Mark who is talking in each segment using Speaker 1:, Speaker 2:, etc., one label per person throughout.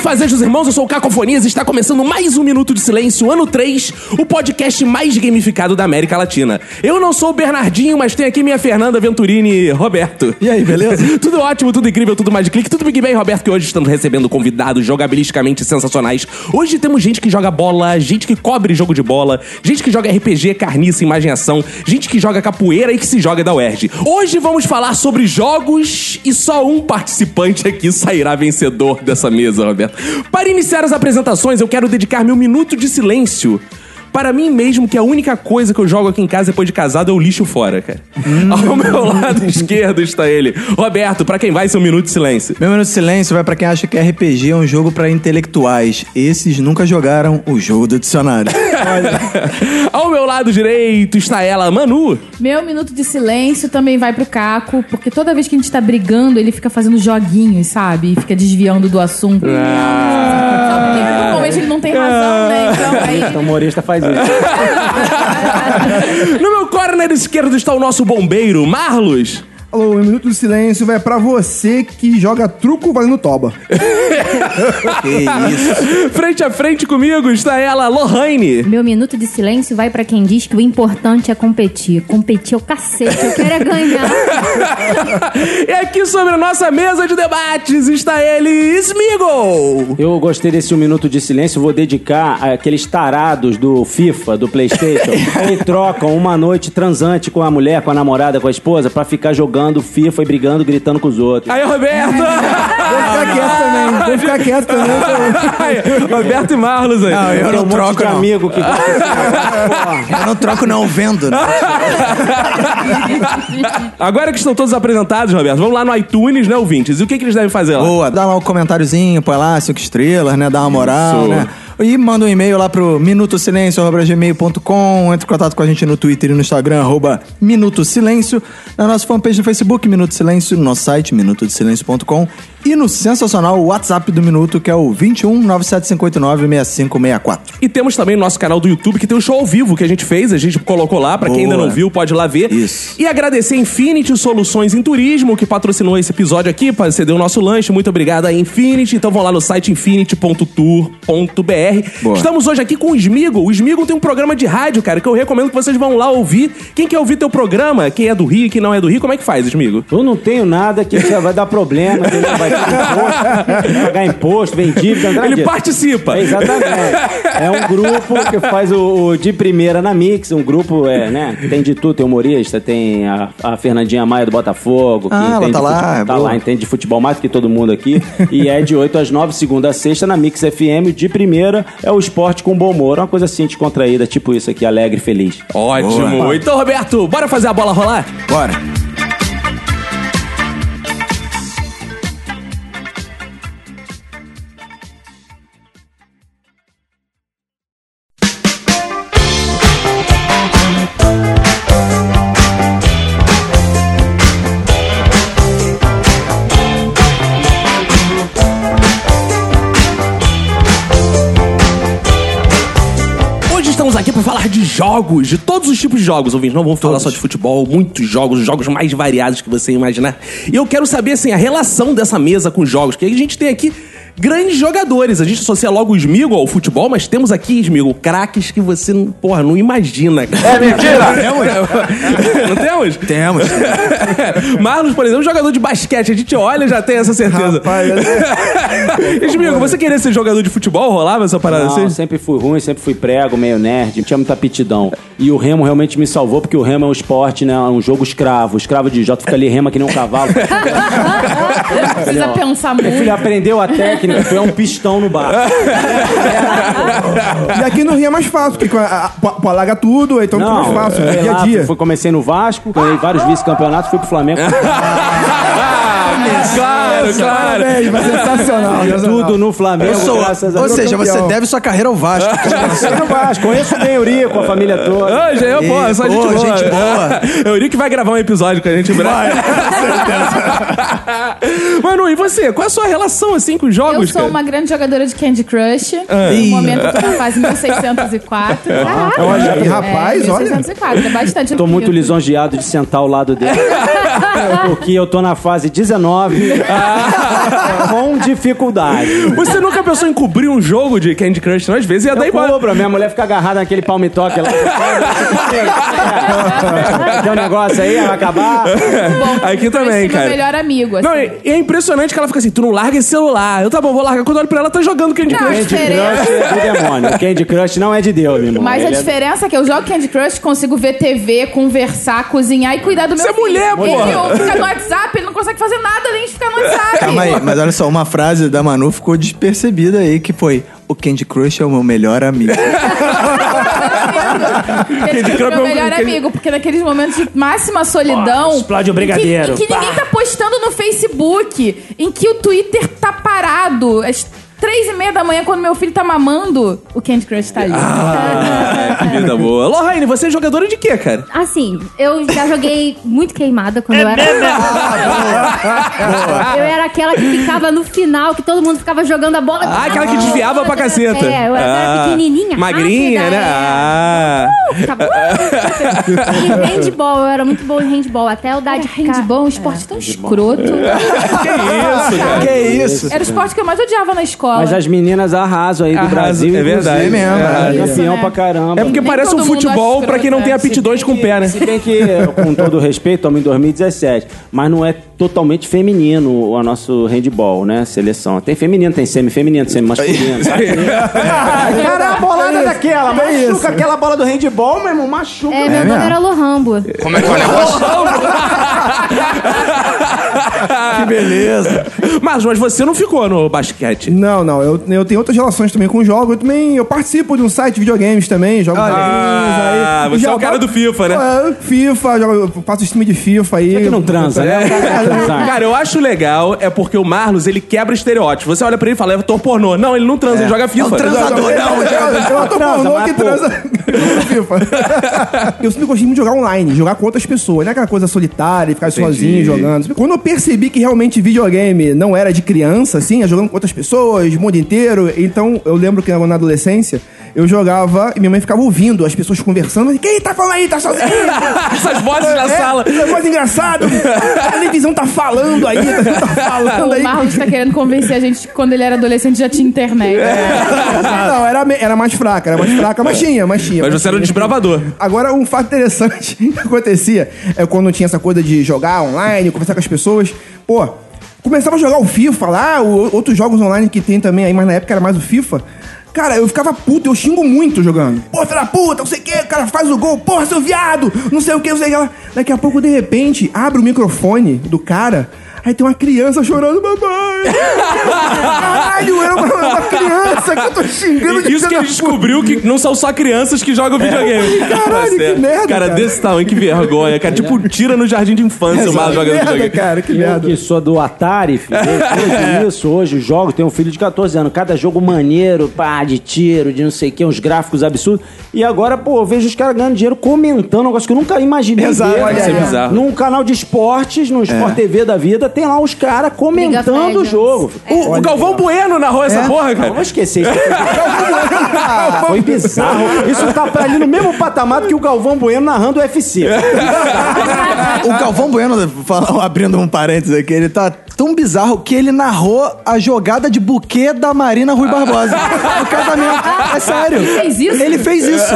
Speaker 1: Fazejos irmãos, eu sou o Cacofonias e está começando mais um Minuto de Silêncio, ano 3, o podcast mais gamificado da América Latina. Eu não sou o Bernardinho, mas tenho aqui minha Fernanda Venturini Roberto.
Speaker 2: E aí, beleza?
Speaker 1: tudo ótimo, tudo incrível, tudo mais de clique, tudo Big Bang, Roberto, que hoje estamos recebendo convidados jogabilisticamente sensacionais. Hoje temos gente que joga bola, gente que cobre jogo de bola, gente que joga RPG, carniça, imagem ação, gente que joga capoeira e que se joga da UERJ. Hoje vamos falar sobre jogos e só um participante aqui sairá vencedor dessa mesa, Roberto. Para iniciar as apresentações, eu quero dedicar meu minuto de silêncio para mim mesmo, que a única coisa que eu jogo aqui em casa depois de casado é o lixo fora, cara. Ao meu lado esquerdo está ele. Roberto, para quem vai ser um minuto de silêncio?
Speaker 2: Meu minuto de silêncio vai pra quem acha que RPG é um jogo pra intelectuais. Esses nunca jogaram o jogo do dicionário.
Speaker 1: Ao meu lado direito está ela, Manu.
Speaker 3: Meu minuto de silêncio também vai pro Caco, porque toda vez que a gente tá brigando, ele fica fazendo joguinhos, sabe? E fica desviando do assunto. Só porque normalmente ele não tem razão, né? Então aí.
Speaker 4: Então, humorista faz isso.
Speaker 1: No meu corner esquerdo está o nosso bombeiro, Marlos.
Speaker 5: Alô, um minuto de silêncio vai pra você que joga truco valendo toba.
Speaker 2: que isso?
Speaker 1: Frente a frente comigo está ela, Lohane.
Speaker 6: Meu minuto de silêncio vai pra quem diz que o importante é competir. Competir é o cacete, eu quero é ganhar.
Speaker 1: e aqui sobre a nossa mesa de debates está ele, Smeagol.
Speaker 4: Eu gostei desse um minuto de silêncio, vou dedicar àqueles tarados do FIFA, do Playstation, que trocam uma noite transante com a mulher, com a namorada, com a esposa, pra ficar jogando FIFA e brigando, gritando com os outros.
Speaker 1: Aí, Roberto.
Speaker 5: Vou ficar quieto também, vou ficar quieto também.
Speaker 1: Roberto e Marlos aí.
Speaker 2: Não, eu
Speaker 4: Tem
Speaker 2: não
Speaker 4: um
Speaker 2: troco,
Speaker 4: de
Speaker 2: não.
Speaker 4: amigo que...
Speaker 2: Eu não troco, não vendo. né?
Speaker 1: Agora que estão todos apresentados, Roberto, vamos lá no iTunes, né, ouvintes? E o que, que eles devem fazer lá?
Speaker 2: Boa, dá lá um comentáriozinho, põe lá cinco estrelas, né? Dá uma moral,
Speaker 1: Isso.
Speaker 2: né? E manda um e-mail lá pro minutosilencio.gmail.com Entre em contato com a gente no Twitter e no Instagram, arroba Minuto Silêncio. Na nossa fanpage no Facebook, Minuto Silêncio. No nosso site, minutosilencio.com. E no sensacional WhatsApp do Minuto, que é o 21 97589 6564.
Speaker 1: E temos também o nosso canal do YouTube, que tem um show ao vivo que a gente fez, a gente colocou lá, pra quem ainda não viu, pode ir lá ver.
Speaker 2: Isso.
Speaker 1: E agradecer a Infinity Soluções em Turismo, que patrocinou esse episódio aqui, para ceder o nosso lanche. Muito obrigado a Infinity. Então vão lá no site infinity.tour.br. Estamos hoje aqui com o Smigo. O Smigo tem um programa de rádio, cara, que eu recomendo que vocês vão lá ouvir. Quem quer ouvir teu programa, quem é do Rio e quem não é do Rio, como é que faz, Smigo?
Speaker 4: Eu não tenho nada que vai dar problema, entendeu? vai ter imposto, pagar imposto, vem dívida,
Speaker 1: Ele
Speaker 4: disso.
Speaker 1: participa.
Speaker 4: É, exatamente. É um grupo que faz o, o de primeira na Mix, um grupo, é, né? Tem de tudo, tem humorista, tem a, a Fernandinha Maia do Botafogo. que
Speaker 2: Ah, ela
Speaker 4: entende
Speaker 2: tá lá,
Speaker 4: fute- Tá
Speaker 2: boa.
Speaker 4: lá, entende de futebol mais do que todo mundo aqui. E é de 8 às 9, segunda a sexta, na Mix FM. O de primeira é o esporte com bom humor, uma coisa assim descontraída, tipo isso aqui, alegre e feliz.
Speaker 1: Ótimo.
Speaker 2: Boa.
Speaker 1: Então, Roberto, bora fazer a bola rolar?
Speaker 2: Bora.
Speaker 1: Jogos, de todos os tipos de jogos, ouvintes. Não vamos falar só de futebol, muitos jogos, os jogos mais variados que você imaginar. E eu quero saber, assim, a relação dessa mesa com os jogos, que a gente tem aqui grandes jogadores. A gente associa logo o Smigo ao futebol, mas temos aqui, Smigo, craques que você, porra, não imagina. É mentira! não temos?
Speaker 2: Temos.
Speaker 1: Marlos, por exemplo, jogador de basquete. A gente olha e já tem essa certeza.
Speaker 5: Rapaz,
Speaker 1: Smigo, você queria ser jogador de futebol? Rolava essa parada
Speaker 4: Não,
Speaker 1: assim?
Speaker 4: sempre fui ruim, sempre fui prego, meio nerd, tinha muita aptidão. E o remo realmente me salvou, porque o remo é um esporte, né? Um jogo escravo. Escravo de Jota fica ali, rema que nem um cavalo.
Speaker 3: Não precisa pensar
Speaker 4: Meu filho
Speaker 3: muito.
Speaker 4: aprendeu a técnica, foi um pistão no bar.
Speaker 5: E aqui no Rio é mais fácil, porque a- alaga tudo, então fica mais fácil,
Speaker 4: sei
Speaker 5: dia a dia.
Speaker 4: Fui, comecei no Vasco, ganhei vários vice-campeonatos, fui pro Flamengo.
Speaker 1: Claro, claro.
Speaker 5: Parabéns, mas sensacional.
Speaker 4: Tudo no Flamengo,
Speaker 2: Eu sou,
Speaker 4: graças a
Speaker 2: ou seja, você deve sua carreira ao Vasco.
Speaker 4: Eu não Vasco, conheço bem o Eurico, a família toda.
Speaker 1: Ah, já é,
Speaker 2: Ih,
Speaker 1: só gente boa.
Speaker 2: gente boa.
Speaker 1: É o Rick vai gravar um episódio com a gente em breve. Manu, e você? Qual é a sua relação, assim, com os
Speaker 3: Eu
Speaker 1: jogos,
Speaker 3: sou
Speaker 1: cara?
Speaker 3: uma grande jogadora de Candy Crush.
Speaker 2: Ih.
Speaker 3: No momento eu tô na fase 1604. Caraca!
Speaker 5: Olha, e rapaz,
Speaker 3: é,
Speaker 5: olha.
Speaker 3: 1604, é bastante.
Speaker 4: Tô muito lisonjeado de sentar ao lado dele. Porque eu tô na fase 19 com dificuldade.
Speaker 1: Você nunca pensou em cobrir um jogo de Candy Crush, não? Às vezes ia dar
Speaker 4: Eu
Speaker 1: igual.
Speaker 4: cobro, minha mulher fica agarrada naquele palmitoque lá. Tem um negócio aí, vai acabar.
Speaker 3: Bom,
Speaker 1: Aqui também,
Speaker 3: é
Speaker 1: cara.
Speaker 3: meu melhor amigo, assim.
Speaker 1: Não, e e é impressionante que ela fica assim, tu não larga esse celular. Eu, tá bom, vou largar. Quando eu olho pra ela, tá jogando Candy
Speaker 3: Não,
Speaker 1: Crush.
Speaker 4: Candy
Speaker 3: diferença.
Speaker 4: Crush é do demônio. Candy Crush não é de Deus, meu irmão.
Speaker 3: Mas a
Speaker 4: Ele é-
Speaker 3: diferença é que eu jogo Candy Crush, consigo ver TV, conversar, cozinhar e cuidar do meu
Speaker 1: Você é
Speaker 3: filho.
Speaker 1: mulher, porra.
Speaker 3: Ele fica no WhatsApp, ele não consegue fazer nada além de ficar.
Speaker 2: Calma aí, mas olha só, uma frase da Manu ficou despercebida aí, que foi... O Candy Crush é o meu melhor amigo.
Speaker 1: Candy
Speaker 3: é
Speaker 1: Crush é
Speaker 3: meu melhor amigo, porque naqueles momentos de máxima solidão.
Speaker 4: explode o
Speaker 3: em que-
Speaker 4: brigadeiro.
Speaker 3: Em que, ninguém tá postando no Facebook, em que o Twitter tá parado. Três e meia da manhã, quando meu filho tá mamando, o Candy Crush tá ali.
Speaker 1: Ah, que vida boa. Lohane, você é jogadora de quê, cara?
Speaker 6: Assim, eu já joguei muito queimada quando eu era. eu era aquela que ficava no final, que todo mundo ficava jogando a bola.
Speaker 1: Ah, aquela que desviava pra caceta.
Speaker 6: É, eu era
Speaker 1: Ah,
Speaker 6: pequenininha.
Speaker 1: Magrinha,
Speaker 6: rápida,
Speaker 1: né?
Speaker 6: é.
Speaker 1: Ah.
Speaker 6: Ficava- e handball, eu era muito boa em handball. Até eu dar de.
Speaker 3: Handball, um esporte tão escroto.
Speaker 1: Que isso, cara?
Speaker 2: que isso?
Speaker 3: Era o esporte que eu mais odiava na escola.
Speaker 4: Mas as meninas arrasam aí do
Speaker 1: Arrasam,
Speaker 4: Brasil.
Speaker 1: é verdade.
Speaker 4: inclusive.
Speaker 2: É mesmo,
Speaker 4: É,
Speaker 3: é.
Speaker 4: campeão
Speaker 3: Isso,
Speaker 4: pra
Speaker 3: né?
Speaker 4: caramba.
Speaker 1: É porque
Speaker 3: Nem
Speaker 1: parece um futebol pra quem não tem
Speaker 3: escroto,
Speaker 1: aptidões com o pé, né?
Speaker 4: Se bem que, com todo respeito, estamos em 2017, mas não é totalmente feminino o nosso handball, né? Seleção. Tem feminino, tem semi-feminino, tem semi-masculino. sabe? Cara, é a bolada daquela, machuca aquela bola do handball, meu irmão, machuca.
Speaker 6: É, meu nome era Lohambo.
Speaker 7: Como é que é o negócio?
Speaker 2: Que beleza.
Speaker 1: Mas, mas você não ficou no basquete.
Speaker 5: Não, não. Eu, eu tenho outras relações também com jogos. Eu também eu participo de um site de videogames também. Jogo
Speaker 1: Ah,
Speaker 5: aí.
Speaker 1: você é o cara do FIFA, né?
Speaker 5: É, FIFA, jogo, eu faço stream de FIFA aí.
Speaker 4: É que não transa, né? O cara quer transar.
Speaker 1: Cara, eu acho legal é porque o Marlos, ele quebra estereótipos. Você olha pra ele e fala, é ator pornô. Não, ele não transa, ele joga FIFA.
Speaker 2: É um transador, não.
Speaker 5: Eu tô pornô que transa FIFA. Eu sempre gostei muito de jogar online, jogar com outras pessoas. Não é aquela coisa solitária, ficar sozinho jogando. Quando eu percebi que realmente videogame não era de criança, assim, é jogando com outras pessoas, mundo inteiro. Então, eu lembro que na adolescência, eu jogava e minha mãe ficava ouvindo as pessoas conversando. Quem tá falando aí? Tá sozinho?
Speaker 1: Essas vozes na
Speaker 5: É,
Speaker 1: sala.
Speaker 5: É coisa engraçada. A televisão tá falando aí, tá, tá falando aí.
Speaker 3: O Marlos tá querendo convencer a gente que quando ele era adolescente já tinha internet.
Speaker 5: Não, era, era mais fraca, era mais fraca, mas tinha, mas tinha.
Speaker 1: Mas você era um desbravador.
Speaker 5: Agora, um fato interessante que acontecia é quando tinha essa coisa de jogar online, conversar com as pessoas. Pô, começava a jogar o FIFA lá, outros jogos online que tem também aí, mas na época era mais o FIFA. Cara, eu ficava puto, eu xingo muito jogando. Pô, filho da puta, não sei o que, o cara faz o gol, porra, seu viado, não sei o que, não sei o que. Daqui a pouco, de repente, abre o microfone do cara, aí tem uma criança chorando, mamãe. Caralho, era uma, uma criança que eu tô xingando de
Speaker 1: Isso que ele descobriu que não são só crianças que jogam videogame.
Speaker 5: Caralho,
Speaker 1: Tá
Speaker 5: que merda,
Speaker 1: Cara,
Speaker 5: cara.
Speaker 1: desse tamanho, que vergonha. Cara, tipo, tira no jardim de infância o
Speaker 5: Que
Speaker 1: jogando
Speaker 5: merda,
Speaker 1: videogame.
Speaker 5: cara, que
Speaker 4: Eu
Speaker 5: merda.
Speaker 4: que sou do Atari, filho, desde isso, hoje jogo, tenho um filho de 14 anos, cada jogo maneiro, pá, de tiro, de não sei o que, uns gráficos absurdos. E agora, pô, eu vejo os caras ganhando dinheiro comentando um negócio que eu nunca imaginei
Speaker 5: Exato,
Speaker 4: ver.
Speaker 1: é bizarro.
Speaker 4: Num canal de esportes, no Sport TV da vida, tem lá os caras comentando o
Speaker 6: Legends.
Speaker 4: jogo.
Speaker 1: O, o Galvão Bueno narrou essa porra,
Speaker 4: Não,
Speaker 1: cara.
Speaker 4: vamos esquecer isso. Foi bizarro. Isso tá ali no mesmo patamar que o Galvão Bueno narrando o UFC.
Speaker 2: O Galvão Bueno, abrindo um parênteses aqui, ele tá tão bizarro que ele narrou a jogada de buquê da Marina Rui Barbosa no casamento. É sério. Ele
Speaker 3: fez isso?
Speaker 2: Ele fez isso.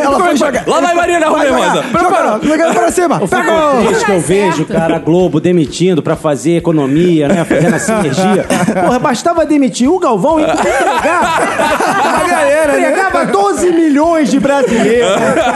Speaker 2: Ela foi jogar.
Speaker 1: Lá vai Marina Rui Barbosa.
Speaker 2: Joga, joga pra cima. Pegou.
Speaker 4: Triste que eu vejo, cara, a Globo demitindo pra fazer economia, né? Fazendo a sinergia. Porra, bastava demitir o Galvão e entregar.
Speaker 5: A galera, né?
Speaker 4: Entregava 12 milhões de brasileiros.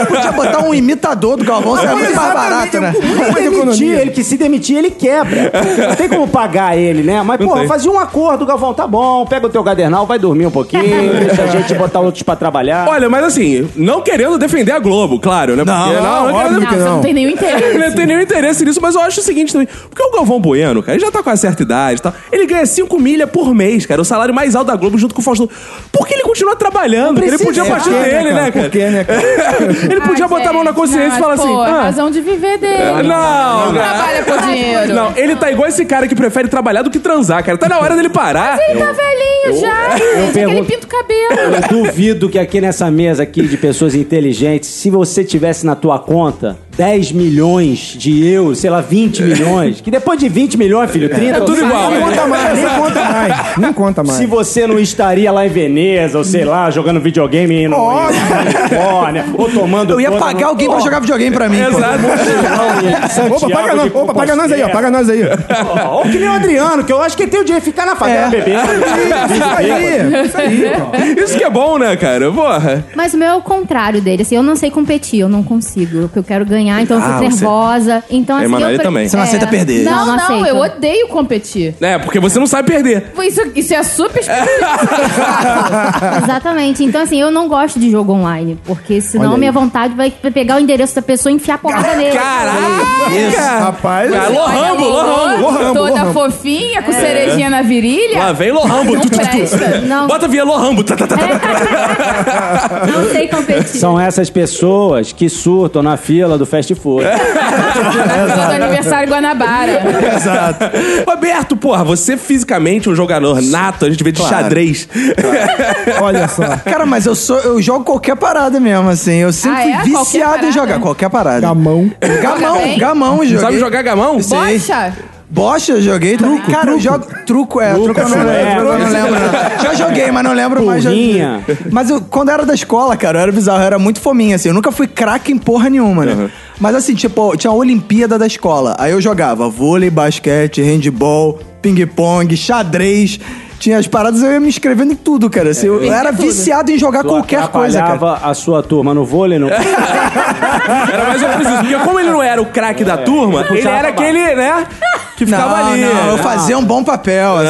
Speaker 2: Podia botar um imitador do Galvão, seria muito mais barato, né?
Speaker 4: demitir, ele que se demitir, ele quebra. Não tem como pagar ele, né? Mas,
Speaker 1: Não
Speaker 4: porra,
Speaker 1: tem.
Speaker 4: fazia um acordo, Galvão, tá bom, pega o teu cadernal, vai dormir um pouquinho, deixa a gente botar outros pra trabalhar.
Speaker 1: Olha, mas assim, não querendo defender a Globo, claro, né?
Speaker 2: Não,
Speaker 1: Porque-
Speaker 5: óbvio
Speaker 1: quero
Speaker 3: Não,
Speaker 5: que
Speaker 3: você
Speaker 5: não.
Speaker 3: não tem nenhum interesse.
Speaker 1: Ele não tem nenhum interesse nisso, mas eu acho o seguinte também. Porque o Galvão Bueno, cara, ele já tá com uma certa idade e tal. Ele ganha 5 milha por mês, cara. O salário mais alto da Globo junto com o Faustão. Por que ele continua trabalhando? Ele podia
Speaker 5: É,
Speaker 1: partir
Speaker 5: quê,
Speaker 1: dele,
Speaker 5: né,
Speaker 1: né,
Speaker 5: cara? Por quê, né, cara?
Speaker 1: ele podia botar a mão na consciência e falar assim.
Speaker 3: pô, é
Speaker 1: ah,
Speaker 3: razão de viver dele.
Speaker 1: não,
Speaker 3: Não
Speaker 1: cara.
Speaker 3: trabalha por dinheiro.
Speaker 1: Não, ele tá igual esse cara que prefere trabalhar do que transar, cara. Tá na hora dele parar.
Speaker 3: Ele tá velhinho já, gente. Aquele
Speaker 4: pergunto-
Speaker 3: pinta o cabelo.
Speaker 4: Eu duvido que aqui nessa mesa aqui de pessoas inteligentes, se você tivesse na tua conta 10 milhões de euros, sei lá, 20 milhões, que depois de 20 milhões, filho, 30...
Speaker 1: É tudo
Speaker 4: você-
Speaker 1: igual,
Speaker 5: Nem
Speaker 1: né?
Speaker 5: conta mais, nem conta mais. Nem conta mais.
Speaker 4: Se você não estaria lá em Veneza, ou sei lá, jogando videogame no
Speaker 5: Óbvio.
Speaker 4: Califórnia, ou tomando...
Speaker 2: Eu ia
Speaker 4: conta
Speaker 2: pagar
Speaker 4: no-
Speaker 2: alguém pra jogar videogame pra mim. pô.
Speaker 1: Exato.
Speaker 5: Opa, paga nós, opa, paga nós aí, ó, paga nós aí.
Speaker 4: Ó, que nem o Adriano, que eu acho que ele tem o direito de ficar na favela bebendo.
Speaker 5: Isso aí, isso aí.
Speaker 1: Isso que é bom, né, cara? Porra.
Speaker 6: Mas o meu é o contrário dele. Assim, eu não sei competir, eu não consigo. Eu quero ganhar, então eu
Speaker 1: Ah,
Speaker 6: fico
Speaker 1: você-
Speaker 6: nervosa. Então, assim,
Speaker 1: Emanuele
Speaker 6: eu pre-
Speaker 1: também.
Speaker 2: Você não aceita perder.
Speaker 6: Não,
Speaker 3: Não,
Speaker 6: não, aceito.
Speaker 3: eu odeio competir.
Speaker 1: É, porque você não sabe perder.
Speaker 3: Isso, isso é super
Speaker 6: Exatamente. Então, assim, eu não gosto de jogo online. Porque senão
Speaker 5: aí.
Speaker 6: minha vontade vai pegar o endereço da pessoa e enfiar a porrada nele.
Speaker 1: Caraca!
Speaker 5: Rapaz,
Speaker 1: Cara, Lohambo, Lohambo.
Speaker 5: Lohambo,
Speaker 3: Toda
Speaker 5: Lohambo.
Speaker 3: fofinha, com cerejinha na virilha.
Speaker 1: Lá vem Lohambo.
Speaker 3: Não
Speaker 1: Tu, tu, tu.
Speaker 3: presta.
Speaker 6: Não.
Speaker 1: Bota via Lohambo. Tá, tá, tá, tá.
Speaker 6: Não sei competir.
Speaker 4: São essas pessoas que surtam na fila do fast food.
Speaker 3: Do aniversário Guanabara.
Speaker 2: Exato.
Speaker 1: Roberto, porra, você fisicamente é um jogador nato, a gente vê de
Speaker 2: Claro.
Speaker 1: xadrez.
Speaker 5: Olha só.
Speaker 2: Cara, mas eu sou eu jogo qualquer parada mesmo, assim. Eu sempre
Speaker 3: Ah, é?
Speaker 2: fui
Speaker 3: Qualquer
Speaker 2: viciado
Speaker 3: parada?
Speaker 2: em jogar qualquer parada.
Speaker 5: Gamão.
Speaker 2: Gamão,
Speaker 3: bem?
Speaker 2: gamão, joguei.
Speaker 1: Sabe jogar gamão?
Speaker 3: Bocha.
Speaker 2: Bocha, eu joguei também. Cara, eu jogo. Truco, é. Truco, eu não
Speaker 4: é,
Speaker 2: lembro. eu não lembro. não. Já joguei, mas não lembro mais. já-
Speaker 4: Porrinha.
Speaker 2: Mas eu, quando eu era da escola, cara, eu era bizarro. Eu era muito fominha, assim. Eu nunca fui craque em porra nenhuma, né? Mas assim, tipo, tinha a Olimpíada da escola. Aí eu jogava vôlei, basquete, handball, ping-pong, xadrez. Tinha as paradas, eu ia me inscrevendo em tudo, cara. Assim, eu era viciado em jogar
Speaker 4: Tu
Speaker 2: qualquer coisa, cara.
Speaker 4: atrapalhava a sua turma no vôlei, no...
Speaker 1: Era mais ou menos isso. Porque como ele não era o craque da turma, ele
Speaker 4: puxava
Speaker 1: era
Speaker 4: pra
Speaker 1: aquele, né? Que ficava
Speaker 2: não,
Speaker 1: ali.
Speaker 2: não, eu fazia um bom papel, assim.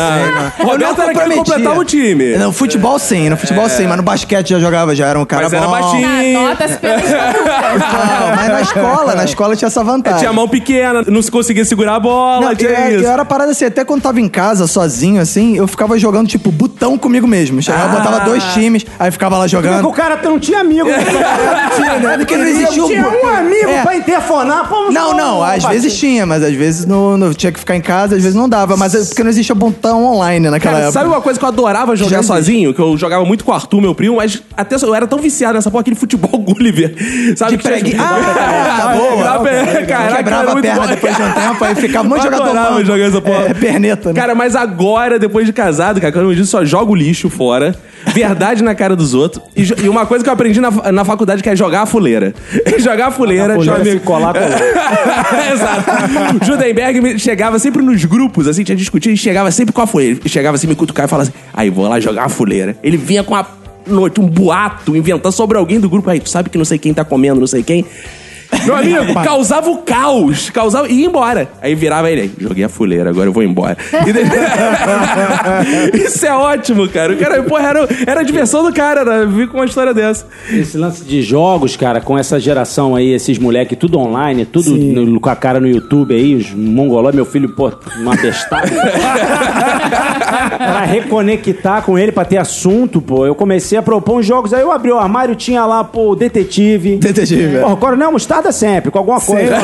Speaker 2: não.
Speaker 1: Roberto era aquele que completava o time.
Speaker 2: No futebol sim, no futebol sim, mas no basquete já jogava, já era um cara
Speaker 1: Mas era
Speaker 2: bom.
Speaker 1: baixinho.
Speaker 3: Nota-se pela
Speaker 2: Não, mas na escola, na escola tinha essa vantagem.
Speaker 1: Tinha mão pequena, não se conseguia segurar a bola,
Speaker 2: Não,
Speaker 1: tinha
Speaker 2: eu,
Speaker 1: isso.
Speaker 2: eu era parada assim, até quando tava em casa, sozinho, assim, eu ficava jogando, tipo, botão comigo mesmo. Chegava,
Speaker 1: Ah.
Speaker 2: botava dois times, aí ficava lá jogando.
Speaker 4: o cara não tinha amigo. né?
Speaker 2: Porque não existia
Speaker 4: Não tinha um amigo
Speaker 2: É.
Speaker 4: pra interfonar. Pô,
Speaker 2: Não, não,
Speaker 4: um
Speaker 2: às vezes tinha, mas às vezes não, não- tinha que ficar em casa, às vezes não dava. Mas é porque não existia botão online naquela
Speaker 1: Cara,
Speaker 2: época.
Speaker 1: sabe uma coisa que eu adorava jogar sozinho? Que eu jogava muito com o Arthur, meu primo, mas até eu era tão viciado nessa porra, aquele futebol Gulliver. Sabe
Speaker 2: De pregue... Ah, boa.
Speaker 1: Quebrava- Caraca,
Speaker 2: Quebrava
Speaker 1: era
Speaker 2: a
Speaker 1: muito
Speaker 2: perna
Speaker 1: bom.
Speaker 2: depois de um tempo, aí ficava
Speaker 1: Eu
Speaker 2: jogador
Speaker 1: adorava jogar essa porra.
Speaker 2: É, perneta, né?
Speaker 1: Cara, mas agora, depois de casado, cara, quando eu disse só jogo lixo fora, verdade na cara dos outros. E, e uma coisa que eu aprendi na, na faculdade que é jogar a fuleira. jogar a fuleira.
Speaker 4: A fuleira se colar, colar.
Speaker 1: Exato. Judenberg me- chegava sempre nos grupos, assim, tinha discutido, e chegava sempre com a fuleira. E chegava assim, me cutucar e falava assim, aí vou lá jogar a fuleira. Ele vinha com a noite, um boato, inventando sobre alguém do grupo. Aí, tu sabe que não sei quem tá comendo, não sei quem. Meu amigo, causava o caos. Causava. E ia embora. Aí virava ele aí. Joguei a fuleira, agora eu vou embora. E daí- Isso é ótimo, cara. O cara, porra, era, era a diversão do cara, era vir com uma história dessa.
Speaker 4: Esse lance de jogos, cara, com essa geração aí, esses moleques, tudo online, tudo no- com a cara no YouTube aí, os mongoló, meu filho, pô, uma bestada. pra reconectar com ele, pra ter assunto, pô, eu comecei a propor uns jogos, aí eu abri o armário, tinha lá, pô, o detetive.
Speaker 2: Detetive, é.
Speaker 4: Porra, Coronel Mostarda sempre, com alguma coisa.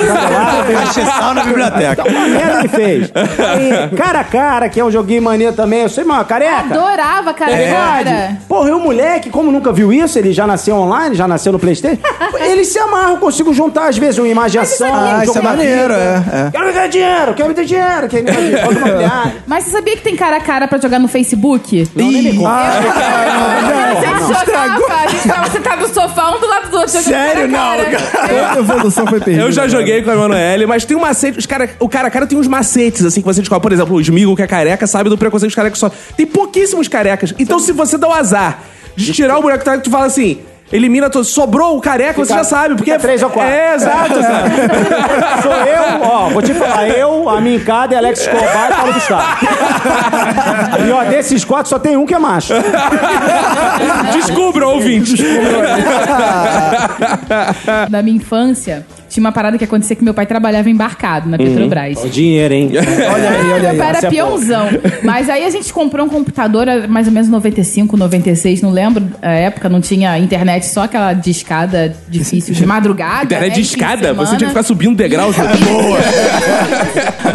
Speaker 2: Cacheçal na biblioteca.
Speaker 4: uma merda ele fez. Aí, cara a cara, que é um joguinho maneiro também, eu sei, mano, careca.
Speaker 3: Adorava, cara.
Speaker 4: É verdade. Porra, e o moleque, como nunca viu isso, ele já nasceu online, já nasceu no Playstation, ele se amarra, eu consigo juntar às vezes uma imaginação.
Speaker 2: Ah, isso é maneiro,
Speaker 4: vida.
Speaker 2: é, é.
Speaker 4: Quero me dar dinheiro, quero me dar dinheiro, quero me dar dinheiro.
Speaker 3: Mas você sabia que tem cara a cara pra jogar no Facebook?
Speaker 4: Não, nem me conta.
Speaker 3: a gente jogava, a gente tava sentado no sofá, um do lado do outro.
Speaker 2: Sério?
Speaker 3: cara a cara.
Speaker 5: Evolução foi.
Speaker 1: Eu já joguei com a Emanuele, mas tem um macete. Os cara, o cara cara tem uns macetes, assim, que você descobre. Por exemplo, o Smigo, que é careca, sabe do preconceito dos carecas só. Tem pouquíssimos carecas. Então, se você dá o azar de tirar o boneco que tu fala assim. Elimina todo. Sobrou o careca, você já sabe, porque.
Speaker 4: fica três ou quatro.
Speaker 1: É, exato, sabe?
Speaker 4: Sou eu, ó, vou te falar, eu, a Mincada, Alex Escobar e Paulo Gustavo. E ó, desses quatro só tem um que é macho.
Speaker 1: Descubra, ouvinte.
Speaker 3: Da minha infância, tinha uma parada que acontecia que meu pai trabalhava embarcado na Petrobras.
Speaker 4: O dinheiro, hein?
Speaker 5: Olha aí, olha aí.
Speaker 3: Meu pai era
Speaker 4: é boa.
Speaker 3: peãozão. Mas aí a gente comprou um computador, era mais ou menos 95, 96, não lembro a época, não tinha internet, só aquela discada difícil de madrugada.
Speaker 1: Internet
Speaker 3: né,
Speaker 1: de escada, você tinha que ficar subindo degraus.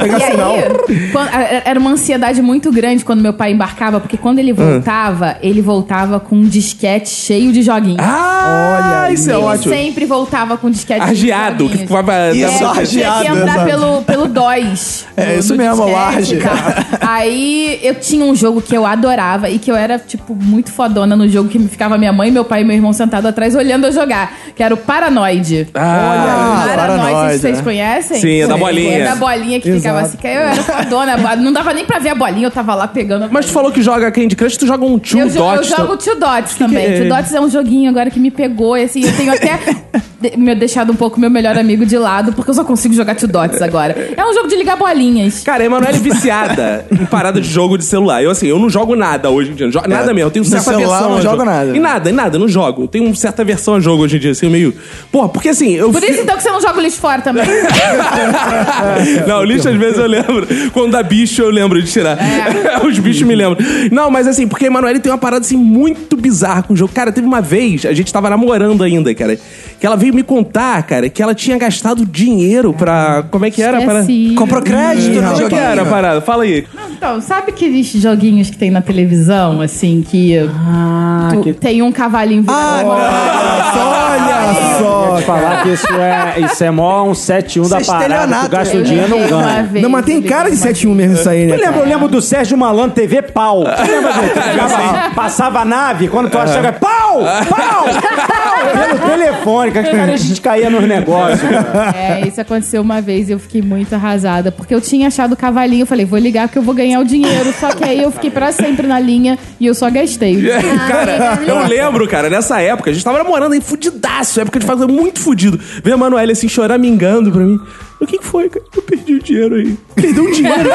Speaker 3: E aí, quando- a- era uma ansiedade muito grande quando meu pai embarcava, porque quando ele voltava, ele voltava com um disquete cheio de joguinhos.
Speaker 1: Ah,
Speaker 5: Olha
Speaker 1: isso é
Speaker 3: ele
Speaker 1: ótimo.
Speaker 3: sempre voltava com um disquete
Speaker 1: Argiado,
Speaker 3: cheio de
Speaker 1: que
Speaker 3: joguinhos.
Speaker 1: ficava.
Speaker 2: Isso,
Speaker 3: É, tinha que entrar
Speaker 2: exato.
Speaker 3: pelo, pelo DOS.
Speaker 2: É,
Speaker 3: no-
Speaker 2: isso
Speaker 3: no
Speaker 2: mesmo, o
Speaker 3: disquete
Speaker 2: arge.
Speaker 3: Aí eu tinha um jogo que eu adorava e que eu era, tipo, muito fodona no jogo, que ficava minha mãe, meu pai e meu irmão sentados atrás olhando eu jogar, que era o Paranoid.
Speaker 1: Ah,
Speaker 3: Paranoid,
Speaker 2: Paranoid,
Speaker 3: vocês
Speaker 2: é.
Speaker 3: conhecem?
Speaker 1: Sim, é da bolinha.
Speaker 3: É da bolinha que ficava assim, que eu era fodona, não dava nem pra ver a bolinha, eu tava lá pegando. a
Speaker 1: Mas tu falou que joga Candy Crush, tu joga um Two
Speaker 3: eu, jo- eu
Speaker 1: Dots.
Speaker 3: jogo Two Dots
Speaker 1: que
Speaker 3: também.
Speaker 1: é?
Speaker 3: Two Dots é um joguinho agora que me pegou. E assim, eu tenho até de- me deixado um pouco meu melhor amigo de lado, porque eu só consigo jogar Two Dots agora. É um jogo de ligar bolinhas.
Speaker 1: Cara, a Emanuele é viciada em parada de jogo de celular. Eu, assim, eu não jogo nada hoje em dia. não jogo- nada mesmo. Eu tenho certa
Speaker 2: celular
Speaker 1: versão.
Speaker 2: não
Speaker 1: a
Speaker 2: jogo
Speaker 1: jogo.
Speaker 2: nada.
Speaker 1: E nada, em nada, não jogo. Eu tenho uma certa versão a jogo hoje em dia, assim, meio. Porra, porque assim, eu.
Speaker 3: Por isso então que você não joga o lixo fora também.
Speaker 1: não, lixo às vezes eu lembro. Quando dá bicho, eu lembro de tirar.
Speaker 3: É.
Speaker 1: Os bichos me lembram. Não, mas assim, porque a Emanuele tem uma parada assim muito bizarra com o jogo. Cara, teve uma vez, a gente tava namorando ainda, cara, que ela veio me contar, cara, que ela tinha gastado dinheiro pra. Como é que era? Para...
Speaker 2: Comprou crédito no
Speaker 1: Como é que era a parada? Fala aí.
Speaker 3: Então, sabe aqueles joguinhos que tem na televisão, assim, que,
Speaker 4: Ah,
Speaker 3: tu-
Speaker 4: que
Speaker 3: tem um cavalinho virado?
Speaker 5: Olha só.
Speaker 4: Vou te falar que isso é, isso é mó um 7-1 da
Speaker 2: é
Speaker 4: parada. Tu gasta o
Speaker 3: Eu
Speaker 4: dinheiro não ganha.
Speaker 5: Não, mas tem cara de
Speaker 3: uma
Speaker 5: 7-1 mesmo isso aí, né?
Speaker 4: Eu lembro, eu lembro do Sérgio Malandro TV Pau. Tu lembra disso? Passava a nave, quando tu achava pau! Pau! Pau! Pelo telefone, que a gente caía nos negócios. Cara.
Speaker 3: É, isso aconteceu uma vez e eu fiquei muito arrasada. Porque eu tinha achado o cavalinho, eu falei, vou ligar que eu vou ganhar o dinheiro. Só que aí eu fiquei pra sempre na linha e eu só gastei. o dinheiro.
Speaker 1: Cara, eu lembro, cara, nessa época, a gente tava namorando aí fudidaço, época de fazer muito fudido. Veio a Manoel assim, choramingando pra mim. O que que foi, cara? Eu perdi o dinheiro aí. Perdeu o dinheiro?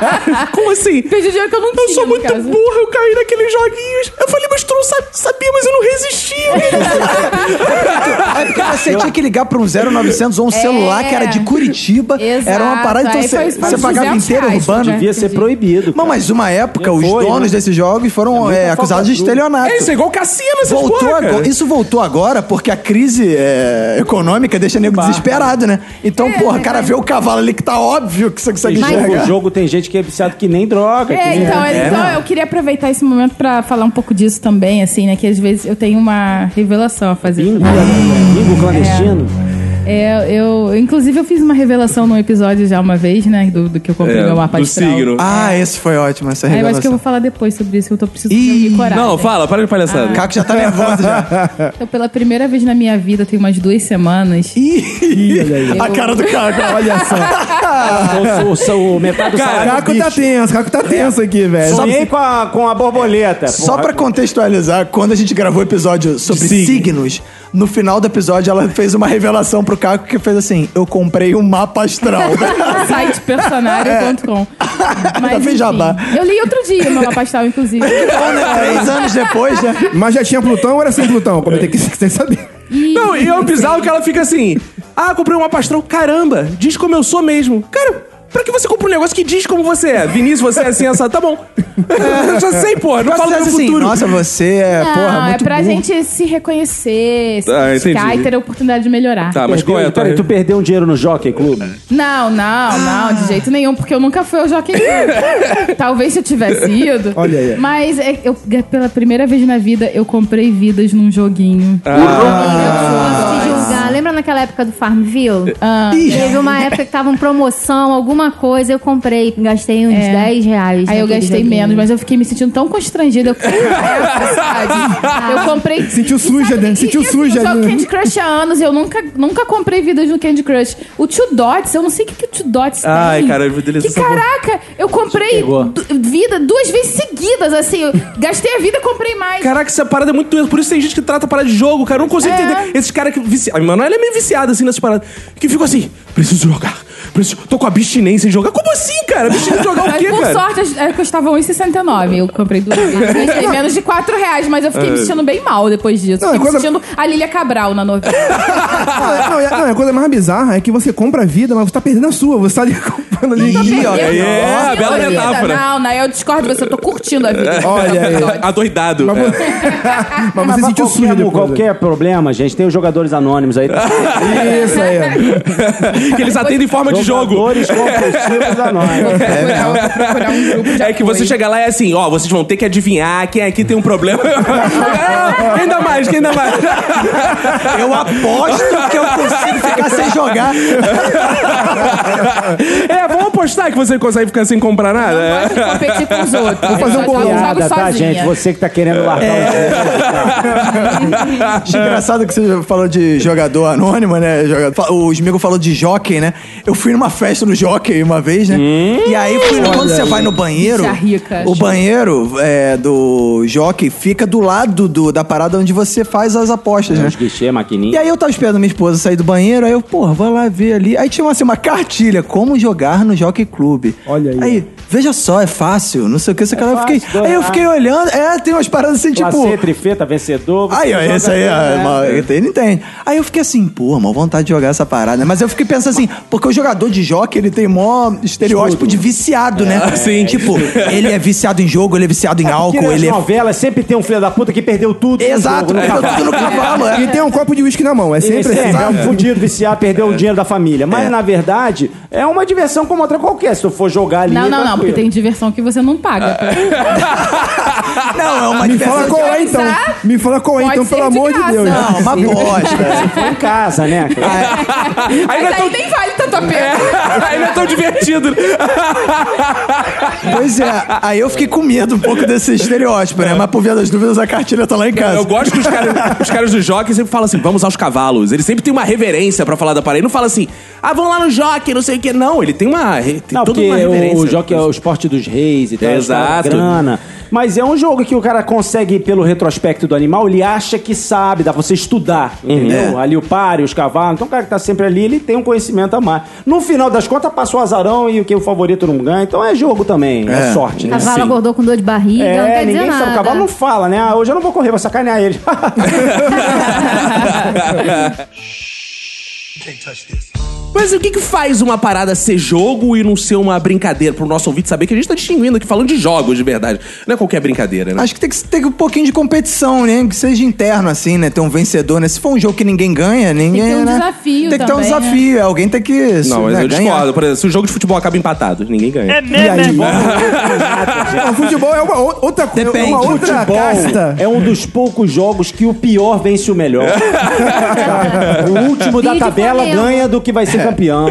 Speaker 1: Como assim?
Speaker 3: Perdi dinheiro que eu não
Speaker 1: Eu
Speaker 3: tinha
Speaker 1: sou
Speaker 3: em
Speaker 1: muito
Speaker 3: casa.
Speaker 1: burra, eu caí naqueles joguinhos. Eu falei, mas tu não sabia, mas eu não resistia.
Speaker 2: É porque você tinha que ligar pra um 0900 ou um celular que era de Curitiba.
Speaker 3: Exato.
Speaker 2: Era uma parada, então
Speaker 3: Aí
Speaker 2: você,
Speaker 3: foi- foi
Speaker 2: você pagava
Speaker 3: 200
Speaker 2: inteiro urbano.
Speaker 3: né?
Speaker 4: Devia ser proibido.
Speaker 2: Não,
Speaker 4: cara.
Speaker 2: mas uma época,
Speaker 4: Não
Speaker 2: os
Speaker 4: foi,
Speaker 2: donos
Speaker 4: né?
Speaker 2: desses jogos foram
Speaker 4: muita
Speaker 2: é, acusados de estelionato.
Speaker 1: É isso, é igual cassino, essas
Speaker 2: Voltou
Speaker 1: porra,
Speaker 2: agora- isso voltou agora porque a crise é, econômica deixa nego desesperado, né? Então, porra, o cara vê o cavalo ali que tá óbvio que você consegue
Speaker 4: jogo,
Speaker 2: enxergar.
Speaker 4: jogo tem gente que é viciado que nem droga. que
Speaker 3: É,
Speaker 4: nem-
Speaker 3: então, então eu queria aproveitar esse momento pra falar um pouco disso também, assim, né? Que às vezes eu tenho uma revelação a fazer.
Speaker 4: Bingo, bingo clandestino.
Speaker 3: É, eu, inclusive eu fiz uma revelação num episódio já uma vez, né? Do, do que eu comprei
Speaker 1: É,
Speaker 3: meu mapa
Speaker 1: do
Speaker 3: astral.
Speaker 1: signo.
Speaker 2: Ah, esse foi ótimo, essa
Speaker 3: Aí eu
Speaker 2: revelação.
Speaker 3: acho que eu vou falar depois sobre isso, eu tô precisando
Speaker 2: Ih,
Speaker 3: de coragem.
Speaker 1: Não, fala, para de palhaçada.
Speaker 2: O Caco já tá nervoso já.
Speaker 3: Então, pela primeira vez na minha vida, tem umas duas semanas.
Speaker 2: Ih, A cara do Caco, olha só.
Speaker 4: O, o, o metade do
Speaker 1: Cara,
Speaker 4: salário do
Speaker 5: Caco tá
Speaker 4: bicho.
Speaker 5: tenso, Caco tá tenso aqui, velho.
Speaker 4: Sonhei com a, com a borboleta.
Speaker 2: Só
Speaker 4: porra.
Speaker 2: pra contextualizar, quando a gente gravou o episódio sobre
Speaker 1: Signo.
Speaker 2: signos, no final do episódio ela fez uma revelação pro Caco que fez assim: Eu comprei um mapa astral.
Speaker 3: site personário.com. Mas
Speaker 2: fez
Speaker 3: enfim,
Speaker 2: jabá.
Speaker 3: eu li outro dia meu mapa astral, inclusive.
Speaker 2: Então, né, Três anos depois, né?
Speaker 5: Mas já tinha Plutão ou era sem Plutão? Comentei que sem saber.
Speaker 1: Não, e é o bizarro que ela fica assim: Ah, comprei uma pastrão, caramba, diz como eu sou mesmo. Cara, pra que você compra um negócio que diz como você é? Vinícius, você é assim, essa, tá bom. Eu já sei, porra, não
Speaker 2: fala
Speaker 1: do meu
Speaker 2: assim,
Speaker 1: futuro.
Speaker 2: nossa, você é,
Speaker 3: Não,
Speaker 2: porra,
Speaker 3: é
Speaker 2: muito
Speaker 3: pra
Speaker 2: burro.
Speaker 3: gente se reconhecer, se
Speaker 1: Ah,
Speaker 3: criticar
Speaker 1: entendi.
Speaker 3: e ter a oportunidade de melhorar.
Speaker 1: Tá, mas qual é a tua...
Speaker 4: Peraí, tu perdeu um dinheiro no Jockey Club?
Speaker 3: Não, não, não, de jeito nenhum, porque eu nunca fui ao Jockey Club. Talvez se eu tivesse ido.
Speaker 5: Olha aí.
Speaker 3: Mas é, eu, pela primeira vez na vida, eu comprei vidas num joguinho.
Speaker 6: Julgar. Lembra naquela época do Farmville?
Speaker 3: Ah,
Speaker 6: Teve uma época que tava em promoção, alguma coisa, eu comprei, gastei uns
Speaker 3: É.
Speaker 6: 10 reais.
Speaker 3: Aí eu
Speaker 6: naquele
Speaker 3: gastei
Speaker 6: joguinho.
Speaker 3: menos, mas eu fiquei me sentindo tão constrangida. Eu, eu comprei.
Speaker 5: Sentiu suja, né? Sentiu suja
Speaker 3: Eu jogo
Speaker 5: ali.
Speaker 3: Candy Crush há anos e eu nunca, nunca comprei vidas no Candy Crush. O Two Dots, eu não sei o que, que o Two Dots
Speaker 1: Ai,
Speaker 3: tem.
Speaker 1: cara, eu vou delícia
Speaker 3: Que caraca, eu comprei vida duas vezes seguidas, assim. Eu gastei a vida e comprei mais.
Speaker 1: Caraca, essa parada é muito doente. Por isso tem gente que trata a parada de jogo, cara. Eu não consigo
Speaker 3: É.
Speaker 1: entender. Esses caras que viciam. A Manoel é meio viciada assim nessas paradas. Que ficam assim, preciso jogar. Preciso... Tô com abstinência de jogar. Como assim, cara? Abstinência de jogar o
Speaker 3: Mas
Speaker 1: quê,
Speaker 3: por
Speaker 1: cara?
Speaker 3: sorte, é, custava R$1,69. Eu comprei duas vezes. Gastei menos de 4 reais, mas eu fiquei me sentindo bem mal depois disso.
Speaker 5: Não, é
Speaker 3: fiquei me
Speaker 5: coisa-
Speaker 3: sentindo a Lilia Cabral na novela.
Speaker 5: Não, não, é- não, a coisa mais bizarra é que você compra a vida, mas você tá perdendo a sua. Você tá ali comprando ali.
Speaker 2: Ih, olha aí.
Speaker 1: É,
Speaker 3: Não,
Speaker 1: a bela metáfora.
Speaker 3: Não, não, eu discordo você. Eu tô curtindo a vida.
Speaker 5: Olha aí.
Speaker 1: Adoidado.
Speaker 5: Mas,
Speaker 1: É.
Speaker 5: mas
Speaker 4: Mas
Speaker 5: você
Speaker 4: pra
Speaker 5: sentiu depois. né?
Speaker 4: qualquer problema, gente, tem os jogadores anônimos aí.
Speaker 5: Isso aí.
Speaker 1: que eles atendem em forma de jogo.
Speaker 3: Vou procurar um grupo de
Speaker 1: É que
Speaker 3: apoio.
Speaker 1: você chega lá e é assim, ó, vocês vão ter que adivinhar quem aqui tem um problema. Ah, quem dá mais? Quem dá mais?
Speaker 2: Eu aposto que eu consigo ficar sem jogar.
Speaker 1: É, vamos apostar que você consegue ficar sem comprar nada?
Speaker 3: Não
Speaker 1: É.
Speaker 3: gosto de competir com os outros.
Speaker 5: Vou fazer um
Speaker 3: Eu jogo
Speaker 5: bolão.
Speaker 4: Piada, tá,
Speaker 3: sozinha.
Speaker 4: gente? Você que tá querendo largar o jogo.
Speaker 2: Achei engraçado que você falou de jogador anônimo, né? Jogador- O Smigo falou de jockey, né? Eu fui numa festa no jockey uma vez, né? E aí, fui, quando você vai no banheiro,
Speaker 3: Bicha rica,
Speaker 2: o banheiro é, do jockey fica do lado do- da parada onde você faz as apostas, né?
Speaker 4: Os guichê,
Speaker 2: E
Speaker 4: maquininha.
Speaker 2: aí eu tava esperando minha esposa sair do banheiro, aí eu, porra, vou lá ver ali. Aí tinha assim, uma cartilha, como jogar no Jockey Club.
Speaker 5: Olha aí.
Speaker 2: Aí, veja só, é fácil, não sei o que, sei o que lá. Eu
Speaker 4: fácil,
Speaker 2: fiquei, aí eu
Speaker 4: dois,
Speaker 2: fiquei olhando, é, tem umas paradas assim, tipo...
Speaker 4: Placê, trifeta, vencedor.
Speaker 2: Aí, ó, esse aí, é,
Speaker 4: né?
Speaker 2: uma- ele entende. Aí eu fiquei assim, pô, mó vontade de jogar essa parada? Mas eu fiquei pensando assim, porque o jogador de jockey, ele tem mó estereótipo de viciado, né?
Speaker 1: sim.
Speaker 2: Tipo, ele é viciado em jogo, ele é viciado em
Speaker 4: Porque
Speaker 2: álcool, ele é...
Speaker 4: novelas sempre tem um filho da puta que perdeu tudo. no
Speaker 2: Exato,
Speaker 4: jogo, no
Speaker 2: perdeu
Speaker 4: cavalo.
Speaker 2: tudo no cavalo, é.
Speaker 5: E tem um copo de uísque na mão. É sempre assim.
Speaker 4: é um fudido, viciado, perdeu o dinheiro da família. Mas,
Speaker 2: É.
Speaker 4: na verdade, é uma diversão como outra qualquer. Se tu for jogar ali.
Speaker 3: Não, não, não, porque tem diversão que você não paga.
Speaker 2: Não, é uma
Speaker 5: Me fala
Speaker 2: diversão...
Speaker 5: qual é então. Me fala qual é então, pelo amor de. Deus.
Speaker 2: Não, uma aposta.
Speaker 4: Casa, né?
Speaker 1: Aí
Speaker 3: Mas
Speaker 1: não é
Speaker 3: aí
Speaker 1: tão,
Speaker 3: nem vale tanto a pena.
Speaker 1: aí não é tão divertido.
Speaker 2: Pois é, aí eu fiquei com medo um pouco desse estereótipo, né? Mas por via das dúvidas, a cartilha tá lá em casa.
Speaker 1: Eu gosto que os caras, os caras do jockey sempre falam assim, vamos aos cavalos. Ele sempre tem uma reverência pra falar da parada. Ele não fala assim, ah, vamos lá no jockey, não sei o quê. Não, ele tem uma, tem
Speaker 4: Não,
Speaker 1: toda uma reverência.
Speaker 4: o, jogo é o esporte dos reis e tal,
Speaker 1: Exato.
Speaker 4: grana. Mas é um jogo que o cara consegue, pelo retrospecto do animal, ele acha que sabe, dá pra você estudar, entendeu? Ali o páreo, os cavalos. Então o cara que tá sempre ali, ele tem um conhecimento a mais. No final das contas, passou o azarão e o que o favorito não ganha. Então é jogo também, é,
Speaker 2: É.
Speaker 4: sorte,
Speaker 6: O
Speaker 4: né?
Speaker 6: cavalo
Speaker 1: Sim.
Speaker 6: acordou com dor de barriga, não
Speaker 4: É,
Speaker 6: quer dizer
Speaker 4: ninguém
Speaker 6: nada.
Speaker 4: sabe. O cavalo não fala, né? Ah, hoje eu não vou correr, vou sacanear ele.
Speaker 1: Mas o que que faz uma parada ser jogo e não ser uma brincadeira? Pro nosso ouvinte saber que a gente tá distinguindo aqui, falando de jogos de verdade. Não é qualquer brincadeira, né?
Speaker 2: Acho que tem que ter um pouquinho de competição, né? Que seja interno, assim, né? Ter um vencedor, né? Se for um jogo que ninguém ganha, ninguém.
Speaker 3: ter um
Speaker 2: né?
Speaker 3: desafio
Speaker 2: Tem que ter um
Speaker 3: também,
Speaker 2: desafio. é, Alguém tem que.
Speaker 1: Não, mas
Speaker 2: né,
Speaker 1: eu
Speaker 2: ganhar.
Speaker 1: discordo. Por exemplo, se o jogo de futebol acaba empatado, ninguém ganha.
Speaker 5: E aí? Não, futebol é uma outra coisa. É
Speaker 2: Depende.
Speaker 5: uma outra
Speaker 4: Futebol
Speaker 5: casta.
Speaker 4: é um dos poucos jogos que o pior vence o melhor. o último da
Speaker 6: Vídeo
Speaker 4: tabela
Speaker 6: Flamengo.
Speaker 4: ganha do que vai ser campeão.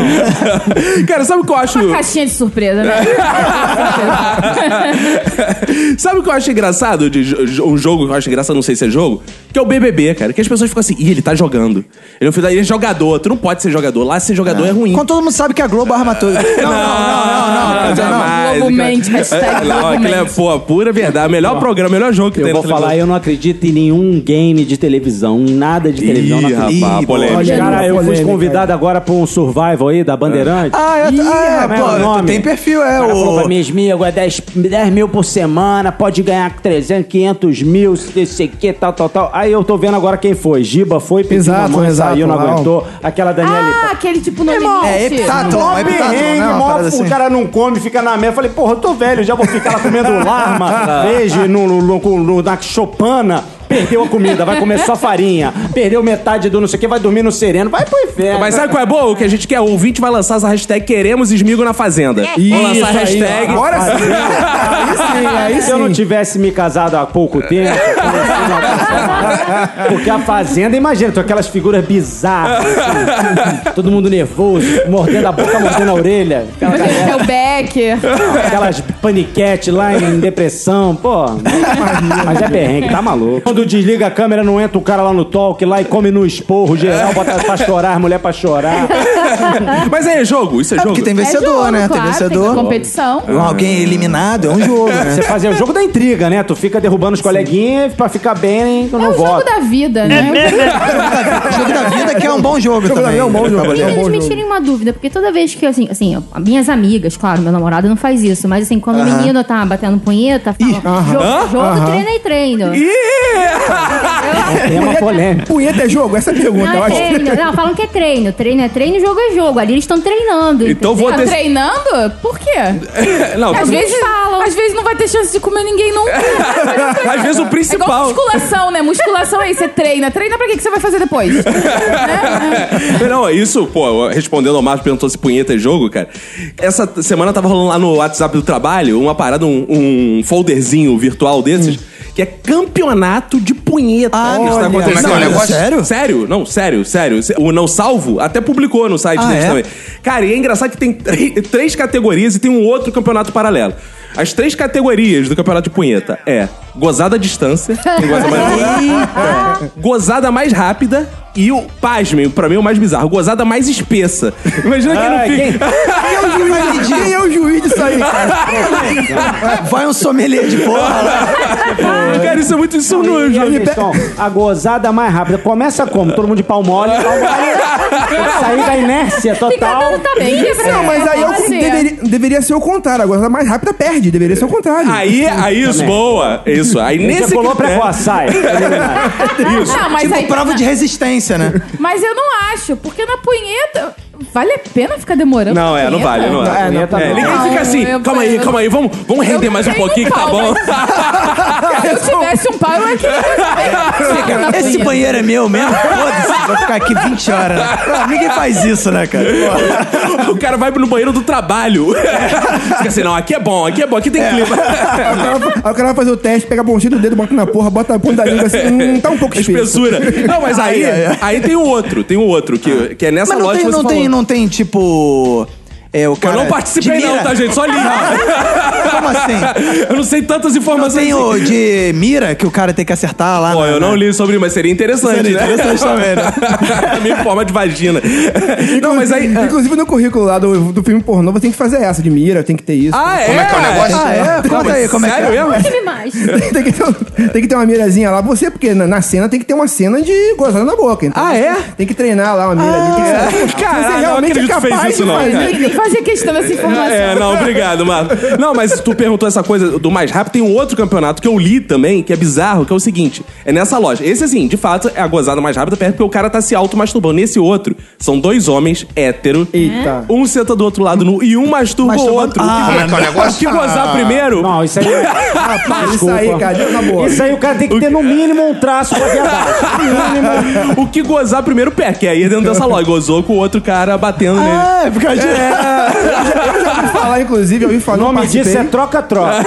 Speaker 1: Cara, sabe o que eu acho.
Speaker 3: Uma caixinha de surpresa, né?
Speaker 1: Sabe o que eu acho engraçado de jo- um jogo que eu acho engraçado, não sei se é jogo? Que é o BBB, cara. Que as pessoas ficam assim, ih, ele tá jogando. Ele, não- ele é jogador, tu não pode ser jogador. Lá ser jogador é, ruim.
Speaker 2: Quando todo mundo sabe que a Globo arma tudo. Não, não, não, não, não.
Speaker 1: jamais.
Speaker 3: Globo mente, hashtag
Speaker 1: É, não,
Speaker 3: Globo
Speaker 1: aquilo é,
Speaker 3: mente.
Speaker 1: pô, pura verdade. Melhor programa, melhor jogo que
Speaker 4: Eu
Speaker 1: tem
Speaker 4: vou
Speaker 1: na
Speaker 4: falar,
Speaker 1: televisão.
Speaker 4: eu não acredito em nenhum game de televisão, em nada de televisão. não
Speaker 1: Ih,
Speaker 4: acredito.
Speaker 1: rapaz,
Speaker 2: Ih,
Speaker 1: polêmica.
Speaker 4: Cara, eu fui convidado agora pra um survival aí da Bandeirante.
Speaker 2: Ah, é,
Speaker 4: Ih,
Speaker 2: ah, é,
Speaker 4: o
Speaker 2: pô,
Speaker 4: nome?
Speaker 2: tem perfil, é.
Speaker 4: O cara falou pra
Speaker 2: O...
Speaker 4: mim, Esmigo, é 10, 10 mil por semana, pode ganhar 300, 500 mil, não sei o que, tal, tal, tal. Aí eu tô vendo agora quem foi. Giba foi, pediu
Speaker 5: Exato, exato,
Speaker 4: saiu, não
Speaker 5: lá.
Speaker 4: aguentou. Aquela Daniela...
Speaker 3: Ah, aquele tipo no
Speaker 4: Irmão,
Speaker 3: limite.
Speaker 2: É heptato,
Speaker 4: Mó
Speaker 2: é
Speaker 4: perrengue,
Speaker 2: né? Uma parada assim.
Speaker 4: O cara não come, fica na. Eu falei, porra, eu tô velho, já vou ficar lá comendo larma, veja, no, no, no, no- na chopana, perdeu a comida, vai comer só farinha, perdeu metade do não sei o que, vai dormir no sereno, vai pro inferno.
Speaker 1: Mas sabe qual é boa? O que a gente quer? O ouvinte vai lançar essa hashtag Queremos Esmigo na Fazenda. Vamos lançar a
Speaker 5: aí,
Speaker 1: hashtag.
Speaker 5: Agora sim. Aí sim, aí
Speaker 4: Se eu não
Speaker 5: sim.
Speaker 4: tivesse me casado há pouco tempo, porque a fazenda, imagina, tu aquelas figuras bizarras, assim, todo mundo nervoso, mordendo a boca, mordendo a orelha, aquela galera,
Speaker 3: É o Becker.
Speaker 4: aquelas paniquete lá em depressão, pô. Mas é perrengue, tá maluco. Quando desliga a câmera, não entra o cara lá no talk lá e come no esporro geral, bota pra chorar, as mulher pra chorar.
Speaker 1: Mas aí é jogo, isso é,
Speaker 2: É
Speaker 1: jogo.
Speaker 2: porque tem
Speaker 3: É
Speaker 2: vencedor,
Speaker 3: jogo,
Speaker 2: né?
Speaker 3: claro,
Speaker 2: tem vencedor.
Speaker 3: Tem competição.
Speaker 2: Alguém eliminado é um jogo, né?
Speaker 4: Você fazia o jogo da intriga, né? Tu fica derrubando os coleguinhas pra ficar bem
Speaker 3: É
Speaker 4: no
Speaker 3: o jogo da vida, né?
Speaker 2: O jogo da vida que é um bom jogo
Speaker 5: Jogo da
Speaker 2: também.
Speaker 5: é um bom jogo. É um bom
Speaker 6: Eles me tirem uma dúvida, porque toda vez que, assim, assim, ó, minhas amigas, claro, meu namorado não faz isso, mas assim, quando o menino tá batendo punheta, fala, jogo, jogo treina e treino.
Speaker 4: Tema polêmico.
Speaker 5: Punheta é jogo? Essa é a pergunta.
Speaker 6: Não,
Speaker 5: eu
Speaker 6: é
Speaker 5: acho.
Speaker 6: treino. Não, falam que é treino. Treino é treino, jogo é jogo. Ali eles estão treinando.
Speaker 1: Então vou
Speaker 3: Tá
Speaker 1: ter...
Speaker 3: treinando? Por quê?
Speaker 1: Não,
Speaker 3: Às
Speaker 1: tá-
Speaker 3: vezes, às vezes não vai ter chance de comer ninguém nunca.
Speaker 1: às vezes o
Speaker 3: É igual
Speaker 1: principal...
Speaker 3: musculação, né? Musculação aí, você treina. Treina pra quê que você vai fazer depois?
Speaker 1: Não, isso, pô, respondendo ao Marcos, perguntou se punheta é jogo, cara. Essa semana tava rolando lá no WhatsApp do trabalho uma parada, um, um folderzinho virtual desses, que é campeonato de punheta.
Speaker 2: Ah,
Speaker 1: que está
Speaker 2: olha.
Speaker 1: acontecendo.
Speaker 2: Como é que é o negócio? Sério?
Speaker 1: Sério? Não, sério, sério. O Não Salvo até publicou no site
Speaker 2: Ah,
Speaker 1: deles
Speaker 2: é?
Speaker 1: também. Cara, e é engraçado que tem três categorias e tem um outro campeonato paralelo. As três categorias do campeonato de punheta é gozada à distância, quem goza mais gozada mais rápida e o, pasmem, pra mim é o mais bizarro, gozada mais espessa. Imagina quem não fica...
Speaker 5: Quem é o juiz disso aí, cara?
Speaker 2: Vai um sommelier de porra.
Speaker 1: Cara, isso é muito isso
Speaker 4: E
Speaker 1: nojo.
Speaker 4: a questão, a gozada mais rápida. Começa como? Todo mundo de pau mole, pau mole. Sair da inércia total.
Speaker 3: Tá bem quebrado.
Speaker 5: Não, mas aí eu,
Speaker 3: Assim,
Speaker 5: deveria, deveria ser o contrário. A mais rápida perde. Deveria ser o contrário.
Speaker 1: Aí, aí, isso, boa. Isso, aí nesse
Speaker 4: Ejaculou
Speaker 1: critério-
Speaker 4: precoce, sai.
Speaker 1: Isso.
Speaker 3: Não, mas
Speaker 2: Tipo
Speaker 3: aí,
Speaker 2: prova de resistência, né?
Speaker 3: Mas eu não acho, porque na punheta. Vale a pena ficar demorando?
Speaker 1: Não, é, não vale, não é.
Speaker 4: É, não, tá
Speaker 1: É,
Speaker 4: bom.
Speaker 1: ninguém fica assim,
Speaker 3: eu-
Speaker 1: calma aí,
Speaker 3: eu-
Speaker 1: calma aí, vamos, vamos render mais um pouquinho que tá bom.
Speaker 3: mas- Se eu tivesse um pau, eu ia querer.
Speaker 2: Esse banheiro é meu mesmo? Foda-se, vou ficar aqui 20 horas. né? Pô, Ninguém faz isso, né, cara? Porra.
Speaker 1: O cara vai no banheiro do trabalho. Fica assim, não, aqui é bom, aqui é bom, aqui tem clima.
Speaker 5: Aí o cara- vai fazer o teste, pega a pontinha do dedo, bota na porra, bota a ponta da língua assim, hum, tá um pouco espesso.
Speaker 1: Espessura. Não, mas aí, aí tem o outro, tem o outro, que, que é nessa
Speaker 2: Mas não
Speaker 1: loja
Speaker 2: tem,
Speaker 1: que você
Speaker 2: não
Speaker 1: falou.
Speaker 2: Não tem, tipo... É, o
Speaker 1: Eu
Speaker 2: cara
Speaker 1: não participei
Speaker 2: de
Speaker 1: não, tá, gente? Só li.
Speaker 2: Como assim?
Speaker 1: Eu não sei tantas
Speaker 2: Não
Speaker 1: informações.
Speaker 2: tem o
Speaker 1: assim.
Speaker 2: de mira que o cara tem que acertar lá.
Speaker 1: Pô,
Speaker 2: na-
Speaker 1: eu não
Speaker 2: na-
Speaker 1: li sobre, mas seria interessante,
Speaker 2: Seria
Speaker 1: né?
Speaker 2: interessante também, né?
Speaker 1: Meio forma de vagina. Não, mas aí...
Speaker 5: Inclusive no currículo lá do, do filme pornô, você tem que fazer essa de mira, tem que ter isso.
Speaker 1: Ah, é?
Speaker 7: Como é que é o negócio?
Speaker 2: Ah, é? Conta aí, como é que
Speaker 1: Sério
Speaker 2: é?
Speaker 1: mesmo?
Speaker 6: Time mais.
Speaker 5: tem, que ter, tem que ter uma mirazinha lá. Você, porque na, na cena tem que ter uma cena de gozada na boca. Então
Speaker 1: Ah, é?
Speaker 5: Tem que treinar lá uma mira ali. Ser- se
Speaker 1: Caralho,
Speaker 5: você
Speaker 1: não
Speaker 5: realmente
Speaker 1: acredito
Speaker 5: é
Speaker 1: que fez
Speaker 5: capaz
Speaker 1: isso
Speaker 5: de
Speaker 1: não,
Speaker 5: fazer,
Speaker 1: cara.
Speaker 3: Fazia questão dessa informação.
Speaker 1: É, não, obrigado, Marco. Não, mas tu perguntou essa coisa do mais rápido. Tem um outro campeonato que eu li também, que é bizarro, que é o seguinte: é nessa loja. Esse, assim, de fato, é a gozada mais rápida, perto porque o cara tá se auto-masturbando. Nesse outro, são dois homens hétero.
Speaker 5: Eita.
Speaker 1: Um senta do outro lado nu e um masturba o outro.
Speaker 2: Ah,
Speaker 7: Como é que é o negócio?
Speaker 1: O que gozar primeiro.
Speaker 4: Não, isso aí.
Speaker 5: Rapaz, isso aí, cara, na boa.
Speaker 4: Isso aí o cara tem que ter no mínimo um traço pra verdade. No.
Speaker 1: O que gozar primeiro pé, que é ir dentro dessa loja. Gozou com o outro cara batendo nele.
Speaker 2: Ah, é por causa de...
Speaker 5: Eu já ouvi falar, inclusive, eu ouvi falar,
Speaker 4: O nome disso é troca-troca.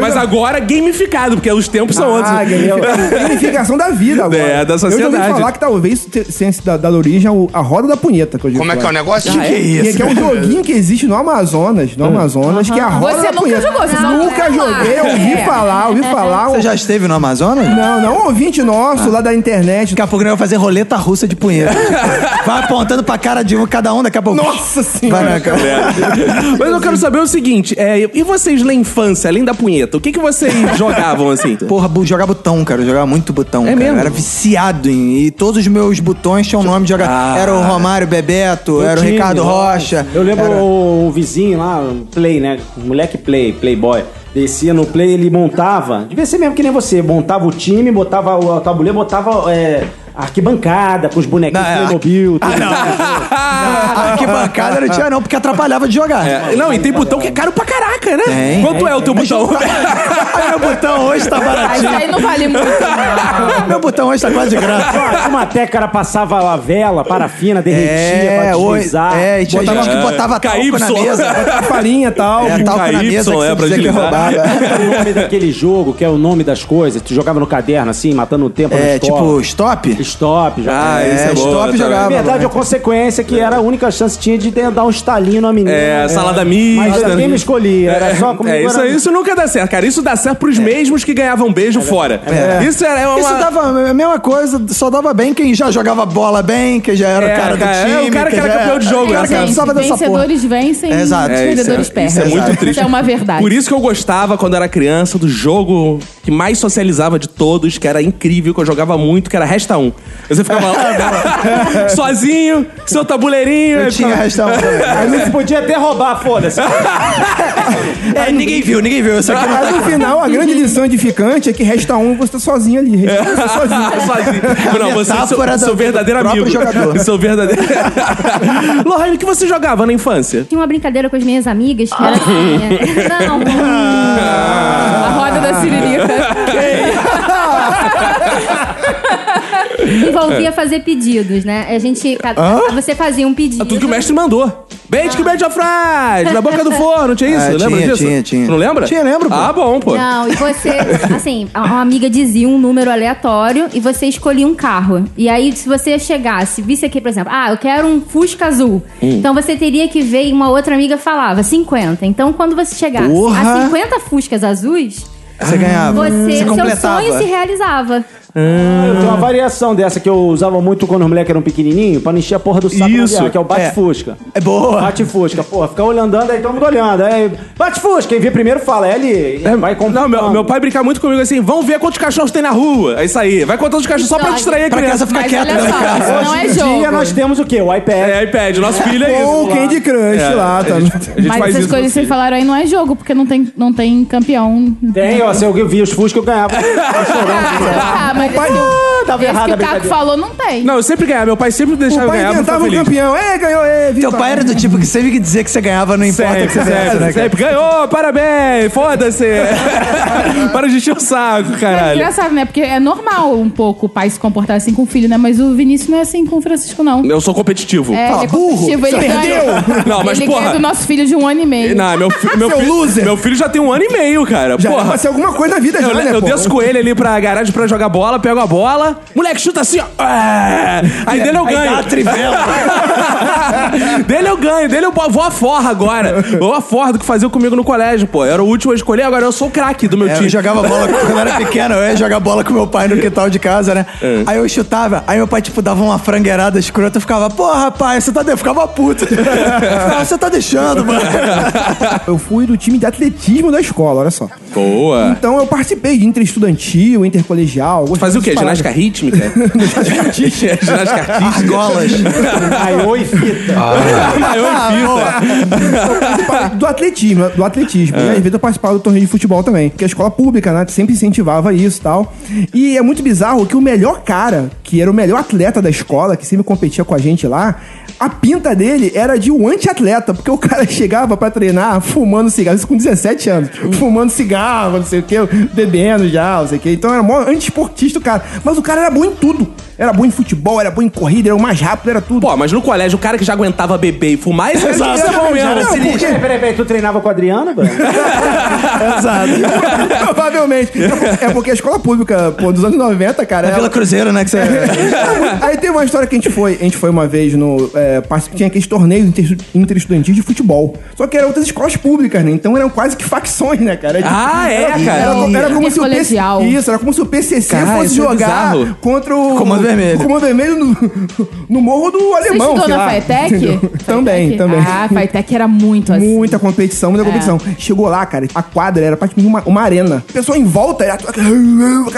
Speaker 1: Mas agora gamificado, porque os tempos são outros.
Speaker 5: Ah, gamificação da vida agora.
Speaker 1: É, da
Speaker 5: Eu já
Speaker 1: sociedade.
Speaker 5: ouvi falar que talvez tenha sido da- dado origem à roda da punheta. Que eu já
Speaker 7: Como é que é o negócio?
Speaker 1: Ah,
Speaker 2: Que isso?
Speaker 5: Que é um joguinho que existe no Amazonas, no Amazonas, que é a roda
Speaker 3: Você
Speaker 5: da
Speaker 3: nunca
Speaker 5: punheta.
Speaker 3: jogou, você
Speaker 5: Nunca
Speaker 3: ouviu falar.
Speaker 5: joguei, ouvi
Speaker 3: É.
Speaker 5: falar, ouvi falar.
Speaker 2: Você já esteve no Amazonas?
Speaker 5: Não, não, um ouvinte nosso lá da internet.
Speaker 2: Daqui a pouco ele vai fazer roleta russa de punheta. vai apontando pra cara de um, cada um, daqui a pouco.
Speaker 5: Nossa senhora.
Speaker 1: Mas eu quero saber o seguinte: é, e vocês na infância, além da punheta, o que, que vocês jogavam assim?
Speaker 2: Porra, jogar botão, cara. Eu jogava muito botão. cara.
Speaker 1: mesmo?
Speaker 2: Eu era viciado em. E todos os meus botões tinham nome de jogar.
Speaker 1: Ah.
Speaker 2: Era o Romário Bebeto, era o
Speaker 4: time,
Speaker 2: Ricardo
Speaker 4: nossa.
Speaker 2: Rocha.
Speaker 4: Eu lembro
Speaker 2: era-
Speaker 4: o, o vizinho lá, o Play, né? O moleque Play, Playboy. Descia no Play, ele montava. Devia ser mesmo que nem você. Montava o time, botava o tabuleiro, botava é, arquibancada, com os bonequinhos
Speaker 2: Não, é,
Speaker 4: Playmobil.
Speaker 2: Ah,
Speaker 4: tudo.
Speaker 2: não. não arquibancada não tinha não, porque atrapalhava de jogar.
Speaker 1: É, não, e tem botão que é caro pra caraca, né?
Speaker 2: Tem.
Speaker 1: Quanto é o teu botão?
Speaker 2: Meu botão hoje tá
Speaker 3: Mas
Speaker 2: baratinho.
Speaker 3: aí não vale muito. não.
Speaker 2: Meu botão hoje tá quase de graça.
Speaker 4: Ah, Uma até cara passava a vela, parafina, derretia pra
Speaker 2: hoje,
Speaker 4: deslizar.
Speaker 2: é, e tinha
Speaker 5: Botava-
Speaker 2: gente que botava talco na mesa.
Speaker 5: A farinha e tal.
Speaker 2: É, talco na mesa que
Speaker 1: é,
Speaker 2: você
Speaker 1: pra
Speaker 2: que roubava.
Speaker 4: o nome daquele jogo, que é o nome das coisas. Tu jogava no caderno, assim, matando o tempo
Speaker 2: É, tipo, stop?
Speaker 4: Stop, jogava.
Speaker 1: Ah, isso é,
Speaker 2: É,
Speaker 1: bom.
Speaker 2: stop jogava.
Speaker 4: Na verdade, a consequência que era a única chance que tinha de dar um estalinho na menina.
Speaker 1: É, salada mista.
Speaker 4: Mas ninguém me escolhia, era só comigo.
Speaker 1: É, isso,
Speaker 4: era-
Speaker 1: isso nunca dá certo, cara. Isso dá certo pros mesmos que ganhavam beijo fora. Isso é uma...
Speaker 2: Isso dava a mesma coisa, só dava bem quem já jogava bola bem, quem já era
Speaker 1: É,
Speaker 2: o cara do
Speaker 1: cara, é,
Speaker 2: time.
Speaker 1: o cara que era
Speaker 2: já
Speaker 1: campeão de jogo,
Speaker 2: cara
Speaker 1: né, cara?
Speaker 2: precisava dessa porra.
Speaker 3: Vencedores vencem,
Speaker 2: Exato.
Speaker 3: os
Speaker 1: É, isso
Speaker 3: perdedores
Speaker 1: é-
Speaker 3: perdem.
Speaker 1: isso é muito
Speaker 3: Isso
Speaker 1: triste.
Speaker 3: é uma verdade.
Speaker 1: Por isso que eu gostava, quando era criança, do jogo que mais socializava de todos, que era incrível, que eu jogava muito, que era Resta 1. Você ficava lá, sozinho, seu tabuleirinho.
Speaker 2: Eu
Speaker 1: aí
Speaker 2: tinha restaurante.
Speaker 4: Aí não se podia até roubar, foda-se.
Speaker 2: É, ninguém viu, ninguém viu. Isso aqui não
Speaker 5: Mas
Speaker 2: tá
Speaker 5: no final, a grande lição edificante é que resta um e você tá sozinho ali. Resta um, você tá sozinho.
Speaker 1: sozinho. Não, você é seu, seu verdadeiro amigo.
Speaker 2: jogador.
Speaker 1: Seu verdadeiro. Lohane, o que você jogava na infância?
Speaker 6: Tinha uma brincadeira com as minhas amigas que era assim. é, Não,
Speaker 3: A roda da Siririca.
Speaker 6: Envolvia fazer pedidos, né? A gente. Você fazia um pedido.
Speaker 1: É tudo que o mestre mandou. Bait que bait a frase, na boca do forno, tinha isso?
Speaker 2: Ah,
Speaker 1: lembra
Speaker 2: tinha,
Speaker 1: disso?
Speaker 2: tinha, tinha.
Speaker 1: Tu não lembra?
Speaker 2: Tinha, lembro, pô.
Speaker 1: Ah, bom, pô.
Speaker 6: Não, e você, assim, uma amiga dizia um número aleatório e você escolhia um carro. E aí, se você chegasse, visse aqui, por exemplo, ah, eu quero um Fusca azul.
Speaker 1: Hum.
Speaker 6: Então você teria que ver e uma outra amiga falava 50. Então, quando você chegasse
Speaker 2: Porra!
Speaker 6: a 50 Fuscas azuis,
Speaker 2: Você ganhava.
Speaker 6: você,
Speaker 2: você
Speaker 6: seu
Speaker 2: completava.
Speaker 6: sonho se realizava.
Speaker 4: Eu tenho uma variação dessa que eu usava muito quando os moleques eram pequenininhos pra não encher a porra do saco
Speaker 1: Isso.
Speaker 4: viagem, que é o bate-fusca.
Speaker 2: É boa.
Speaker 4: Bate-fusca, porra, fica olhando, aí todo mundo olhando. Aí, bate-fusca, quem vê primeiro fala, é ali, vai comprar.
Speaker 1: Não, meu, meu pai brincava muito comigo assim, vamos ver quantos cachorros tem na rua. É isso aí. Vai contando os cachorros só pra distrair a
Speaker 2: Pra
Speaker 1: criança.
Speaker 2: criança ficar quieta,
Speaker 3: olha só,
Speaker 2: cara?
Speaker 3: não é
Speaker 4: Hoje em
Speaker 3: jogo.
Speaker 4: dia nós temos o quê? O iPad.
Speaker 1: É, iPad. Nosso filho é isso.
Speaker 5: Ou o Candy Crush
Speaker 1: É,
Speaker 5: lá, tá?
Speaker 1: A gente, a gente
Speaker 3: Mas
Speaker 1: faz
Speaker 3: essas
Speaker 1: isso
Speaker 3: coisas que vocês falaram aí não é jogo, porque não tem, não tem campeão.
Speaker 4: Tem, ó, se eu vi os Fusca eu ganhava.
Speaker 3: Ah, mas esse,
Speaker 4: Tava
Speaker 3: esse
Speaker 4: errado
Speaker 3: que
Speaker 4: a
Speaker 3: o Caco
Speaker 4: brincadeira.
Speaker 3: falou não tem.
Speaker 1: Não, eu sempre ganhava. Meu pai sempre
Speaker 5: O
Speaker 1: deixava eu
Speaker 5: pai
Speaker 1: ganhar pra
Speaker 5: inventava
Speaker 1: feliz.
Speaker 5: campeão. É, ganhou, é,
Speaker 2: Teu pai era do tipo que sempre que dizia que você ganhava, não importa o que você
Speaker 1: Sempre,
Speaker 2: fizesse,
Speaker 1: sempre,
Speaker 2: né, cara?
Speaker 1: sempre. Ganhou, parabéns, foda-se. Para de encher o saco,
Speaker 3: Mas é
Speaker 1: caralho.
Speaker 3: engraçado, né? Porque é normal um pouco o pai se comportar assim com o filho, né? Mas o Vinícius não é assim com o Francisco, não.
Speaker 1: Eu sou competitivo.
Speaker 3: É, ele é competitivo, ele ganha.
Speaker 1: Não, mas
Speaker 3: ele
Speaker 1: porra.
Speaker 3: ganha do nosso filho de um ano e meio.
Speaker 1: Não, meu, fi- meu,
Speaker 5: Seu
Speaker 1: filho,
Speaker 5: loser.
Speaker 1: meu filho já tem um ano e meio, cara.
Speaker 5: Já
Speaker 1: Porra.
Speaker 5: pra ser alguma coisa na vida
Speaker 1: Eu,
Speaker 5: já, né,
Speaker 1: eu
Speaker 5: pô?
Speaker 1: desço com ele ali pra garagem pra jogar bola, pego a bola, moleque chuta assim, ó. É. Aí dele eu ganho. dele eu ganho, dele eu vou a forra agora. Vou a forra do que fazia comigo no colégio, pô. Eu era o último a escolher, agora eu sou o craque do meu
Speaker 2: É,
Speaker 1: time.
Speaker 2: eu jogava bola quando eu era pequeno, eu ia jogar bola com meu pai no quintal de casa, né?
Speaker 1: É.
Speaker 2: Aí eu chutava, aí meu pai, tipo, dava uma frangueirada escrota, eu ficava, porra, rapaz, você tá. de-" Eu ficava puto. Não, você tá deixando, mano.
Speaker 5: Eu fui do time de atletismo da escola, olha só.
Speaker 1: Boa.
Speaker 5: Então eu participei de intestudantil, intercolegial.
Speaker 1: Fazia o quê? Ginástica rítmica? Ginástica artística.
Speaker 2: Argolas.
Speaker 4: Maiô e fita.
Speaker 1: Maior fita.
Speaker 5: Pa- do atletismo, do atletismo. né? Às vezes eu participava do torneio de futebol também. Porque a escola pública, né, sempre incentivava isso e tal. E é muito bizarro que o melhor cara, que era o melhor atleta da escola, que sempre competia com a gente lá, a pinta dele era de um anti-atleta, porque o cara chegava pra treinar fumando cigarro, isso com 17 anos, fumando cigarro, não sei o que, bebendo já, não sei o que. Então era mó anti-esportista o cara. Mas o cara era bom em tudo. Era bom em futebol, era bom em corrida, era o mais rápido, era tudo.
Speaker 1: Pô, mas no colégio, o cara que já aguentava beber e fumar, isso, é bom mesmo.
Speaker 4: Peraí, peraí, peraí, tu treinava com a Adriana, velho?
Speaker 5: Provavelmente. É porque a escola pública, pô, dos anos 90, cara.
Speaker 2: Vila
Speaker 5: ela-
Speaker 2: Cruzeiro, né? Que você...
Speaker 5: Aí teve uma história que a gente foi. A gente foi uma vez no. É, particip- tinha aqueles torneios inter- interestudantis de futebol. Só que eram outras escolas públicas, né? Então eram quase que facções, né, cara?
Speaker 1: Ah, é,
Speaker 5: era,
Speaker 1: cara?
Speaker 5: Era, co- era como se o PC. Isso, era como se o PCC
Speaker 1: Cara,
Speaker 5: fosse
Speaker 1: é
Speaker 5: jogar
Speaker 1: bizarro.
Speaker 5: contra o.
Speaker 2: Comando Vermelho.
Speaker 5: o Comando Vermelho no, no morro do Alemão.
Speaker 3: Você estudou na
Speaker 5: lá.
Speaker 3: Faetec?
Speaker 5: também, também.
Speaker 3: Ah, Faetec era muito assim.
Speaker 5: Muita competição, muita competição. Chegou lá, cara, a quadra era praticamente uma, uma arena. O pessoal em volta era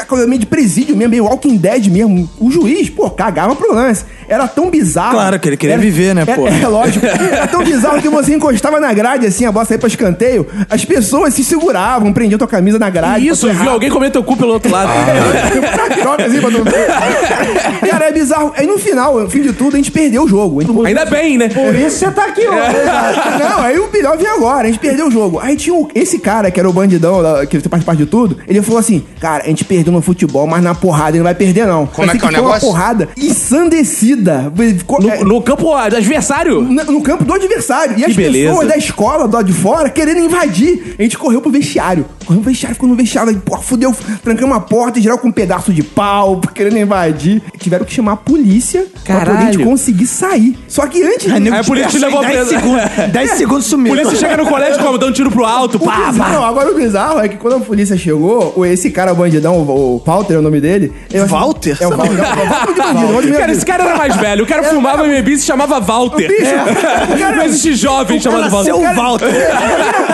Speaker 5: coisa meio de presídio mesmo, meio Walking Dead mesmo. O juiz, pô, cagava pro lance. era tão bizarro.
Speaker 2: Claro que ele queria
Speaker 5: Era-
Speaker 2: viver, né,
Speaker 5: é,
Speaker 2: pô?
Speaker 5: É, lógico. Era tão bizarro que você encostava na grade, assim, a bola saía pra escanteio, as pessoas se seguravam, prendiam tua camisa na grade.
Speaker 1: Isso, viu alguém comer teu cu pelo outro lado.
Speaker 5: Joga assim pra tu ver. Cara, é bizarro. Aí no final, no fim de tudo, a gente perdeu o jogo.
Speaker 1: Ainda bem, né?
Speaker 4: Por isso você tá aqui hoje.
Speaker 5: Não, aí o melhor vem agora, a gente perdeu o jogo. Aí tinha o- esse cara, que era o bandidão, que faz parte de tudo, ele falou assim: Cara, a gente perdeu no futebol, mas na porrada ele não vai perder, não.
Speaker 8: Como é que é o negócio?
Speaker 5: Uma porrada ensandecida. Ficou- é,
Speaker 1: No, no campo adversário.
Speaker 5: no, no campo do adversário. E
Speaker 1: Que
Speaker 5: as
Speaker 1: beleza.
Speaker 5: pessoas da escola, do lado de fora, querendo invadir. A gente correu pro vestiário. Correu pro vestiário, ficou no vestiário. Aí, pô, fudeu, trancamos a porta, em geral com um pedaço de pau, querendo invadir. Tiveram que chamar a polícia pra poder a gente
Speaker 1: Caralho.
Speaker 5: conseguir sair. Só que antes...
Speaker 2: Aí,
Speaker 1: a polícia te levou
Speaker 2: 10
Speaker 1: preso.
Speaker 2: segundos, 10 segundos sumiu.
Speaker 1: Polícia chega no colégio como? Dá um tiro pro alto,
Speaker 5: O
Speaker 1: pá,
Speaker 5: bizarro,
Speaker 1: pá.
Speaker 5: agora o bizarro é que quando a polícia chegou, o- esse cara bandidão, o, o Walter é o nome dele. eu-
Speaker 2: Walter?
Speaker 5: É o Walter. O Walter de bandido, o Walter
Speaker 1: Cara, esse cara era mais velho. O cara fumava e bebia e se chamava Walter. Não existe jovem chamado Walter.
Speaker 2: Seu Walter.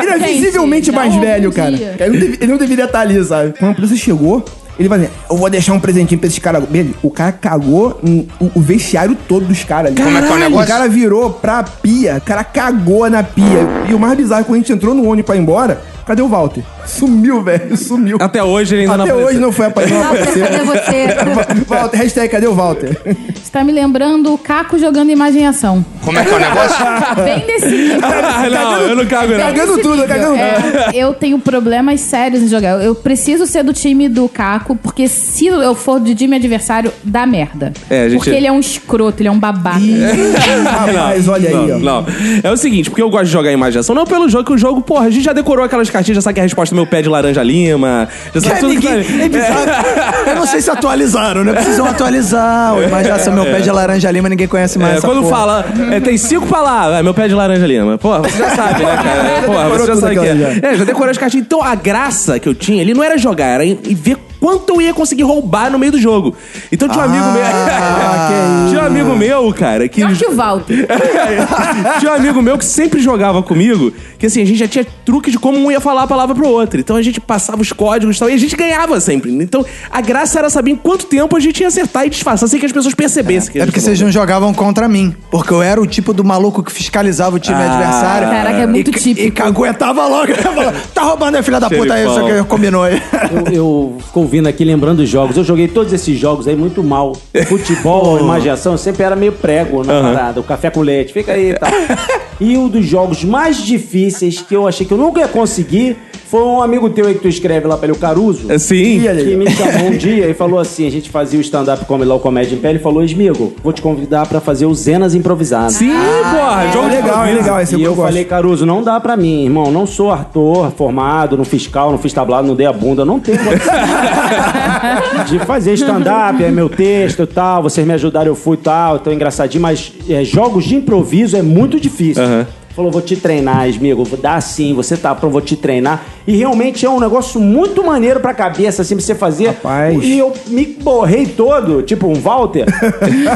Speaker 5: Ele é
Speaker 3: Gente,
Speaker 5: visivelmente mais velho, cara. Ele não, deve- ele não deveria estar ali, sabe? Quando a polícia chegou, ele vai dizer, eu vou deixar um presentinho pra esses caras. O cara cagou em- o, o vestiário todo dos caras. ali.
Speaker 8: Como é que é o negócio?
Speaker 5: O cara virou pra pia, o cara cagou na pia. E o mais bizarro, é quando a gente entrou no ônibus pra ir embora, cadê o Walter? Sumiu, velho, sumiu.
Speaker 1: Até hoje ele ainda não
Speaker 5: Até
Speaker 1: apareceu.
Speaker 5: hoje não foi apa- não apareceu.
Speaker 6: cadê você?
Speaker 5: Walter, hashtag cadê o Walter?
Speaker 3: Você tá me lembrando o Caco jogando imagem e ação.
Speaker 8: Como é que é o negócio?
Speaker 3: Bem desse nível.
Speaker 1: Ah, não, eu não cago, não.
Speaker 5: Cagando tudo,
Speaker 3: nível.
Speaker 5: cagando
Speaker 3: É, eu tenho problemas sérios em jogar. Eu preciso ser do time do Caco, porque se eu for de time adversário, dá merda.
Speaker 1: É, a gente-
Speaker 3: Porque ele é um escroto, ele é um babaca.
Speaker 5: Rapaz, olha aí,
Speaker 1: não,
Speaker 5: ó.
Speaker 1: não. É o seguinte, porque eu gosto de jogar imaginação, não pelo jogo, que o jogo, porra, a gente já decorou aquelas cartinhas, já sabe que a resposta é meu pé de laranja lima, já
Speaker 2: É,
Speaker 1: que
Speaker 2: ninguém, é bizarro. Eu não sei se atualizaram, né? Precisam atualizar. Imaginação, meu pé de laranja lima, ninguém conhece mais
Speaker 1: É,
Speaker 2: essa
Speaker 1: quando
Speaker 2: porra.
Speaker 1: fala, é, tem cinco palavras, é meu pé de laranja lima. Porra, você já sabe, né, cara? É, Porra, você já sabe o que é.
Speaker 5: aquela
Speaker 1: É, já decorou as cartinhas. Então a graça que eu tinha ali não era jogar, era em, em ver quanto eu ia conseguir roubar no meio do jogo. Então tinha um amigo meu. tinha um amigo meu, cara, que.
Speaker 3: Pior que o Walter.
Speaker 1: tinha um amigo meu que sempre jogava comigo, que assim, a gente já tinha truque de como um ia falar a palavra pro outro. Então a gente passava os códigos e tal, e a gente ganhava sempre. Então a graça era saber em quanto tempo a gente ia acertar e disfarçar, sem que as pessoas percebessem.
Speaker 2: É
Speaker 1: gente
Speaker 2: porque vocês não jogavam contra mim. Porque eu era o tipo do maluco que fiscalizava o time
Speaker 1: Ah,
Speaker 2: adversário.
Speaker 3: Caraca, é muito
Speaker 2: e,
Speaker 3: típico.
Speaker 2: E caguetava logo. Falava, tá roubando, é filha da puta aí, isso que combinou aí.
Speaker 4: Eu, eu ouvindo aqui, lembrando os jogos. Eu joguei todos esses jogos aí muito mal. Futebol, imaginação, eu sempre era meio prego na parada. O café com leite, fica aí e tal. E um dos jogos mais difíceis que eu achei que eu nunca ia conseguir foi um amigo teu aí que tu escreve lá pelo Caruso.
Speaker 1: É, Sim.
Speaker 4: Que me chamou um dia e falou assim: a gente fazia o stand-up como lá o Comédia em Pé. Ele falou: Esmigo, vou te convidar pra fazer o Zenas improvisado.
Speaker 1: Sim, porra, jogo de
Speaker 5: legal, é legal. Esse
Speaker 4: E eu falei, Caruso, não dá pra mim, irmão. Não sou ator formado no fiscal, não fiz tablado, não dei a bunda, não tenho condição de fazer stand-up, é meu texto e tal. Vocês me ajudaram, eu fui e tal, tô engraçadinho, mas é, jogos de improviso é muito difícil. Falou, vou te treinar, Esmigo, vou dar sim, você tá pronto, vou te treinar. E realmente é um negócio muito maneiro pra cabeça, assim, pra você fazer.
Speaker 5: Rapaz.
Speaker 4: E eu me borrei todo, tipo um Walter,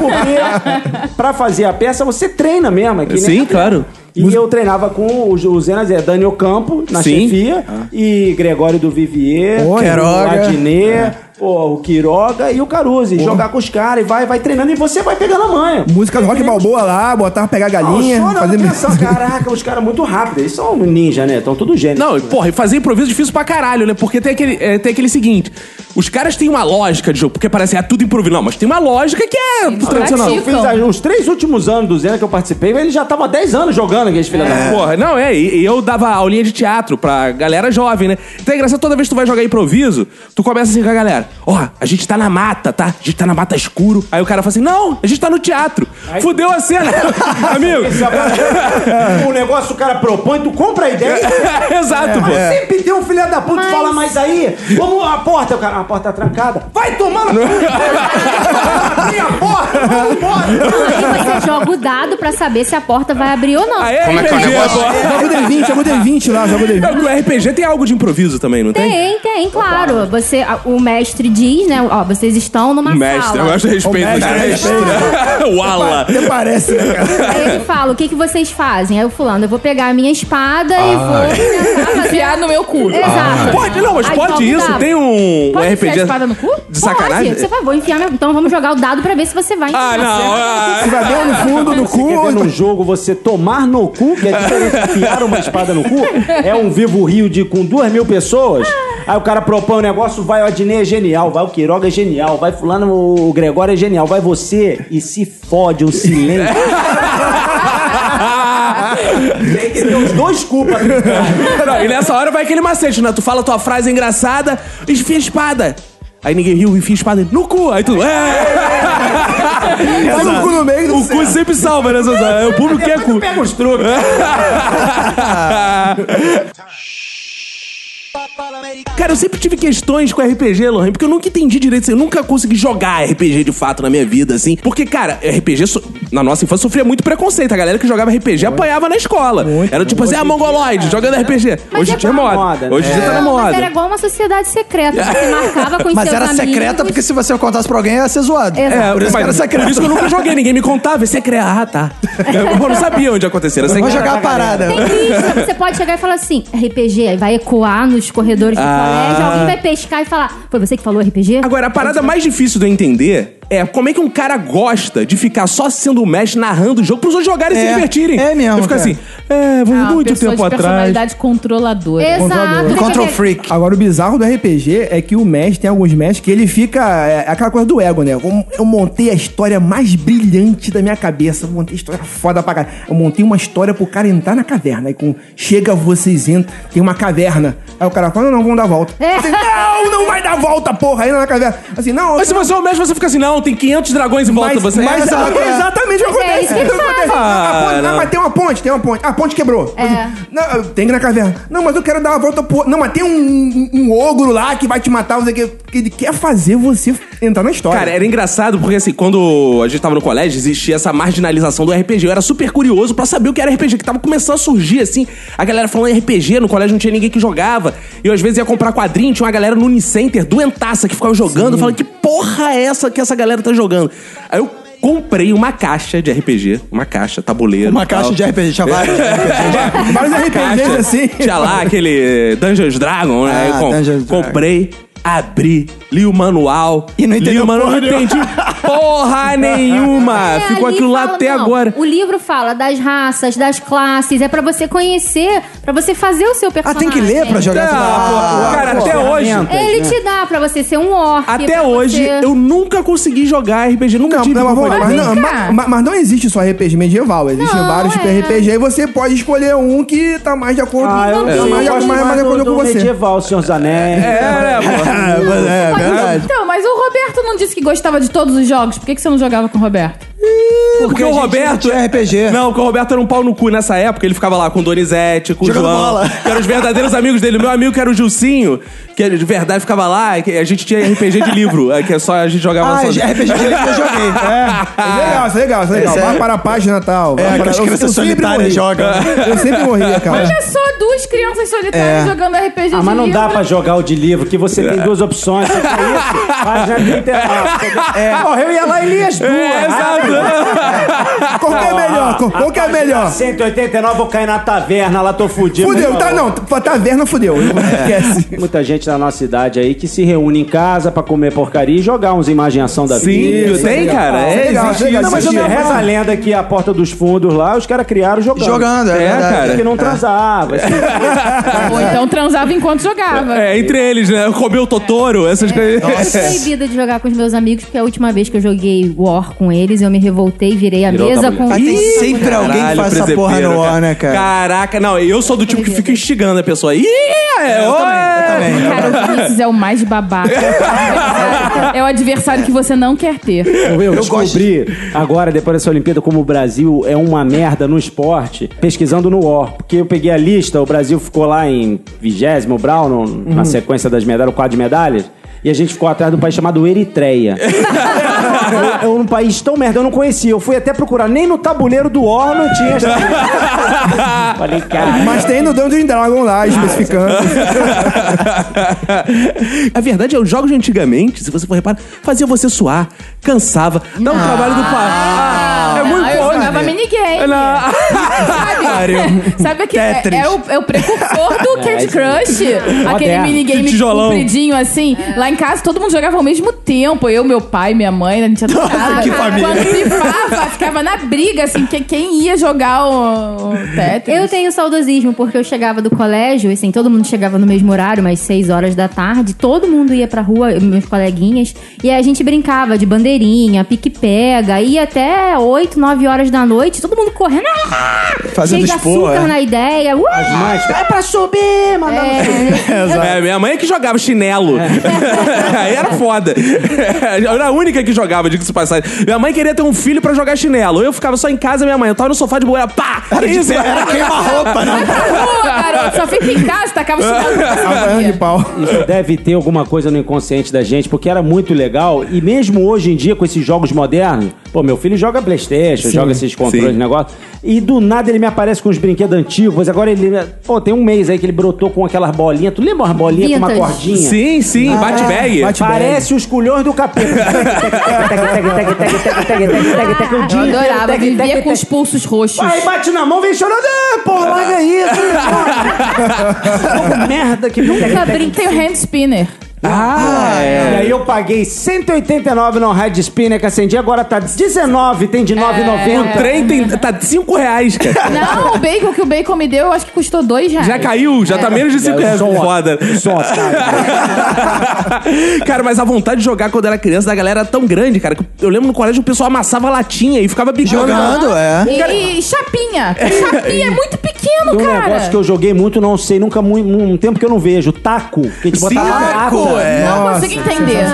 Speaker 4: porque pra fazer a peça você treina mesmo. É
Speaker 1: Sim, claro.
Speaker 4: E eu treinava com o, o Zenas, é Daniel Campo, na
Speaker 1: Sim.
Speaker 4: chefia, e Gregório do Vivier,
Speaker 2: Queiroga.
Speaker 4: Adnet, pô, o Quiroga e o Caruso. E jogar com os caras, e vai, vai treinando, e você vai pegando a manha.
Speaker 5: Música do Rock Balboa lá, botar, pegar galinha,
Speaker 4: Não,
Speaker 5: fazer...
Speaker 4: fazer... Caraca, os caras muito rápidos. Eles são ninja, né? Estão tudo gênio.
Speaker 1: Não, porra, e fazer improviso é difícil pra caralho, né? Porque tem aquele, é, tem aquele seguinte: os caras têm uma lógica de jogo, porque parece que é tudo improviso. Não, mas tem uma lógica que é tradicional.
Speaker 4: Eu fiz uns três últimos anos do Zena que eu participei, ele já tava há 10 anos jogando aqueles filhos da puta.
Speaker 1: Porra, não, é, e, e eu dava aulinha de teatro pra galera jovem, né? Então é engraçado, toda vez que tu vai jogar improviso, tu começa assim com a galera: Ó, a gente tá na mata, tá? A gente tá na mata escuro. Aí o cara fala assim: Não, a gente tá no teatro. Fudeu a cena. Amigo.
Speaker 4: o negócio o cara propõe, tu compra a ideia.
Speaker 1: Exato, pô.
Speaker 4: Mas sempre tem um filho da puta que fala, mas aí, vamos a porta, o cara, a porta tá trancada. Vai tomar no. Abrir a porta, vamos embora.
Speaker 6: Aí você joga o dado pra saber se a porta vai abrir ou não.
Speaker 1: Aí é
Speaker 8: Como é que é o
Speaker 1: RPG,
Speaker 8: negócio?
Speaker 1: pô.
Speaker 5: Joga o D20, joga o D20 lá, joga o
Speaker 1: É,
Speaker 5: D20.
Speaker 1: o RPG tem algo de improviso também, não tem?
Speaker 6: Tem, tem, claro. Você, o mestre mestre diz, né? Ó, vocês estão numa
Speaker 1: Mestre,
Speaker 6: sala.
Speaker 1: eu gosto de respeito.
Speaker 5: O mestre,
Speaker 1: né?
Speaker 5: respeito.
Speaker 1: Wala.
Speaker 5: Até parece, né, cara?
Speaker 6: Aí ele fala, o que, que vocês fazem? Aí o fulano, eu vou pegar a minha espada e vou.
Speaker 3: Enfiar no meu cu.
Speaker 6: Exato.
Speaker 1: Pode, não, mas
Speaker 6: Aí
Speaker 1: pode
Speaker 6: o
Speaker 1: isso.
Speaker 6: dado.
Speaker 1: Tem um, um
Speaker 3: Pode
Speaker 1: RPG.
Speaker 3: enfiar a espada no cu?
Speaker 1: De sacanagem?
Speaker 6: Pode, você vai, vou enfiar meu... Então vamos jogar o dado pra ver se você vai
Speaker 1: Ah,
Speaker 6: enfiar.
Speaker 1: não. ah.
Speaker 5: Você vai ver no fundo do
Speaker 4: Você quer
Speaker 5: cu.
Speaker 4: ver num jogo você tomar no cu, que é diferente de enfiar uma espada no cu? É um vivo rio de com duas mil pessoas. Aí o cara propõe um negócio, vai o Adnei é genial, vai o Quiroga é genial, vai fulano, o Gregório é genial, vai você e se fode um silêncio. Tem que ter os dois culpas.
Speaker 1: Não, e nessa hora vai aquele macete, né? Tu fala tua frase engraçada, enfia a espada. Aí ninguém riu, enfia a espada no cu. Aí tu. É.
Speaker 5: Vai no cu no meio do
Speaker 1: O cu sempre salva, né, Zazá? É o público que é cu.
Speaker 4: Pega os truques.
Speaker 1: Cara, eu sempre tive questões com RPG, Lohan, porque eu nunca entendi direito, assim, eu nunca consegui jogar RPG de fato na minha vida, assim. Porque, cara, RPG, so- na nossa infância, sofria muito preconceito. A galera que jogava RPG apanhava na escola. Era tipo assim, ah, mongoloide, jogando RPG. Hoje em dia é moda.
Speaker 4: moda, né?
Speaker 1: Hoje em dia tá na
Speaker 6: Não, mas era
Speaker 1: moda.
Speaker 6: igual uma sociedade secreta. Você marcava com os
Speaker 2: Mas
Speaker 6: seus
Speaker 2: era
Speaker 6: amigos.
Speaker 2: secreta porque se você contasse pra alguém ia ser zoado.
Speaker 6: Exato.
Speaker 1: É,
Speaker 2: por isso que
Speaker 1: mas
Speaker 2: era secreto.
Speaker 1: por isso que eu nunca joguei, ninguém me contava, é secreto. Ah, tá. Eu não sabia onde acontecia, era
Speaker 2: Vamos
Speaker 1: secreto.
Speaker 2: jogar a parada.
Speaker 6: Tem lista, você pode chegar e falar assim, RPG, aí vai ecoar nos corredores do
Speaker 1: Ah.
Speaker 6: colégio, alguém vai pescar e falar, foi você que falou RPG?
Speaker 1: Agora, a parada mais difícil de eu entender é como é que um cara gosta de ficar só sendo o mestre narrando o jogo pros outros jogarem e se
Speaker 2: É,
Speaker 1: divertirem.
Speaker 2: é mesmo,
Speaker 1: Eu fico
Speaker 2: cara.
Speaker 1: assim, é,
Speaker 3: Ah,
Speaker 1: muito tempo
Speaker 3: de
Speaker 1: atrás.
Speaker 3: personalidade controladora.
Speaker 6: Exato.
Speaker 2: Control Freak.
Speaker 5: Agora, o bizarro do RPG é que o mestre, tem alguns mestres que ele fica. É aquela coisa do ego, né? Eu, eu montei a história mais brilhante da minha cabeça. Eu montei a história foda pra caralho. Eu montei uma história pro cara entrar na caverna. Aí com chega, vocês entram, tem uma caverna. Aí o cara fala: não, não, vamos dar volta.
Speaker 6: É.
Speaker 5: Assim, não, não vai dar volta, porra. Aí na caverna. Assim, não.
Speaker 1: Mas se você é o mestre, você fica assim, não, tem 500 dragões em volta.
Speaker 5: Mas,
Speaker 1: você
Speaker 5: mas é
Speaker 2: é.
Speaker 5: exatamente o que
Speaker 6: Mas é
Speaker 5: acontece.
Speaker 6: isso que eles
Speaker 5: Acontece.
Speaker 6: fazem.
Speaker 5: Ah, a ponte-
Speaker 1: Ah,
Speaker 5: não,
Speaker 1: não.
Speaker 5: mas tem uma ponte, tem uma ponte. A ponte quebrou.
Speaker 6: É.
Speaker 5: Não, tem que ir na caverna. Não, mas eu quero dar uma volta pro. Não, mas tem um, um, um ogro lá que vai te matar, não sei o que. que Ele quer fazer você entrar na história.
Speaker 1: Cara, era engraçado porque assim, quando a gente tava no colégio, existia essa marginalização do RPG. Eu era super curioso pra saber o que era RPG, que tava começando a surgir assim. A galera falando RPG, no colégio não tinha ninguém que jogava. E eu às vezes ia comprar quadrinho, tinha uma galera no Unicenter, doentaça, que ficava jogando, falando que porra é essa que essa galera tá jogando? Aí eu comprei uma caixa de RPG, uma caixa, tabuleiro.
Speaker 2: Uma caixa de RPG, tinha vários.
Speaker 5: Vários RPGs assim.
Speaker 1: Tinha lá aquele Dungeons Dragon, né?
Speaker 2: Ah,
Speaker 1: Eu com-
Speaker 2: Dungeons Dragon.
Speaker 1: Abri, li o manual.
Speaker 2: E não
Speaker 1: li
Speaker 2: entendeu
Speaker 1: o manual, não entendi porra nenhuma.
Speaker 6: É,
Speaker 1: Ficou aquilo lá
Speaker 6: fala-
Speaker 1: até
Speaker 6: não,
Speaker 1: agora.
Speaker 6: O livro fala das raças, das classes, é pra você conhecer, pra você fazer o seu
Speaker 2: Ah,
Speaker 6: personagem.
Speaker 2: tem que ler pra jogar essa
Speaker 1: Ah,
Speaker 2: Ah,
Speaker 1: cara,
Speaker 4: pô,
Speaker 1: até hoje.
Speaker 4: ferramenta.
Speaker 6: Ele te dá pra você ser um orc.
Speaker 1: Até hoje,
Speaker 6: você-
Speaker 1: eu nunca consegui jogar RPG, nunca
Speaker 5: Não,
Speaker 1: tive
Speaker 5: não, mas, mas, não, mas- mas não existe só RPG medieval, existem
Speaker 6: Não,
Speaker 5: vários
Speaker 6: é.
Speaker 5: RPG e você pode escolher um que tá mais de acordo,
Speaker 4: Ah, eu,
Speaker 5: tá
Speaker 4: eu
Speaker 5: mais, de-
Speaker 4: gosto
Speaker 5: mais, mais de
Speaker 4: do,
Speaker 5: acordo
Speaker 4: do
Speaker 5: com você.
Speaker 4: medieval, Senhor dos Anéis.
Speaker 1: É, né, pô?
Speaker 2: É, verdade.
Speaker 3: Então, mas o Roberto não disse que gostava de todos os jogos. Por que, que você não jogava com o Roberto?
Speaker 1: Porque o
Speaker 2: a gente
Speaker 1: Roberto.
Speaker 2: não RPG.
Speaker 1: Não, porque o Roberto era um pau no cu nessa época. Ele ficava lá com o Donizete, com
Speaker 2: Jogando
Speaker 1: o João.
Speaker 2: bola.
Speaker 1: Que eram os verdadeiros amigos dele. Meu amigo, que era o Gilcinho, que de verdade ficava lá. Que a gente tinha RPG de livro, é, que é só a gente jogava
Speaker 2: Ah,
Speaker 1: só.
Speaker 2: RPG de livro eu joguei.
Speaker 5: É legal, isso é legal, isso é legal.
Speaker 2: Esse é-
Speaker 5: Vai para a página e tal.
Speaker 2: É, que
Speaker 5: para-
Speaker 2: as crianças solitárias jogam.
Speaker 5: Eu sempre morria, cara.
Speaker 3: Olha só, duas crianças solitárias
Speaker 2: É.
Speaker 3: jogando RPG
Speaker 4: Ah,
Speaker 3: de
Speaker 4: mas não dá
Speaker 3: livro.
Speaker 4: pra jogar o de livro, que você tem duas opções. O que é isso? Página 39. É. Porra, eu ia lá e li as duas.
Speaker 1: É, exato.
Speaker 5: Qual que é melhor? Qual, qual que é melhor?
Speaker 4: 189, vou cair na taverna, lá tô fudido.
Speaker 5: Fudeu, tá, não, taverna fudeu. Esquece.
Speaker 4: Muita gente na nossa idade aí que se reúne em casa pra comer porcaria e jogar uns imaginação da
Speaker 1: Sim,
Speaker 4: vida.
Speaker 1: tem, cara. É,
Speaker 5: legal,
Speaker 1: existe
Speaker 5: legal.
Speaker 1: isso.
Speaker 5: Não, mas eu
Speaker 4: Existe.
Speaker 5: não-
Speaker 4: Reza a lenda que a porta dos fundos lá, os caras criaram jogando.
Speaker 2: Jogando, é,
Speaker 1: É, cara.
Speaker 4: Que não transava. assim.
Speaker 3: Ou então transava enquanto jogava.
Speaker 1: É, entre eles, né? Comer o Totoro, essas coisas.
Speaker 6: Eu fui proibida de jogar com os meus amigos, porque a última vez que eu joguei War com eles, eu me revoltei, virei a
Speaker 1: Virou
Speaker 6: mesa com...
Speaker 2: Mas tem
Speaker 6: Ih,
Speaker 2: sempre alguém que
Speaker 1: Caralho,
Speaker 2: faz essa porra no
Speaker 1: cara.
Speaker 2: ar, né, cara?
Speaker 1: Caraca, não, eu sou do tipo que fica instigando a pessoa. Ih, é,
Speaker 2: Eu também, eu também.
Speaker 3: Cara, o Vinícius é o mais babaca. É o adversário que você não quer ter.
Speaker 4: Eu, eu
Speaker 2: Eu
Speaker 4: descobri agora, depois dessa Olimpíada, como o Brasil é uma merda no esporte, pesquisando no War. Porque eu peguei a lista, o Brasil ficou lá em vigésimo Brown, no- na sequência das medalhas, o quadro de medalhas. E a gente ficou atrás de um país chamado Eritreia. É um país tão merda, eu não conhecia. Eu fui até procurar, nem no tabuleiro do War não tinha. essa- Falei, cara.
Speaker 5: Mas tem no Dungeon Dragon lá, especificando.
Speaker 1: A verdade é, os jogos de antigamente, se você for reparar, fazia você suar, cansava, dá um trabalho do pai. Ah, é muito
Speaker 3: Ah. Jogava minigame.
Speaker 1: Não.
Speaker 3: Sabe, sabe aquele, é, é o, é o precursor do Candy
Speaker 4: isso-
Speaker 3: Crush. aquele minigame compridinho assim. Lá em casa todo mundo jogava ao mesmo tempo. Eu, meu pai, minha mãe, a gente adorava.
Speaker 2: que família.
Speaker 3: Quando pifava, ficava na briga, assim, que, quem ia jogar o, o Tetris.
Speaker 6: Eu tenho saudosismo, porque eu chegava do colégio, assim, todo mundo chegava no mesmo horário, umas 6 horas da tarde, todo mundo ia pra rua, meus coleguinhas, e a gente brincava de bandeirinha, pique-pega, ia até 8, 9 horas da noite, todo mundo correndo, ah,
Speaker 2: Fazendo
Speaker 6: cheio de
Speaker 2: expor,
Speaker 6: açúcar
Speaker 2: é.
Speaker 6: na ideia, uh!
Speaker 4: Mas é pra subir, mandando.
Speaker 6: É,
Speaker 1: É, minha mãe é que jogava chinelo. Aí era foda. Eu era a única que jogava, diga-se de passagem. Minha mãe queria ter um filho pra jogar chinelo. Eu ficava só em casa, minha mãe. Eu tava no sofá de boa, pá! Que isso?
Speaker 2: Era queima-roupa, né?
Speaker 3: Garoto, só fica em casa, tacava o chinelo
Speaker 5: de pau.
Speaker 4: Isso deve ter alguma coisa no inconsciente da gente, porque era muito legal. E mesmo hoje em dia, com esses jogos modernos, pô, meu filho joga Playstation, joga esses controles
Speaker 1: sim.
Speaker 4: de negócio. E do nada ele me aparece com os brinquedos antigos. Agora ele. Pô, tem um mês aí que ele brotou com aquelas bolinhas. Tu lembra umas bolinhas com uma cordinha?
Speaker 1: Sim, sim, bate-bag.
Speaker 5: bate-
Speaker 4: Parece os culhões do capeta.
Speaker 3: Eu adorava, vivia com os pulsos roxos.
Speaker 4: Aí bate na mão, vem chorando. Ah, porra, larga isso. Pô, merda que
Speaker 3: Nunca brinquei o hand spinner.
Speaker 1: Ah, é.
Speaker 4: E aí eu paguei 189 no Red Spinner que acendi, agora tá 19, tem de 9,90.
Speaker 1: O trem tem, tá 5 reais, cara.
Speaker 3: Não, o bacon que o bacon me deu, eu acho que custou dois reais.
Speaker 1: Já caiu, já tá menos de 5 reais.
Speaker 4: sou um-
Speaker 1: Foda.
Speaker 4: Um otário.
Speaker 1: cara, mas a vontade de jogar quando era criança da galera era tão grande, cara. que Eu lembro no colégio o pessoal amassava latinha e ficava bicando.
Speaker 2: Jogando, é.
Speaker 3: E, e chapinha. Chapinha é muito pequeno,
Speaker 4: um
Speaker 3: cara.
Speaker 4: negócio que eu joguei muito, não sei, nunca muito, um tempo que eu não vejo. Taco. Que a gente botava na
Speaker 2: Taco, é.
Speaker 3: Não
Speaker 5: Nossa,
Speaker 3: consigo entender.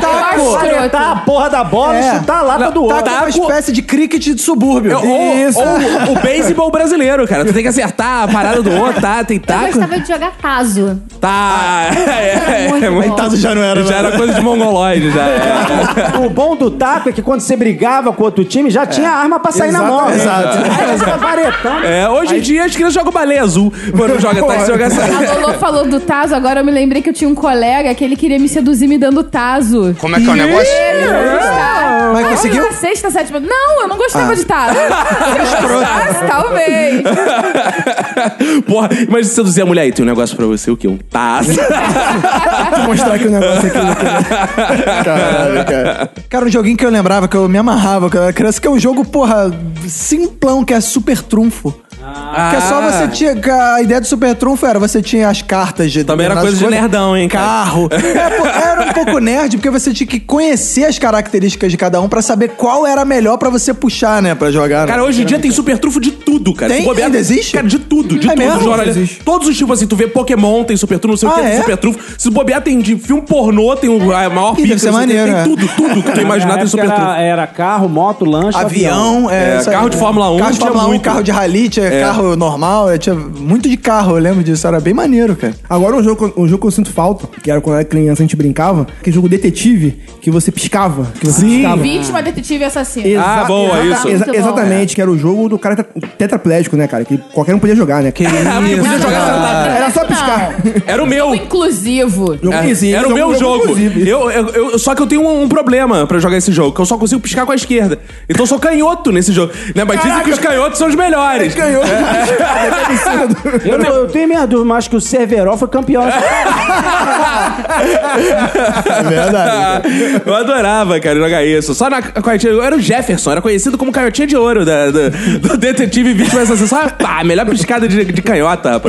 Speaker 2: Taco.
Speaker 3: Eu acho escroto.
Speaker 4: Tá a porra da bola
Speaker 2: É.
Speaker 4: e chutar a lata do
Speaker 2: Taco
Speaker 4: outro.
Speaker 2: é uma
Speaker 1: Taco-
Speaker 2: espécie de cricket de subúrbio.
Speaker 1: Ou, ou o beisebol brasileiro, cara. Tu tem que acertar a parada do outro, tá? Tem
Speaker 6: eu
Speaker 1: taco.
Speaker 6: gostava de jogar tazo.
Speaker 1: Tá. É,
Speaker 6: Muito
Speaker 1: é,
Speaker 6: bom.
Speaker 1: muito-
Speaker 2: Tazo já não era,
Speaker 1: Já era coisa de mongoloide, já. é.
Speaker 4: O bom do taco é que quando você brigava com outro time, já tinha arma pra sair na mão.
Speaker 2: Exato.
Speaker 4: Aí você vai varetando.
Speaker 1: É, hoje em dia as crianças jogam baleia azul. Quando joga taco, joga essa.
Speaker 3: A Lolo falou do Tazo, agora eu me lembrei que eu tinha um colega que ele queria me seduzir me dando Tazo.
Speaker 7: Como é que é o negócio?
Speaker 2: Mas conseguiu?
Speaker 3: Na sexta, sétima. Não, eu não gostava de Tazo. Mas, talvez.
Speaker 1: Porra, mas se seduzir a mulher aí, tem um negócio pra você, o quê? Um taço.
Speaker 5: Vou mostrar aqui o negócio aqui.
Speaker 2: Caralho, cara. Cara, um joguinho que eu lembrava, que eu me amarrava quando eu era criança, que é um jogo, porra, simplão, que é Super Trunfo. Que é só você tinha. que A ideia do Super Trunfo era você tinha as cartas de.
Speaker 1: Também era coisa de nerdão, hein, cara?
Speaker 2: Carro. É, era um pouco nerd, porque você tinha que conhecer as características de cada um pra saber qual era a melhor pra você puxar, né? Pra jogar.
Speaker 1: Cara,
Speaker 2: né?
Speaker 1: hoje em dia tem super trufo de tudo, cara.
Speaker 2: Tem?
Speaker 1: Se bobear-
Speaker 2: Ainda existe?
Speaker 1: Cara, de tudo, de
Speaker 2: É
Speaker 1: tudo.
Speaker 2: mesmo?
Speaker 1: Jornal-. Todos os tipos, assim, tu vê Pokémon, tem super trufo, não sei o
Speaker 2: Ah,
Speaker 1: que, tem
Speaker 2: é?
Speaker 1: super trufo. Se bobear, tem de filme pornô, tem o a maior
Speaker 2: Ih, deve
Speaker 1: o quê,
Speaker 2: maneiro,
Speaker 1: tem
Speaker 2: é.
Speaker 1: tudo, tudo que tu imaginar tem super
Speaker 4: época
Speaker 1: trufo.
Speaker 4: era, era carro, moto, lanche,
Speaker 2: Avião, é,
Speaker 1: É,
Speaker 2: aí.
Speaker 1: carro de Fórmula 1
Speaker 2: Carro de Fórmula 1,
Speaker 1: muito.
Speaker 2: carro de rally, tinha
Speaker 1: É.
Speaker 2: carro normal, é, tinha muito de carro, eu lembro disso, era bem maneiro, cara.
Speaker 5: Agora um jogo, um jogo que eu sinto falta, que era quando eu era criança, a gente brincava, que é jogo detetive, que você piscava. Que você
Speaker 1: Sim.
Speaker 5: piscava.
Speaker 3: Vítima, detetive e assassino.
Speaker 5: Exa-
Speaker 1: Ah, boa,
Speaker 5: exa-
Speaker 1: isso.
Speaker 5: exa-
Speaker 6: bom.
Speaker 5: exatamente, que era o jogo do cara tetra- tetraplégico, né, cara? Que qualquer um podia jogar, né? Que
Speaker 1: Ah, mas podia jogar sentado.
Speaker 5: Era só piscar.
Speaker 1: Era o meu.
Speaker 3: Inclusivo.
Speaker 1: É, era o meu jogo.
Speaker 5: inclusive.
Speaker 1: Eu, eu, eu- só que eu tenho um, um problema pra jogar esse jogo, que eu só consigo piscar com a esquerda. Então eu sou canhoto nesse jogo. Né? Mas dizem que os canhotos são os melhores.
Speaker 5: Ganhou.
Speaker 4: Eu, não- eu tenho minha dúvida, mas acho que o Cerveró foi campeão.
Speaker 2: É verdade.
Speaker 1: eu adorava, cara, jogar isso. Só na. Eu era o Jefferson, era conhecido como canhotinha de ouro da, do, do Detetive Vítima Assassino. Só pá, melhor piscada de, de canhota.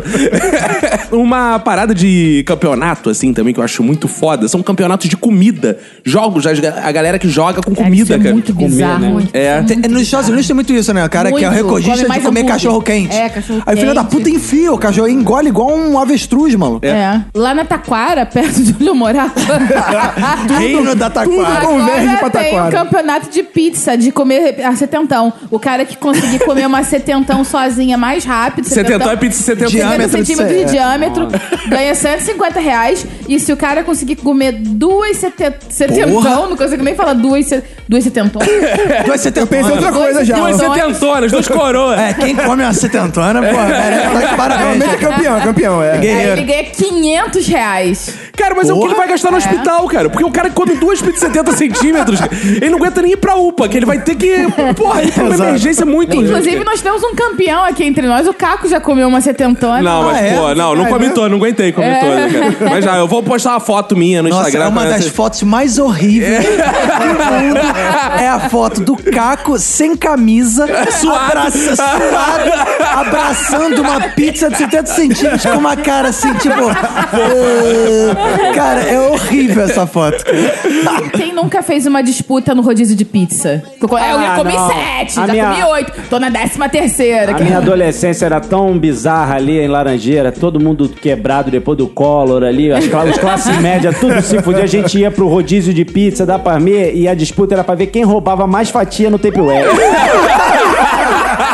Speaker 1: Uma parada de campeonato, assim, também, que eu acho muito foda, são campeonatos de comida. Jogos, a, a galera que joga com
Speaker 3: Deve
Speaker 1: comida,
Speaker 3: ser
Speaker 1: cara.
Speaker 3: muito bizarro.
Speaker 4: né?
Speaker 3: muito-
Speaker 1: É.
Speaker 2: Tem- Nos Estados Unidos tem muito isso, né? O cara que é o
Speaker 3: Muito.
Speaker 2: recordista de comer
Speaker 3: hambúrguer.
Speaker 2: cachorro cachorro quente.
Speaker 3: É, cachorro
Speaker 2: Aí o filho da
Speaker 3: quente.
Speaker 2: puta enfia o cachorro, engole igual um avestruz, maluco.
Speaker 3: É. Lá na Taquara, perto de onde eu morava.
Speaker 2: Tudo no da taquara.
Speaker 5: converge pra
Speaker 3: Agora tem um
Speaker 5: Taquara.
Speaker 3: campeonato de pizza, de comer a setentão. O cara que conseguir comer uma setentão sozinha mais rápido.
Speaker 1: Setentão é pizza setentão.
Speaker 3: 50
Speaker 2: Diâmetro de
Speaker 3: centímetros de
Speaker 2: cé-
Speaker 3: diâmetro, ganha 150 reais. E se o cara conseguir comer duas sete- setentão,
Speaker 2: Porra.
Speaker 3: não consigo nem falar duas, duas setentão.
Speaker 2: Duas
Speaker 5: Eu pensei outra coisa já.
Speaker 1: Duas
Speaker 3: Setentões.
Speaker 1: setentonas, duas coroas.
Speaker 2: É, quem come uma setentona, pô, merece tá de parabéns.
Speaker 5: Realmente é campeão, é campeão, é.
Speaker 3: Aí
Speaker 2: Guerreiro.
Speaker 3: ele ganha 500 reais.
Speaker 1: Cara, mas é o que ele vai gastar no hospital, cara. Porque o cara que come duas pizzas de 70 centímetros, ele não aguenta nem ir pra UPA, que ele vai ter que. Porra, ir pra uma emergência muito.
Speaker 3: Inclusive, nós temos um campeão aqui entre nós. O Caco já comeu uma setentona.
Speaker 1: Não, mas,
Speaker 2: Ah, é?
Speaker 1: pô, não, não
Speaker 5: Ah,
Speaker 1: comi
Speaker 5: é?
Speaker 1: toda, não aguentei comer
Speaker 3: É.
Speaker 1: toda, cara. Mas já, eu vou postar uma foto minha no
Speaker 2: Nossa,
Speaker 1: Instagram.
Speaker 2: é uma das
Speaker 1: vocês-
Speaker 2: fotos mais horríveis do mundo. É a foto do Caco sem camisa, suado, suado abraçando uma pizza de 70 centímetros com uma cara assim, tipo. "Ah". cara, é horrível essa foto.
Speaker 3: Quem nunca fez uma disputa no rodízio de pizza? Eu já
Speaker 4: Ah,
Speaker 3: comi
Speaker 4: não.
Speaker 3: sete,
Speaker 4: A
Speaker 3: já
Speaker 4: minha-
Speaker 3: comi oito. Tô na décima terceira.
Speaker 4: A minha adolescência era tão bizarra ali em Laranjeira, todo mundo quebrado depois do Collor ali, as cla- os classe média, tudo se fudia. A gente ia pro rodízio de pizza da Parmê e a disputa era pra ver quem roubava mais fatia no Tupperware.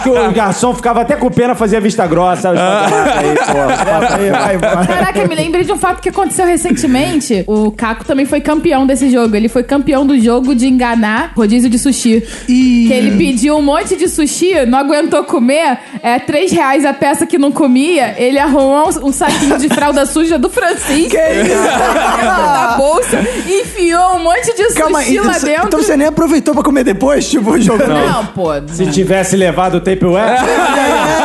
Speaker 4: Acho que o garçom ficava até com pena, fazia vista grossa. Aí, pô,
Speaker 5: Aí, vai, vai.
Speaker 3: Caraca, me lembrei de um fato que aconteceu recentemente. O Caco também foi campeão desse jogo. Ele foi campeão do jogo de enganar rodízio de sushi.
Speaker 2: Ih.
Speaker 3: Que ele pediu um monte de sushi, não aguentou comer, é três reais a peça que não comia. Ele arrumou um, um saquinho de fralda suja do Francisco.
Speaker 2: Que isso?
Speaker 3: da bolsa e enfiou um monte de sushi lá
Speaker 2: isso-
Speaker 3: dentro.
Speaker 2: então você nem aproveitou pra comer depois, tipo, jogando.
Speaker 3: Não, pô.
Speaker 4: Se tivesse levado o Tupperware...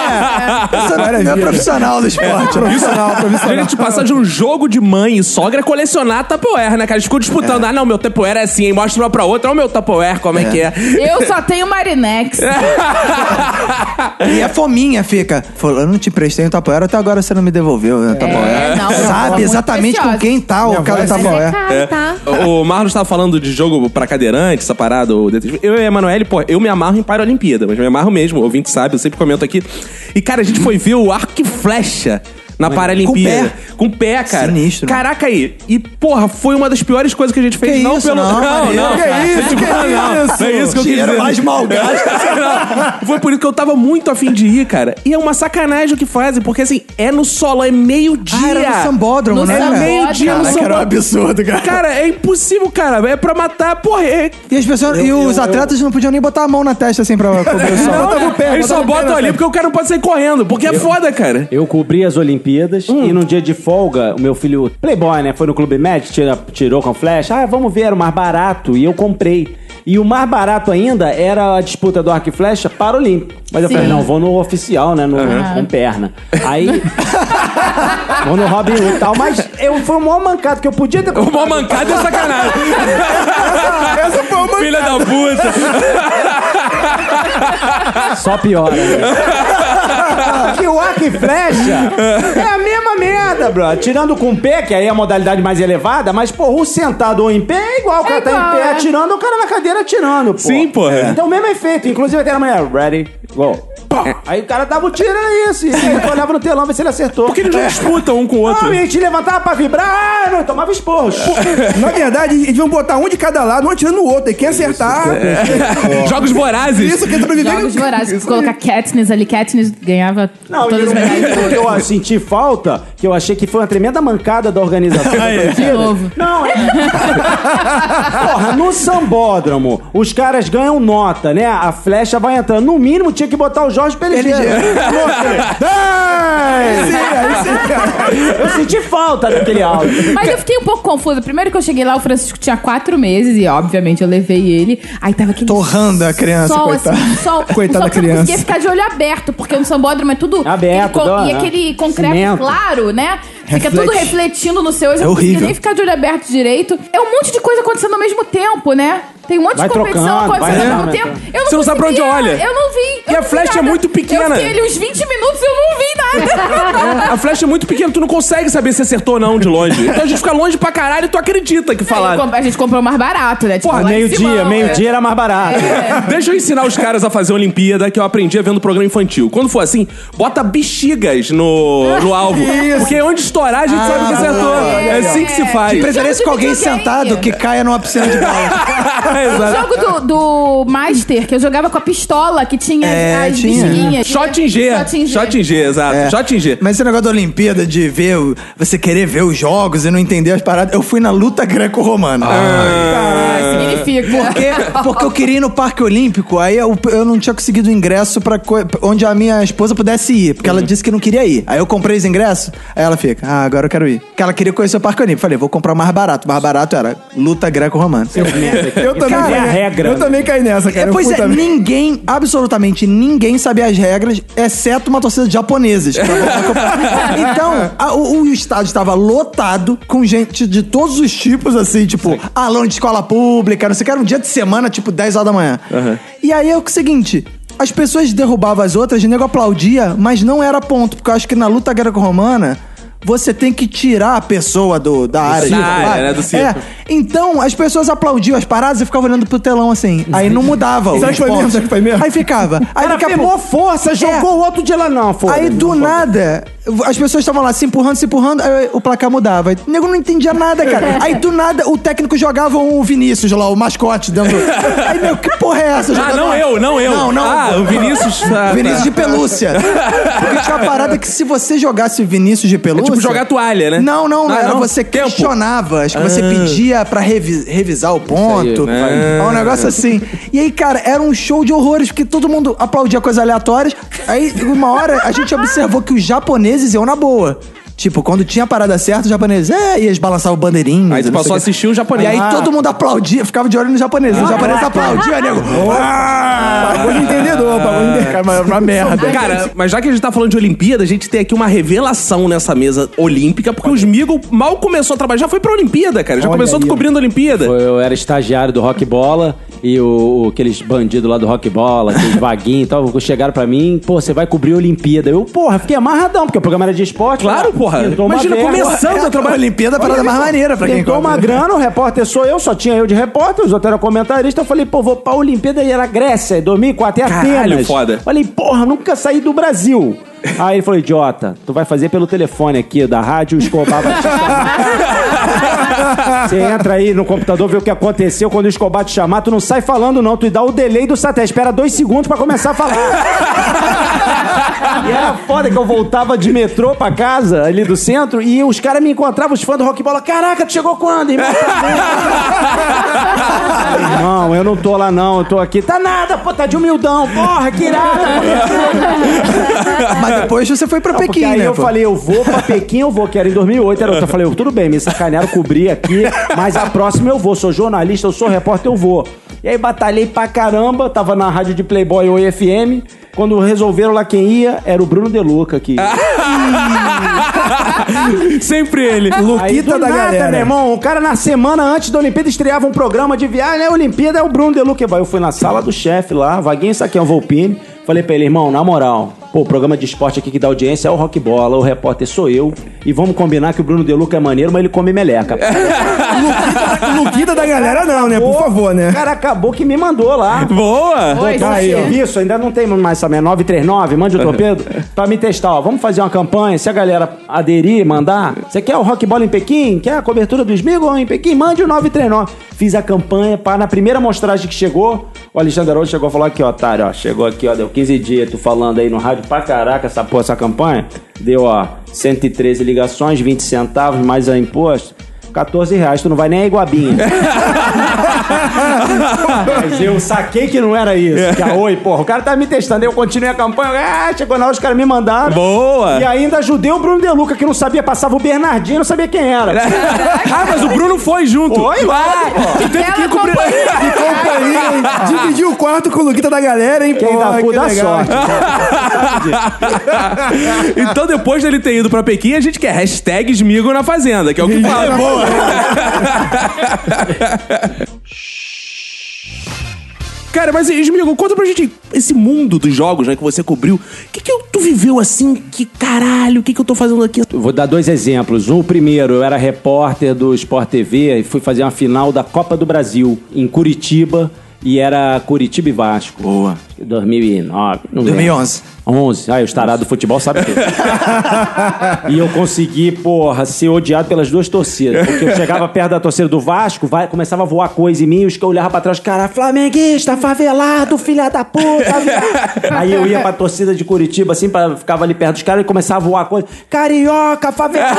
Speaker 2: Não é profissional do esporte. Profissional, profissional.
Speaker 1: Gente, passar de um jogo de mãe e sogra a colecionar Tupperware, né, cara? Eles ficam disputando. Ah, não, meu Tupperware é assim, hein? Mostra uma pra outra. Olha o meu Tupperware, como é, que é.
Speaker 3: Eu só tenho Marinex.
Speaker 2: E a fominha fica. Falou, eu não te prestei um tapoeira, até agora você não me devolveu, né? Tapoeira.
Speaker 3: não,
Speaker 2: Sabe exatamente com quem tá o cara
Speaker 6: é
Speaker 2: tapoeira.
Speaker 6: tá?
Speaker 1: O Marlon estava falando de jogo pra cadeirante, essa parada, o. Eu e a Emanuele, pô, eu me amarro em Paralimpíada, mas me amarro mesmo, o ouvinte sabe, eu sempre comento aqui. E, cara, a gente foi ver o arco e flecha na Paralimpíada. Com o pé, cara.
Speaker 2: Sinistro?
Speaker 1: Caraca aí. E, porra, foi uma das piores coisas que a gente fez.
Speaker 2: Que
Speaker 1: não
Speaker 2: isso,
Speaker 1: pelo.
Speaker 2: não,
Speaker 1: não, não.
Speaker 2: Que
Speaker 1: cara.
Speaker 5: isso, que
Speaker 1: não,
Speaker 5: isso?
Speaker 1: Não é isso que eu quis dizer.
Speaker 2: mais mal gasto.
Speaker 1: Não, Foi por isso que eu tava muito afim de ir, cara. E é uma sacanagem o que fazem, porque assim, é no solo, é meio-dia.
Speaker 2: Ah, era no sambódromo,
Speaker 3: No
Speaker 2: né?
Speaker 1: É
Speaker 3: sambódromo.
Speaker 1: meio-dia no
Speaker 2: Caraca, era um
Speaker 1: sambódromo.
Speaker 2: absurdo, cara.
Speaker 1: Cara, é impossível, cara. É pra matar, porra. É...
Speaker 2: E, as pessoas, e os atletas não podiam nem botar a mão na testa assim pra cobrir o sol.
Speaker 1: Não, eles só botam ali porque o cara não pode sair correndo. Porque é foda, cara.
Speaker 4: Eu cobri as Olimpíadas e no dia de folga, o meu filho, Playboy, né? Foi no Clube Med, tira, tirou com flecha. Ah, vamos ver, era o mais barato. E eu comprei. E o mais barato ainda era a disputa do arco e flecha para o Olímpico. Mas eu
Speaker 3: Sim.
Speaker 4: falei, não, vou no oficial, né? No, Com perna. Aí. vou no Robin Hood e tal. Mas eu, foi o maior mancado que eu podia ter
Speaker 1: Uma mancada é sacanagem.
Speaker 5: Essa foi uma
Speaker 1: Filha da puta.
Speaker 4: Só piora. Né? que o arco e flecha é a mesma merda, bro. Tirando com o pé, que aí é a modalidade mais elevada, mas, porra, o sentado ou em pé é igual. O cara tá
Speaker 3: igual,
Speaker 4: em pé
Speaker 3: é.
Speaker 4: atirando, o cara na cadeira atirando, pô.
Speaker 1: Sim, porra.
Speaker 4: Então, o mesmo efeito. Inclusive, até a mulher, ready, go. Pá. Aí o cara dava o tiro, era isso. E aí tu olhava no telão, ver se ele acertou.
Speaker 1: Por que eles não disputam um com o outro?
Speaker 4: Ah, a gente levantava pra vibrar, ah, não, tomava esporros.
Speaker 5: Na verdade, eles vão botar um de cada lado, um atirando no outro. E quem acertar.
Speaker 1: Jogos vorazes.
Speaker 5: Isso, quem sobreviver.
Speaker 3: Jogos vorazes. Colocar Katniss ali, Katniss ganhava
Speaker 4: Não,
Speaker 3: todas as
Speaker 4: o
Speaker 3: medalhas.
Speaker 4: que eu senti falta, que eu achei que foi uma tremenda mancada da organização da
Speaker 1: é.
Speaker 4: Olimpíada.
Speaker 3: De novo.
Speaker 4: Não, é. Porra, no sambódromo, os caras ganham nota, né? A flecha vai entrando. No mínimo, tinha que botar o Jorge Pelegeiro. Eu senti falta daquele áudio.
Speaker 3: Mas eu fiquei um pouco confusa. Primeiro que eu cheguei lá, o Francisco tinha quatro meses e, obviamente, eu levei ele. Aí tava aquele
Speaker 2: Torrando a criança,
Speaker 3: sol,
Speaker 2: coitada.
Speaker 3: assim, sol.
Speaker 5: Coitada
Speaker 3: sol que eu não
Speaker 5: criança.
Speaker 3: conseguia ficar de olho aberto, porque no sambódromo é tudo...
Speaker 4: Aberto, dó,
Speaker 3: E
Speaker 4: né?
Speaker 3: aquele concreto
Speaker 4: Cimento.
Speaker 3: claro, né? Fica
Speaker 5: Reflete.
Speaker 3: tudo refletindo no seu. Eu
Speaker 2: É
Speaker 3: não
Speaker 2: horrível.
Speaker 3: nem ficar de olho aberto direito. É um monte de coisa acontecendo ao mesmo tempo, né? Tem um monte
Speaker 4: Vai
Speaker 3: de competição
Speaker 4: trocando,
Speaker 3: acontecendo ao mesmo
Speaker 4: trocando.
Speaker 3: tempo. Eu não
Speaker 1: Você não sabe pra onde olha.
Speaker 3: Eu não vi.
Speaker 1: E
Speaker 3: eu
Speaker 1: a
Speaker 3: não
Speaker 1: flecha
Speaker 3: vi
Speaker 1: é muito pequena.
Speaker 3: Eu fiquei ali uns 20 minutos e eu não vi nada.
Speaker 1: A flecha é muito pequena, tu não consegue saber se acertou ou não de longe. Então a gente fica longe pra caralho e tu acredita que falaram.
Speaker 3: a gente comprou mais barato, né? Tipo,
Speaker 4: Porra, meio-dia, meio-dia era mais barato.
Speaker 1: Deixa eu ensinar os caras a fazer Olimpíada que eu aprendi vendo programa infantil. Quando for assim, bota bexigas no, no alvo. Porque onde estourar, a gente sabe que acertou. É, assim que se faz.
Speaker 2: De preferência com alguém sentado que caia numa piscina de bola.
Speaker 3: O jogo do, do Master, que eu jogava com a pistola, que tinha
Speaker 2: É,
Speaker 3: as
Speaker 2: tinha.
Speaker 3: bichinhas.
Speaker 1: Shot em G.
Speaker 3: Shot em G.
Speaker 1: Shot em G, exato.
Speaker 2: É.
Speaker 1: Shot em G.
Speaker 2: Mas esse negócio da Olimpíada de ver, o- você querer ver os jogos e não entender as paradas, eu fui na luta greco-romana.
Speaker 3: Ah, significa.
Speaker 2: Porque, porque eu queria ir no Parque Olímpico, aí eu, eu não tinha conseguido ingresso para onde a minha esposa pudesse ir, porque ela disse que não queria ir. Aí eu comprei os ingressos, aí ela fica, ah, agora eu quero ir. Porque ela queria conhecer o Parque Olímpico. Falei, vou comprar o mais barato. O mais barato era luta greco-romana.
Speaker 5: Eu também,
Speaker 4: Cara,
Speaker 5: caí-
Speaker 4: a regra.
Speaker 5: eu também caí nessa, cara.
Speaker 2: É, pois é,
Speaker 5: também.
Speaker 2: ninguém, absolutamente ninguém sabia as regras, exceto uma torcida de japoneses. então, a- o, o estádio estava lotado com gente de todos os tipos, assim, tipo, aluno de escola pública, não sei o que, era um dia de semana, tipo, 10 horas da manhã. E aí é o seguinte. As pessoas derrubavam as outras, o nego aplaudia, mas não era ponto, porque eu acho que na luta greco-romana você tem que tirar a pessoa do, da área. de combate.
Speaker 1: né, do circo.
Speaker 2: É, então as pessoas aplaudiam as paradas e ficavam olhando pro telão assim. Aí não mudava.
Speaker 5: Será que foi mesmo? Será que foi mesmo?
Speaker 2: Aí ficava. Aí
Speaker 4: Cara,
Speaker 2: a
Speaker 4: pegou
Speaker 2: pouco.
Speaker 4: força, jogou o outro de lá. Não, foda
Speaker 2: Aí do nada, as pessoas estavam lá se empurrando, se empurrando, aí o placar mudava. Aí O nego não entendia nada, cara. Aí do nada o técnico jogava o Vinícius lá, o mascote dentro. Aí, meu, que porra é essa?
Speaker 1: Ah, não eu, não eu.
Speaker 2: Não, não.
Speaker 1: Ah, o Vinícius. Ah,
Speaker 2: Vinícius
Speaker 1: tá.
Speaker 2: de pelúcia. Porque tinha uma parada que se você jogasse Vinícius de pelúcia.
Speaker 1: Tipo jogar toalha, né?
Speaker 2: Não, não, não.
Speaker 1: Ah,
Speaker 2: era
Speaker 1: não?
Speaker 2: você
Speaker 1: Tempo.
Speaker 2: questionava. Acho que você pedia pra revi- revisar o ponto.
Speaker 1: né?
Speaker 2: É um negócio assim. E aí, cara, era um show de horrores, porque todo mundo aplaudia coisas aleatórias. Aí, uma hora, a gente observou que os japoneses iam na boa. Tipo, quando tinha a parada certa, os japoneses, é, e eles balançavam bandeirinhas.
Speaker 1: Aí tu passou
Speaker 2: o
Speaker 1: a assistir o japonês.
Speaker 2: E aí
Speaker 1: Ah.
Speaker 2: todo mundo aplaudia, ficava de olho nos japoneses. Os japoneses aplaudiam, nego.
Speaker 5: Pagou de entendedor, pagou de entendedor.
Speaker 2: Cara, mas uma merda.
Speaker 1: Cara, mas já que a gente tá falando de Olimpíada, a gente tem aqui uma revelação nessa mesa olímpica, porque os Migo mal começou a trabalhar, já foi pra Olimpíada, cara. Já
Speaker 5: Olha
Speaker 1: começou
Speaker 5: aí, ó.
Speaker 1: cobrindo a Olimpíada.
Speaker 4: Eu era estagiário do Rock Bola e o, aqueles bandidos lá do Rock Bola, aqueles vaguinhos e tal, chegaram pra mim, pô, você vai cobrir a Olimpíada. Eu, porra, fiquei amarradão, porque o programa era de esporte.
Speaker 1: Claro,
Speaker 4: né?
Speaker 1: porra. Imagina
Speaker 4: verba.
Speaker 1: começando a
Speaker 2: A
Speaker 1: trabalhar.
Speaker 2: Olimpíada é a parada mais maneira pra quem cobra.
Speaker 4: uma grana, o repórter sou eu, só tinha eu de repórter, os outros eram comentaristas. Eu falei, pô, vou pra Olimpíada e era Grécia, 2004, é
Speaker 1: Caralho,
Speaker 4: Atenas.
Speaker 1: foda.
Speaker 4: Falei, porra, nunca saí do Brasil. Aí ele falou, idiota, tu vai fazer pelo telefone aqui da rádio, Escobar vai te chamar. Você entra aí no computador, vê o que aconteceu quando o Escobar te chamar, tu não sai falando não, tu dá o delay do satélite, espera dois segundos pra começar a falar. E era foda que eu voltava de metrô pra casa, ali do centro, e os caras me encontravam, os fãs do rock bola. Caraca, tu chegou quando, irmão? Irmão, eu não tô lá não, eu tô aqui. Tá nada, pô, tá de humildão. Porra, que irada.
Speaker 2: Mas depois você foi pra
Speaker 4: Porque
Speaker 2: Pequim,
Speaker 4: aí
Speaker 2: né?
Speaker 4: eu
Speaker 2: pô?
Speaker 4: falei, eu vou pra Pequim, eu vou, que era em 2008. Era, eu falei, tudo bem, me sacanearam, cobri aqui, mas a próxima eu vou. Sou jornalista, eu sou repórter, eu vou. E aí batalhei pra caramba, tava na rádio de Playboy Oi FM. Quando resolveram lá quem ia, era o Bruno Deluca aqui.
Speaker 1: Sempre ele.
Speaker 4: Aí,
Speaker 5: Luquita
Speaker 4: do
Speaker 5: da
Speaker 4: nada,
Speaker 5: galera.
Speaker 4: meu irmão, o cara na semana antes da Olimpíada estreava um programa de viagem, né? Olimpíada é o Bruno Deluca. Eu fui na sala do chefe lá, Vaguinho Saquião Volpini. Falei pra ele, irmão, na moral, pô, o programa de esporte aqui que dá audiência é o Rock Bola, o repórter sou eu. E vamos combinar que o Bruno Deluca é maneiro, mas ele come meleca.
Speaker 5: Luquita da galera não, né? Por favor, né?
Speaker 4: O cara acabou que me mandou lá.
Speaker 1: Boa!
Speaker 3: Oi,
Speaker 4: Tá aí, ó. Isso, ainda não tem mais essa 939, mande o torpedo pra me testar, ó. Vamos fazer uma campanha, se a galera aderir, mandar. Você quer o Rock Bola em Pequim? Quer a cobertura do Smigol em Pequim? Mande o 939. Fiz a campanha, pá, na primeira mostragem que chegou, o Alexandre Araújo chegou a falar aqui, ó, otário, ó, chegou aqui, ó, deu 15 dias, tu falando aí no rádio pra caraca essa porra, essa campanha, deu, ó, 113 ligações, 20 centavos, mais a imposto. 14 reais, tu não vai nem a Iguabinha. Mas eu saquei que não era isso. Que a oi, porra, o cara tá me testando. Eu continuei a campanha. Ah, chegou na hora, os caras me mandaram.
Speaker 1: Boa!
Speaker 4: E ainda ajudei o Bruno Deluca, que não sabia, passava o Bernardinho, não sabia quem era.
Speaker 1: Ah, mas o Bruno foi junto.
Speaker 4: Foi,
Speaker 1: Ah, tu teve que cobrir.
Speaker 5: Que companhia, hein? Dividiu o quarto com o Luquita da galera, hein?
Speaker 4: Quem
Speaker 5: Pô,
Speaker 4: dá cu
Speaker 5: que
Speaker 4: dá sorte.
Speaker 1: Então, depois dele ter ido pra Pequim, a gente quer hashtag Smigo na Fazenda, que é o que fala. Cara, mas Esmigo, conta pra gente esse mundo dos jogos, né, que você cobriu. O que que tu viveu assim? Que caralho, o que que eu tô fazendo aqui?
Speaker 4: Eu Vou dar dois exemplos. Um, primeiro, eu era repórter do Sport TV e fui fazer uma final da Copa do Brasil em Curitiba e era Curitiba e Vasco.
Speaker 2: Boa.
Speaker 4: 2009. Não lembro.
Speaker 2: 2011.
Speaker 4: 11. Ah, os tarados do futebol sabem tudo. e eu consegui, porra, ser odiado pelas duas torcidas. Porque eu chegava perto da torcida do Vasco, vai, começava a voar coisa em mim, e os que eu olhava pra trás, cara, flamenguista, favelado, filha da puta. viado." Aí eu ia pra torcida de Curitiba, assim, pra, ficava ali perto dos caras e começava a voar coisa. Carioca, favelado.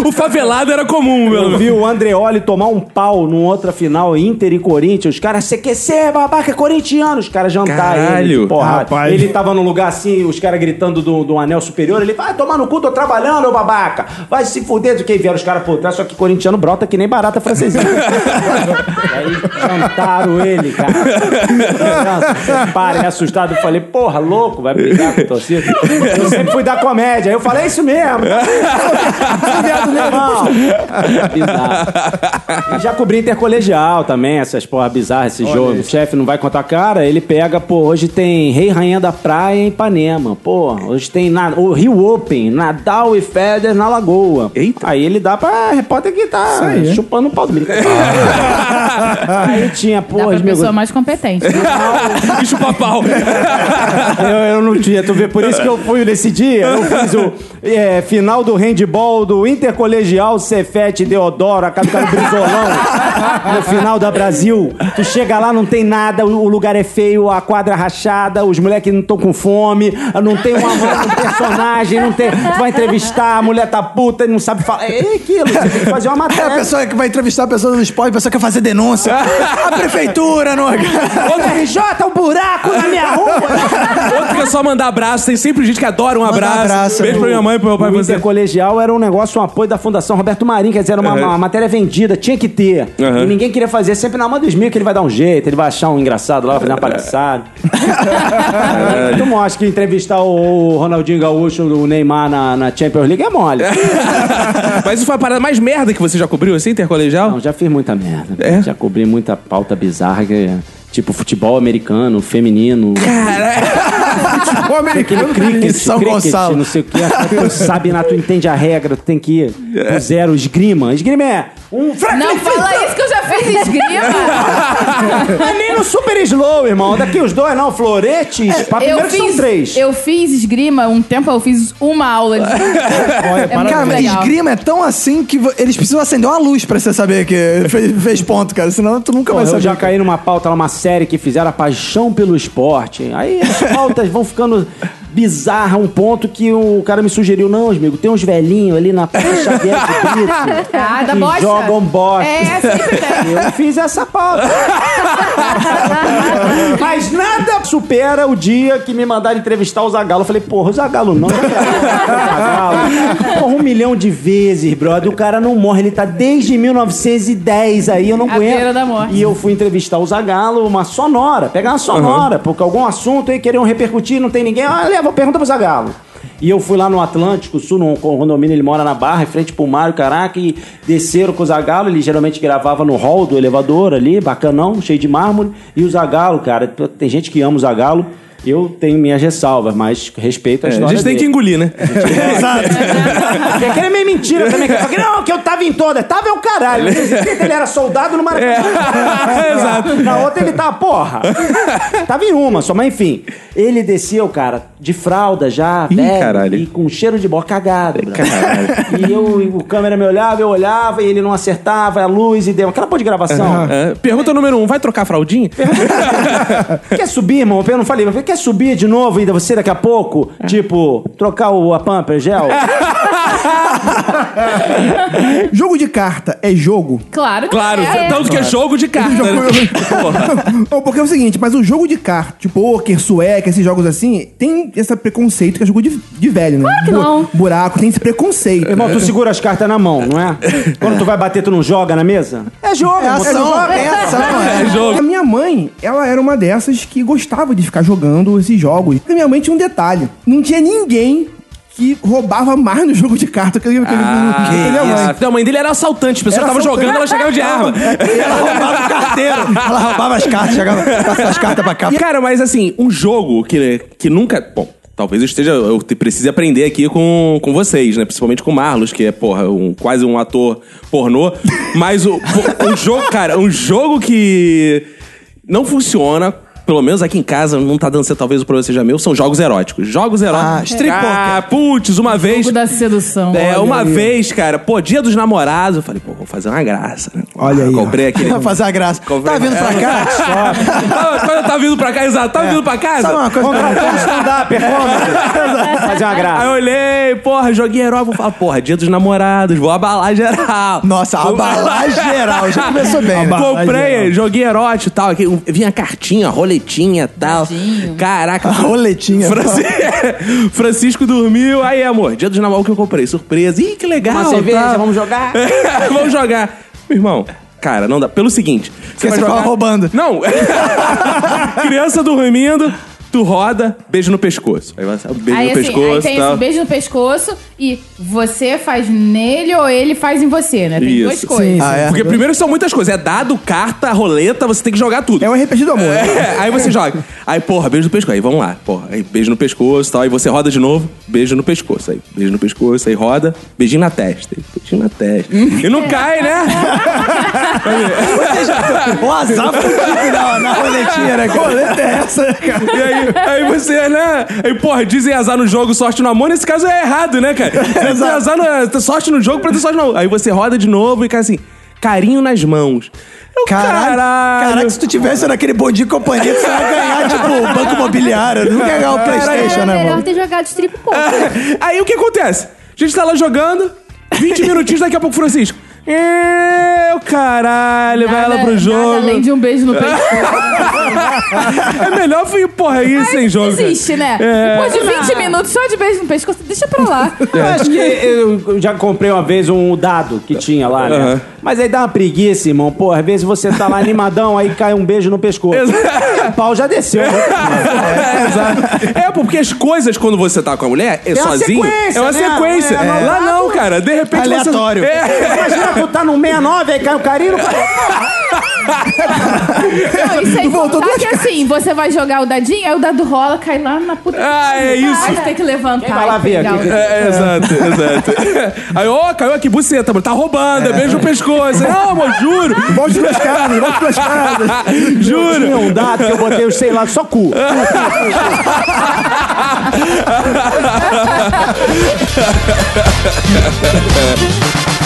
Speaker 1: o favelado era comum,
Speaker 4: Eu
Speaker 1: meu.
Speaker 4: vi o Andreoli tomar um pau numa outra final, Inter e Corinthians. Os caras, CQC, babaca, é corintiano. Os caras jantar
Speaker 1: Caralho.
Speaker 4: ele. de Porrada.
Speaker 5: Rapaz.
Speaker 4: Ele tava num lugar assim, os caras gritando do, do anel superior. Ele, vai tomar no cu, tô trabalhando, ô babaca. Vai se fuder do que vieram os caras por trás. Só que corintiano brota que nem barata francesinha. aí jantaram ele, cara. Nossa, para, me assustado. Eu falei, porra, louco, vai brigar com a torcida. Eu sempre fui da comédia. Eu falei, é isso mesmo. Viado, né, irmão? Bizarro. E já cobri intercolegial também, essas porra bizarras, esse jogo. O chefe não vai contar cara, ele pega, pô, hoje tem Rei e Rainha da Praia em Ipanema. Pô, hoje tem na- o Rio Open, Nadal e Federer na Lagoa.
Speaker 1: Eita.
Speaker 4: Aí ele dá pra repórter que tá chupando o pau do brinco. Aí tinha,
Speaker 3: Dá
Speaker 4: pô,
Speaker 3: pra
Speaker 4: os meus...
Speaker 3: pessoa mais competente.
Speaker 1: Bicho papau.
Speaker 4: eu, eu não tinha, tu vê, por isso que eu fui nesse dia. Eu fiz o é, final do handball do Intercolegial Cefete Deodoro, a capital do Brizolão, no final da Brasil. Tu chega lá, não tem nada, o o lugar é feio, a quadra rachada, os moleques não estão com fome, não tem uma um personagem, não tem. Tu vai entrevistar, a mulher tá puta e não sabe falar. É aquilo, você tem que fazer uma
Speaker 2: É a
Speaker 4: matéria.
Speaker 2: pessoa que vai entrevistar a pessoa do esporte, a pessoa quer fazer denúncia. A prefeitura não.
Speaker 4: Ô, RJ, um buraco na minha rua!
Speaker 1: Outro que é só mandar abraço. Tem sempre gente que adora um
Speaker 2: Manda
Speaker 1: abraço.
Speaker 2: abraço.
Speaker 1: Beijo pra minha mãe e pro meu pai.
Speaker 4: O
Speaker 1: Você.
Speaker 4: intercolegial era um negócio, um apoio da Fundação Roberto Marinho, quer dizer, era uma, uma matéria vendida, tinha que ter.
Speaker 1: Uhum.
Speaker 4: E ninguém queria fazer. Sempre na mão dos mil que ele vai dar um jeito, ele vai achar um engraçado lá, fazer uma palhaçada. Tu mostra que entrevistar o Ronaldinho Gaúcho, o Neymar na, na Champions League é mole.
Speaker 1: Mas isso foi a parada mais merda que você já cobriu, assim, intercolegial?
Speaker 4: Não, já fiz muita merda.
Speaker 1: É?
Speaker 4: Já cobri muita pauta bizarra, que é, tipo futebol americano, feminino.
Speaker 5: O americano.
Speaker 4: Cricket,
Speaker 2: São
Speaker 4: cricket,
Speaker 2: Gonçalo.
Speaker 4: não sei o que. Tu sabe, né? tu entende a regra, tu tem que ir
Speaker 1: É.
Speaker 4: do zero. Esgrima. Esgrima é um...
Speaker 3: Não fala isso que eu já fiz esgrima.
Speaker 4: É nem no super slow, irmão. Daqui os dois, não. Floretes. pra primeiro
Speaker 3: Eu
Speaker 4: que são
Speaker 3: fiz,
Speaker 4: três.
Speaker 3: eu fiz esgrima um tempo, eu fiz uma aula de é
Speaker 2: Cara,
Speaker 3: muito
Speaker 2: mas esgrima é tão assim que eles precisam acender uma luz pra você saber que fez, fez ponto, cara. Senão tu nunca
Speaker 4: Pô,
Speaker 2: vai
Speaker 4: eu
Speaker 2: saber.
Speaker 4: já caí numa pauta lá, uma série que fizeram a paixão pelo esporte. Aí as pautas vão ficando bizarras, a um ponto que o cara me sugeriu, não, amigo, tem uns velhinhos ali na Praça Xavier de Brito
Speaker 3: Ah, da bosta.
Speaker 4: jogam bosta.
Speaker 3: É, sempre tem.
Speaker 4: Eu fiz essa pauta. Mas nada supera o dia que me mandaram entrevistar o Zagalo. Eu falei, porra, o Zagalo não. Zagalo. Porra, um milhão de vezes, brother. O cara não morre. Ele tá desde 1910 aí, eu não aguento.
Speaker 3: beira da morte.
Speaker 4: E eu fui entrevistar o Zagalo, uma sonora. Pegar uma sonora, porque algum assunto aí queriam repercutir, não tem ninguém. Olha, vou perguntar pro Zagalo. E eu fui lá no Atlântico Sul, no condomínio, ele mora na Barra, em frente pro Mário, caraca, e desceram com o Zagalo, ele geralmente gravava no hall do elevador ali, bacanão, cheio de mármore, e o Zagalo, cara, tem gente que ama o Zagalo, eu tenho minhas ressalvas, mas respeito a
Speaker 1: É, a
Speaker 4: história
Speaker 1: gente tem que
Speaker 4: dele.
Speaker 1: engolir, né?
Speaker 4: Porque aquele é meio mentira também. que que, Não, que eu tava em toda. Tava é o caralho. Ele era soldado no Maracanã.
Speaker 1: Exato.
Speaker 4: Na outra ele tava, porra. Tava em uma só, mas enfim. Ele desceu, cara, de fralda já,
Speaker 1: Ih,
Speaker 4: velho,
Speaker 1: caralho.
Speaker 4: e com cheiro de boca cagado. brother. E eu, e o câmera me olhava, eu olhava, e ele não acertava, a luz e deu aquela porra de gravação.
Speaker 1: É, pergunta número um, vai trocar a fraldinha?
Speaker 4: Quer subir, irmão? Eu não falei, mas quer subir de novo ainda você daqui a pouco? Tipo, trocar o, a pamper gel?
Speaker 5: Jogo de carta é jogo?
Speaker 3: Claro que
Speaker 1: Claro,
Speaker 3: é.
Speaker 1: tanto que é jogo de carta, né?
Speaker 5: Não, porque é o seguinte, mas o jogo de carta, tipo poker, sueca, esses jogos assim, tem esse preconceito que é jogo de, de velho, né?
Speaker 3: Claro que não.
Speaker 5: Buraco, tem esse preconceito.
Speaker 4: Irmão, tu segura as cartas na mão, não é? Quando tu vai bater, tu não joga na mesa? É jogo,
Speaker 2: É ação, é ação, é.
Speaker 1: É jogo.
Speaker 5: A minha mãe, ela era uma dessas que gostava de ficar jogando esses jogos. E minha mãe tinha um detalhe: não tinha ninguém que roubava mais no jogo de carta que, que, que, que minha mãe.
Speaker 1: Ah, a mãe dele era assaltante, as pessoas estavam jogando, ela chegava de arma.
Speaker 2: Ela roubava o carteiro. Ela roubava as cartas, chegava as cartas pra cá.
Speaker 1: Cara, mas assim, um jogo que, que nunca. Bom, talvez eu esteja. Eu precise aprender aqui com, com vocês, né? Principalmente com o Marlos, que é, porra, um, quase um ator pornô. Mas o, um jogo, cara, um jogo que não funciona. Pelo menos aqui em casa, não tá dando certo, talvez o problema seja meu, são jogos eróticos. Jogos eróticos.
Speaker 2: Ah, strip
Speaker 1: Ah, putz, uma vez.
Speaker 3: Jogo da sedução.
Speaker 1: É,
Speaker 3: Olha
Speaker 1: uma
Speaker 3: aí.
Speaker 1: vez, cara, pô, dia dos namorados, eu falei, pô, vou fazer uma graça, né?
Speaker 5: Olha aí, ó.
Speaker 1: Comprei aquele.
Speaker 2: Pra fazer a graça.
Speaker 1: Comprei-
Speaker 2: Tá vindo pra cá?
Speaker 1: Tava- Quando tava vindo pra cá, exato, tava vindo pra casa.
Speaker 2: Sabe uma coisa?
Speaker 4: Contratando stand-up, é? Fazer uma
Speaker 1: Aí
Speaker 4: graça.
Speaker 1: eu olhei, porra, joguei herói, vou falar, porra, dia dos namorados, vou abalar geral.
Speaker 2: Nossa, abalar geral. Já começou bem, né?
Speaker 1: Comprei, joguei erótico e tal. aqui, um- Vinha cartinha, roletinha e tal. Caraca.
Speaker 2: A roletinha.
Speaker 1: Franci- Francisco dormiu. Aí, amor, dia dos namorados que eu comprei. Surpresa. Ih, que legal.
Speaker 4: Uma cerveja,
Speaker 1: tal.
Speaker 4: vamos jogar?
Speaker 1: vamos jogar. Meu irmão, cara, não dá. Pelo seguinte.
Speaker 2: Porque você fala roubando.
Speaker 1: Não. Criança dormindo, tu roda, beijo no pescoço. Aí você, beijo
Speaker 3: Aí,
Speaker 1: no
Speaker 3: assim,
Speaker 1: pescoço
Speaker 3: aí tem
Speaker 1: tal.
Speaker 3: esse beijo no pescoço e você faz nele ou ele faz em você, né? Tem
Speaker 1: Isso.
Speaker 3: duas coisas.
Speaker 5: Sim,
Speaker 2: Ah, é?
Speaker 1: Porque primeiro são muitas coisas. É dado, carta, roleta, você tem que jogar tudo.
Speaker 5: É um RPG do amor. né?
Speaker 1: É, aí você joga. Aí, porra, beijo no pescoço. Aí vamos lá. Porra, aí beijo no pescoço e tal. Aí você roda de novo, beijo no pescoço. Aí beijo no pescoço, aí roda, beijinho na testa. Aí, beijinho na testa. e não cai, né?
Speaker 2: O azar fudido na, na roletinha, né? cara?
Speaker 5: Roleta é essa, cara?
Speaker 1: E aí, aí você, né? Aí, porra, dizem azar no jogo, sorte no amor. Nesse caso é errado, né, cara? Tem azar no, ter sorte no jogo pra ter sorte no amor. Aí você roda de novo e cai assim, carinho nas mãos. Eu,
Speaker 2: Caralho, Caraca, se tu tivesse naquele bondinho companhia, você ia ganhar, tipo, o banco imobiliário. Não ia ganhar o Playstation, né,
Speaker 6: melhor
Speaker 2: mano?
Speaker 6: ter jogado strip poker.
Speaker 1: Aí o que acontece? A gente tá lá jogando, 20 minutinhos, daqui a pouco o Francisco. Eu, caralho, vai ela pro
Speaker 3: nada
Speaker 1: jogo.
Speaker 3: além de um beijo no pescoço.
Speaker 1: É melhor foi, porra, isso sem jogo.
Speaker 3: Existe, né?
Speaker 1: É.
Speaker 3: Depois de 20 minutos só de beijo no pescoço, deixa pra lá.
Speaker 4: Eu acho que eu já comprei uma vez um dado que tinha lá, né?
Speaker 1: Aham.
Speaker 4: Mas aí dá uma preguiça, irmão. Pô, às vezes você tá lá animadão, aí cai um beijo no pescoço. O pau já desceu. né?
Speaker 1: É. É, porque as coisas, quando você tá com a mulher, é,
Speaker 4: uma
Speaker 1: sozinho,
Speaker 4: sequência,
Speaker 1: é uma
Speaker 4: né?
Speaker 1: sequência.
Speaker 4: É, não-
Speaker 1: Lá não, cara. De repente
Speaker 2: Aleatório.
Speaker 1: você... É.
Speaker 4: Tu tá no 69, aí cai o carinho.
Speaker 3: Não, e sem contar que assim, você vai jogar o dadinho, aí o dado rola, cai lá na puta.
Speaker 1: Ah, é isso.
Speaker 3: Aí você tem que levantar
Speaker 4: Quem vai lá
Speaker 3: e
Speaker 4: ver
Speaker 3: pegar
Speaker 4: aqui?
Speaker 3: o...
Speaker 1: É, exato, exato. Aí, ó, caiu aqui, buceta, mano. Tá roubando, é beijo no pescoço. Não, amor, juro.
Speaker 5: Volte duas casas, volte duas casas.
Speaker 1: Juro.
Speaker 4: Tinha um dado que eu botei, sei lá, só cu.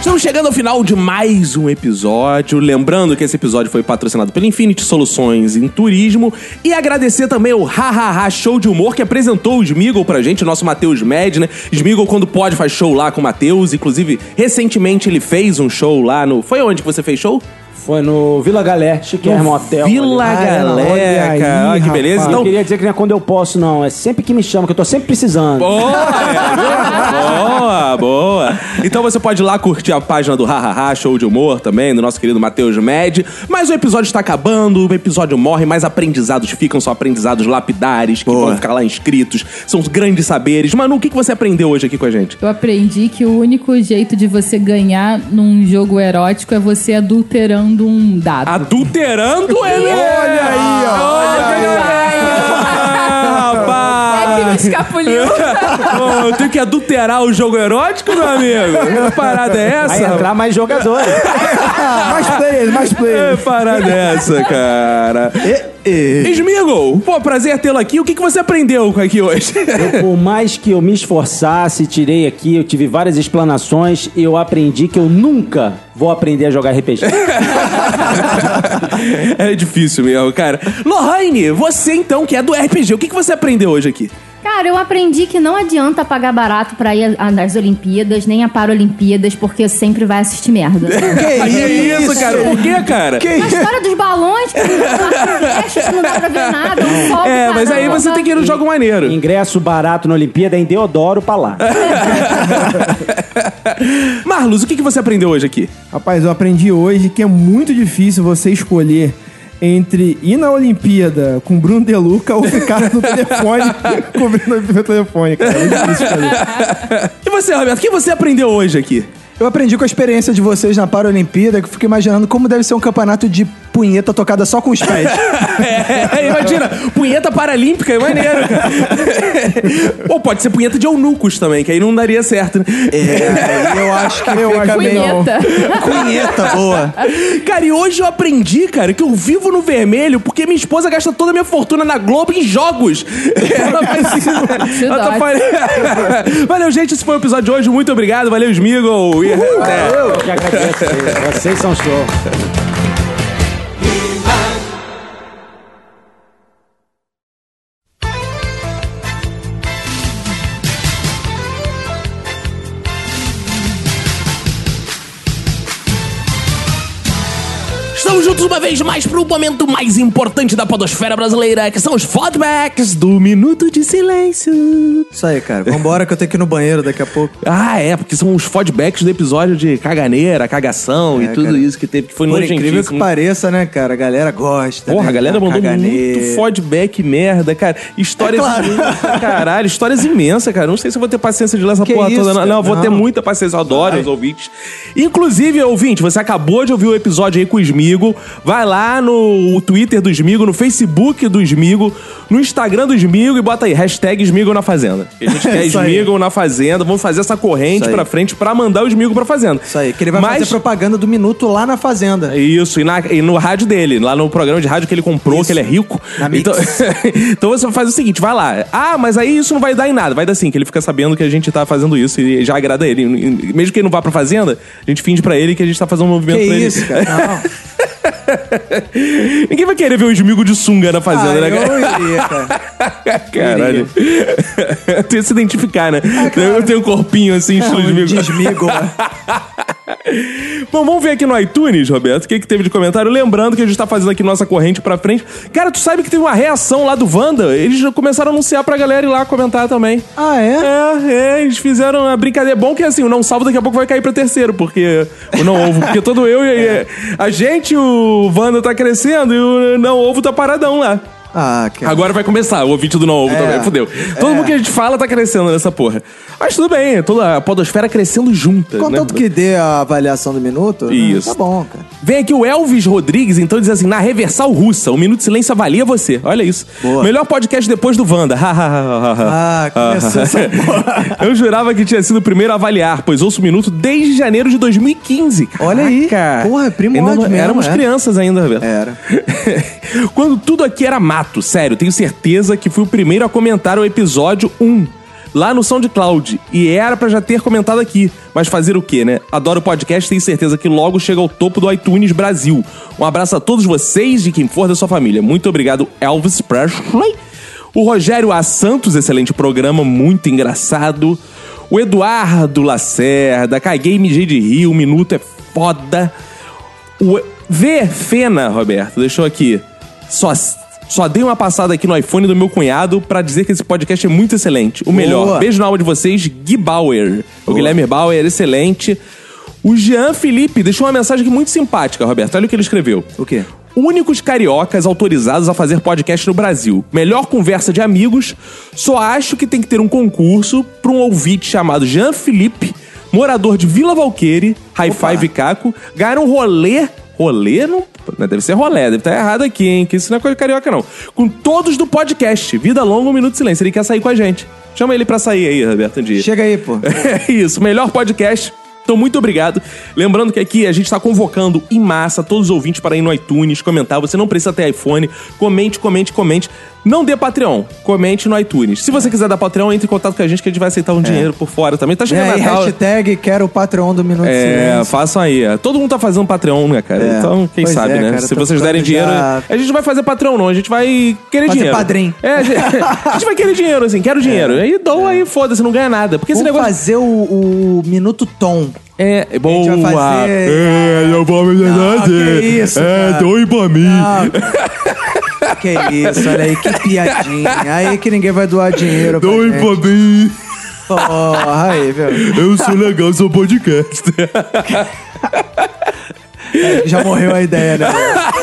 Speaker 1: Estamos chegando ao final de mais um episódio. Lembrando que esse episódio foi patrocinado pela Infinity Soluções em Turismo. E agradecer também ao Hahaha Show de Humor que apresentou o Smigol pra gente, o nosso Matheus Medner. Smigol, quando pode, faz show lá com o Matheus. Inclusive, recentemente ele fez um show lá no. Foi onde que você fez show?
Speaker 4: Foi no Vila Galé, Chiquérrimo Hotel.
Speaker 1: Vila
Speaker 4: ali.
Speaker 1: Galé,
Speaker 5: olha aí,
Speaker 1: cara. Olha que beleza.
Speaker 5: rapaz.
Speaker 4: Eu
Speaker 1: Então,
Speaker 4: queria dizer que não é quando eu posso, não. É sempre que me chama, que eu tô sempre precisando.
Speaker 1: Boa, é, boa, boa. Então você pode ir lá curtir a página do Hahaha Show de Humor também, do nosso querido Matheus Med. Mas o episódio está acabando, o episódio morre, mas aprendizados ficam, são aprendizados lapidares, que
Speaker 2: Boa.
Speaker 1: vão ficar lá inscritos. São os grandes saberes. Manu, o que que você aprendeu hoje aqui com a gente?
Speaker 3: Eu aprendi que o único jeito de você ganhar num jogo erótico é você adulterando um dado.
Speaker 1: Adulterando ele! Olha aí, ó! Olha aí, rapaz!
Speaker 3: É que me escapuliu.
Speaker 1: Pô, eu tenho que adulterar o jogo erótico, meu amigo? Que parada é essa?
Speaker 4: Aí entrar mais jogadores.
Speaker 5: mais players, mais
Speaker 1: Que
Speaker 5: players.
Speaker 1: parada é essa, cara? Smigol, pô, prazer tê-lo aqui. O que, que você aprendeu aqui hoje?
Speaker 4: Eu, por mais que eu me esforçasse, tirei aqui, eu tive várias explanações, eu aprendi que eu nunca vou aprender a jogar RPG.
Speaker 1: é difícil mesmo, cara. Lohane, você então, que é do RPG, o que, que você aprendeu hoje aqui?
Speaker 6: Cara, eu aprendi que não adianta pagar barato pra ir a- nas Olimpíadas, nem a Paralimpíadas, porque sempre vai assistir merda.
Speaker 1: Que isso, cara? Por quê, cara?
Speaker 6: A história dos balões, que não dá pra ver, que não dá pra ver nada, um sol
Speaker 1: É, mas aí você tem que ir no jogo maneiro.
Speaker 4: Ingresso barato na Olimpíada é em Deodoro pra lá.
Speaker 1: Marlos, o que, que você aprendeu hoje aqui?
Speaker 5: Rapaz, eu aprendi hoje que é muito difícil você escolher entre ir na Olimpíada com Bruno Deluca ou ficar no telefone cobrindo o telefone, cara. É muito difícil escolher.
Speaker 1: E você, Roberto, o que você aprendeu hoje aqui?
Speaker 2: Eu aprendi com a experiência de vocês na Paralimpíada, que eu fico imaginando como deve ser um campeonato de punheta tocada só com os pés.
Speaker 1: É, imagina, punheta paralímpica, é maneiro. Ou pode ser punheta de eunucos também, que aí não daria certo, né?
Speaker 2: É, eu acho que eu fica meio...
Speaker 3: Punheta.
Speaker 2: Cunheta, boa.
Speaker 1: Cara, e hoje eu aprendi, cara, que eu vivo no vermelho porque minha esposa gasta toda a minha fortuna na Globo em jogos. Ela precisa. ela tá fal- Valeu, gente. Esse foi o episódio de hoje. Muito obrigado. Valeu, Smigol. E até.
Speaker 4: Eu que agradeço. Vocês são show.
Speaker 1: Juntos uma vez mais para o momento mais importante da podosfera brasileira, que são os fodbacks do Minuto de Silêncio.
Speaker 2: Isso aí, cara. Vambora que eu tenho que ir no banheiro daqui a pouco.
Speaker 1: Ah, é, porque são os fodbacks do episódio de caganeira, cagação
Speaker 2: É,
Speaker 1: e tudo
Speaker 2: cara.
Speaker 1: isso que teve, que foi
Speaker 2: Por incrível que pareça, né, cara? A galera gosta.
Speaker 1: Porra,
Speaker 2: né,
Speaker 1: a galera mandou
Speaker 2: caganeira.
Speaker 1: muito feedback merda, cara. Histórias
Speaker 2: É claro.
Speaker 1: imensas, caralho, histórias imensas, cara. Não sei se eu vou ter paciência de ler essa
Speaker 2: Que
Speaker 1: porra
Speaker 2: isso,
Speaker 1: toda. Não, não vou ter muita paciência. Eu adoro
Speaker 2: Vai.
Speaker 1: os ouvintes. Inclusive, ouvinte, você acabou de ouvir o episódio aí com o Smigo. Vai lá no Twitter do Smigo, no Facebook do Smigo, no Instagram do Smigo e bota aí, hashtag Smigo na Fazenda. A gente quer na Fazenda. Vamos fazer essa corrente pra frente pra mandar o Smigo pra Fazenda.
Speaker 2: Isso aí, que ele vai
Speaker 1: Mas-
Speaker 2: fazer propaganda do minuto lá na fazenda.
Speaker 1: isso, e, na- e no rádio dele, lá no programa de rádio que ele comprou,
Speaker 2: Isso.
Speaker 1: que ele é rico.
Speaker 2: Na.
Speaker 1: Então, então você faz o seguinte, vai lá. Ah, mas aí isso não vai dar em nada. Vai dar sim, que ele fica sabendo que a gente tá fazendo isso e já agrada ele. E Mesmo que ele não vá pra fazenda, a gente finge pra ele que a gente tá fazendo um movimento
Speaker 2: Que
Speaker 1: pra ele.
Speaker 2: isso, cara? Não.
Speaker 1: Ninguém vai querer ver o Esmigo de sunga na fazenda,
Speaker 2: Ah,
Speaker 1: né, cara?
Speaker 2: eu iria, cara.
Speaker 1: Caralho. Tem que se identificar, né? Eu tenho um corpinho assim, estilo
Speaker 2: Um
Speaker 1: Esmigo.
Speaker 2: desmigo.
Speaker 1: Bom, vamos ver aqui no iTunes, Roberto, o que, que teve de comentário. Lembrando que a gente tá fazendo aqui nossa corrente pra frente. Cara, tu sabe que teve uma reação lá do Wanda? Eles começaram a anunciar pra galera ir lá comentar também.
Speaker 2: Ah, é?
Speaker 1: É, é, eles fizeram a brincadeira. Bom que assim, o Não Salvo daqui a pouco vai cair pra terceiro, porque o Não Ovo. Porque todo eu e a gente, o Wanda tá crescendo e o Não Ovo tá paradão lá.
Speaker 2: Ah, cara.
Speaker 1: Agora vai começar, o ouvinte do Não Ovo
Speaker 2: É.
Speaker 1: também, fudeu. Todo
Speaker 2: É.
Speaker 1: mundo que a gente fala tá crescendo nessa porra. Mas tudo bem, toda a podosfera crescendo junta. né?
Speaker 2: Contanto que dê a avaliação do minuto, né,
Speaker 1: Isso.
Speaker 2: tá bom, cara.
Speaker 1: Vem aqui o Elvis Rodrigues, então diz assim: na Reversal Russa, o Minuto de Silêncio avalia você. Olha isso.
Speaker 2: Boa.
Speaker 1: Melhor podcast depois do Wanda.
Speaker 2: Ah, começou essa porra.
Speaker 1: Eu jurava que tinha sido o primeiro a avaliar, pois ouço o Minuto desde janeiro de 2015.
Speaker 2: Olha aí.
Speaker 1: Caraca.
Speaker 2: Porra, é primórdio mesmo,
Speaker 1: Éramos
Speaker 2: é.
Speaker 1: crianças ainda, Roberto.
Speaker 2: Era.
Speaker 1: Quando tudo aqui era mato, sério, tenho certeza que fui o primeiro a comentar o episódio 1. Lá no SoundCloud. E era pra já ter comentado aqui. Mas fazer o quê, né? Adoro o podcast tenho certeza que logo chega ao topo do iTunes Brasil. Um abraço a todos vocês e quem for da sua família. Muito obrigado, Elvis Presley. O Rogério A. Santos, excelente programa, muito engraçado. O Eduardo Lacerda, caguei e mijei de rio, um minuto é foda. O V. Fena, Roberto, deixou aqui. Só, só dei uma passada aqui no iPhone do meu cunhado pra dizer que esse podcast é muito excelente. O melhor.
Speaker 2: Boa.
Speaker 1: Beijo na alma de vocês, Gui Bauer. O Guilherme Bauer, excelente. O Jean Felipe deixou uma mensagem muito simpática, Roberto. Olha o que ele escreveu.
Speaker 2: O quê?
Speaker 1: Únicos cariocas autorizados a fazer podcast no Brasil. Melhor conversa de amigos. Só acho que tem que ter um concurso para um ouvinte chamado Jean Felipe, morador de Vila Valqueire, High Five Caco, ganhar um rolê. Rolê? Não, deve ser rolê, deve estar errado aqui, hein? Que isso não é coisa carioca, não. Com todos do podcast. Vida longa, um minuto de silêncio. Ele quer sair com a gente. Chama ele pra sair aí, Roberto, um dia.
Speaker 2: Chega aí, pô.
Speaker 1: É isso, melhor podcast. Então, muito obrigado. Lembrando que aqui a gente está convocando em massa todos os ouvintes para ir no iTunes, comentar. Você não precisa ter iPhone. Comente, comente, comente. Não dê Patreon, comente no iTunes. Se você quiser dar Patreon, entre em contato com a gente que a gente vai aceitar um dinheiro por fora também. Tá
Speaker 2: É,
Speaker 1: chegando
Speaker 2: e
Speaker 1: Natal.
Speaker 2: hashtag quero o Patreon do Minuto
Speaker 1: É, façam aí. Todo mundo tá fazendo Patreon, né, cara?
Speaker 2: É.
Speaker 1: Então, quem
Speaker 2: Pois
Speaker 1: sabe,
Speaker 2: é,
Speaker 1: né?
Speaker 2: cara,
Speaker 1: Se
Speaker 2: tô
Speaker 1: vocês derem
Speaker 2: ficando
Speaker 1: dinheiro.
Speaker 2: já-
Speaker 1: A gente não vai fazer Patreon, não. A gente vai querer
Speaker 2: Fazer
Speaker 1: dinheiro.
Speaker 2: padrim.
Speaker 1: É, a gente, a gente vai querer dinheiro, assim. Quero dinheiro. Aí doa aí, foda-se, não ganha nada. Porque esse
Speaker 2: Vamos
Speaker 1: negócio.
Speaker 2: fazer o, o Minuto Tom.
Speaker 1: É, boa.
Speaker 2: vai fazer-
Speaker 1: É, eu vou me
Speaker 2: Não, que isso,
Speaker 1: É, doe pra mim.
Speaker 2: Que isso, olha aí, que piadinha. Aí que ninguém vai doar dinheiro
Speaker 1: Doe pra mim.
Speaker 2: Porra, aí, velho.
Speaker 1: Eu sou legal, sou podcast.
Speaker 2: Já morreu a ideia, né?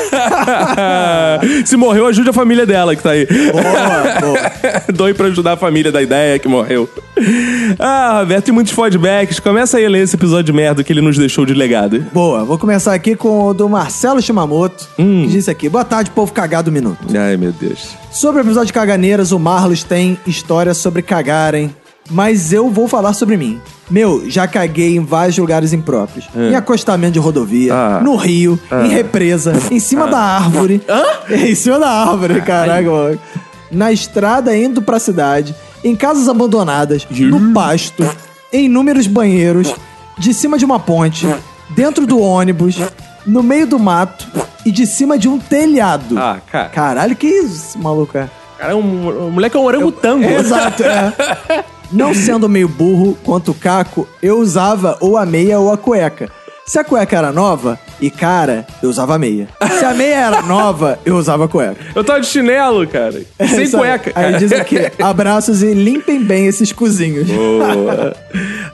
Speaker 1: Se morreu, ajude a família dela que tá aí.
Speaker 2: Boa, boa.
Speaker 1: Doe pra ajudar a família da ideia que morreu. Ah, Roberto, tem muitos feedbacks. Começa aí a ler esse episódio de merda que ele nos deixou de legado.
Speaker 2: Boa, vou começar aqui com o do Marcelo Shimamoto,
Speaker 1: Hum.
Speaker 2: que disse aqui: Boa tarde, povo cagado minuto.
Speaker 1: Ai, meu Deus.
Speaker 2: Sobre o episódio de Caganeiras, o Marlos tem história sobre cagarem, mas eu vou falar sobre mim. Meu, já caguei em vários lugares impróprios. Em acostamento de rodovia,
Speaker 1: É. Ah.
Speaker 2: no rio, em represa, em cima da árvore. Em cima da árvore, caraca, mano. Na estrada indo pra cidade, em casas abandonadas, no pasto, em inúmeros banheiros, de cima de uma ponte, dentro do ônibus, no meio do mato e de cima de um telhado.
Speaker 1: Ah, cara.
Speaker 2: Caralho, que isso, maluco? é?
Speaker 1: Cara, um, o moleque é um orangotango.
Speaker 2: Exato, é. Não sendo meio burro quanto o Caco, eu usava ou a meia ou a cueca. Se a cueca era nova e cara, eu usava a meia. Se a meia era nova, eu usava a cueca.
Speaker 1: Eu tava de chinelo, cara. Sem
Speaker 2: Sabe?
Speaker 1: cueca.
Speaker 2: Aí
Speaker 1: cara.
Speaker 2: diz aqui, abraços e limpem bem esses cozinhos.
Speaker 1: Boa.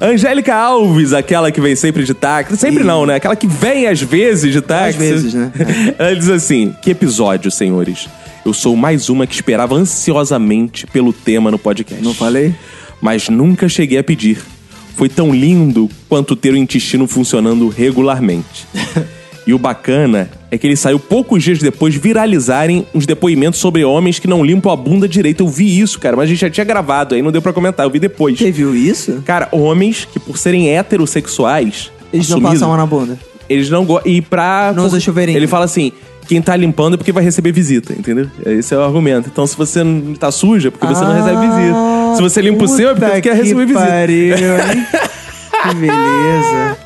Speaker 1: Angélica Alves, aquela que vem sempre de táxi. Sempre não, né? Aquela que vem às vezes de táxi.
Speaker 2: Às vezes, né?
Speaker 1: Ela diz assim: Que episódio, senhores. Eu sou mais uma que esperava ansiosamente pelo tema no podcast.
Speaker 2: Não falei?
Speaker 1: Mas nunca cheguei a pedir. Foi tão lindo quanto ter o intestino funcionando regularmente. E o bacana é que ele saiu poucos dias depois viralizarem uns depoimentos sobre homens que não limpam a bunda direito. Eu vi isso, cara, mas a gente já tinha gravado, aí não deu pra comentar, eu vi depois.
Speaker 2: Você viu isso?
Speaker 1: Cara, homens que por serem heterossexuais,
Speaker 2: Eles não
Speaker 1: assumidos,
Speaker 2: passam a mão na bunda.
Speaker 1: eles não gostam. E pra.
Speaker 2: Não usa chuveirinho.
Speaker 1: Ele fala assim: quem tá limpando é porque vai receber visita, entendeu? Esse é o argumento. Então, se você não tá suja, é porque você não recebe visita. Se você limpa o seu, é porque
Speaker 2: Ah,
Speaker 1: você quer
Speaker 2: que
Speaker 1: receber visita.
Speaker 2: Pariu, hein? Que beleza.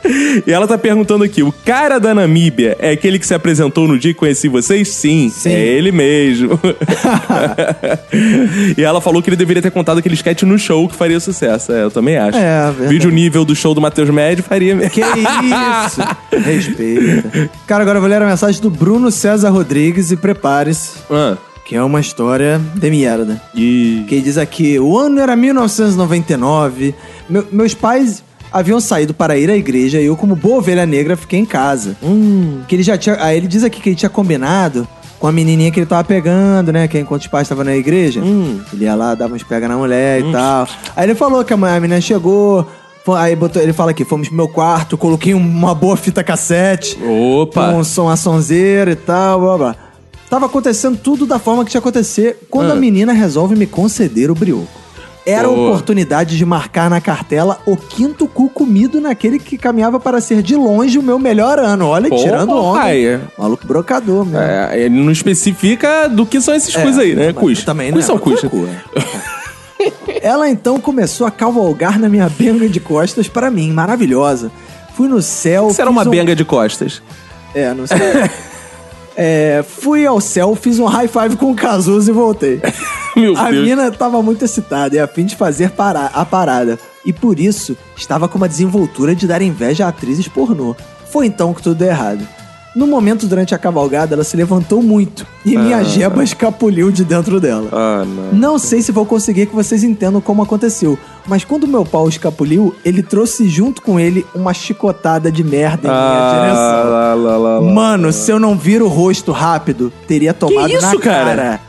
Speaker 1: E ela tá perguntando aqui: o cara da Namíbia é aquele que se apresentou no dia que conheci vocês? Sim,
Speaker 2: Sim.
Speaker 1: é ele mesmo. e ela falou que ele deveria ter contado aquele sketch no show que faria sucesso. É, eu também acho.
Speaker 2: É, verdade.
Speaker 1: Vídeo nível do show do Matheus Médio faria mesmo.
Speaker 2: Que isso? Respeita. Cara, agora eu vou ler a mensagem do Bruno César Rodrigues e prepare-se,
Speaker 1: Ah,
Speaker 2: que é uma história de merda.
Speaker 1: e.
Speaker 2: Que diz aqui: o ano era 1999, meu- meus pais haviam saído para ir à igreja e eu, como boa ovelha negra, fiquei em casa. Que ele já tinha. Aí ele diz aqui que ele tinha combinado com a menininha que ele tava pegando, né? Que enquanto os pais estavam na igreja, ele ia lá, dava uns pega na mulher e tal. Aí ele falou que a menina chegou. Aí botou, ele fala aqui, fomos pro meu quarto, coloquei uma boa fita cassete.
Speaker 1: Opa!
Speaker 2: Com som, a sonzeira e tal, blá blá. Tava acontecendo tudo da forma que tinha acontecer quando
Speaker 1: Ah.
Speaker 2: a menina resolve me conceder o brioco. Era a oportunidade de marcar na cartela o quinto cu comido naquele que caminhava para ser de longe o meu melhor ano. Olha,
Speaker 1: Porra,
Speaker 2: tirando onda.
Speaker 1: pai.
Speaker 2: Maluco brocador, meu.
Speaker 1: É, ele não especifica do que são esses
Speaker 2: É,
Speaker 1: cus aí, né? Cus.
Speaker 2: Também,
Speaker 1: cus
Speaker 2: né?
Speaker 1: são cus.
Speaker 2: Cu é é. Ela então começou a cavalgar na minha benga de costas para mim, maravilhosa. Fui no céu.
Speaker 1: Isso era uma
Speaker 2: um-
Speaker 1: benga de costas.
Speaker 2: É, não sei. É, fui ao céu, fiz um high five com o Cazuza e voltei.
Speaker 1: Meu
Speaker 2: A
Speaker 1: Deus.
Speaker 2: mina tava muito excitada e a fim de fazer para- a parada. E por isso, estava com uma desenvoltura de dar inveja a atrizes pornô. Foi então que tudo deu errado. No momento durante a cavalgada, ela se levantou muito e minha jeba escapuliu de dentro dela.
Speaker 1: Ah, não.
Speaker 2: Não sei se vou conseguir que vocês entendam como aconteceu, mas quando meu pau escapuliu, ele trouxe junto com ele uma chicotada de merda em minha direção.
Speaker 1: Ah, lá, lá, lá.
Speaker 2: Mano, se eu não viro o rosto rápido, teria tomado
Speaker 1: isso,
Speaker 2: na
Speaker 1: cara?
Speaker 2: cara.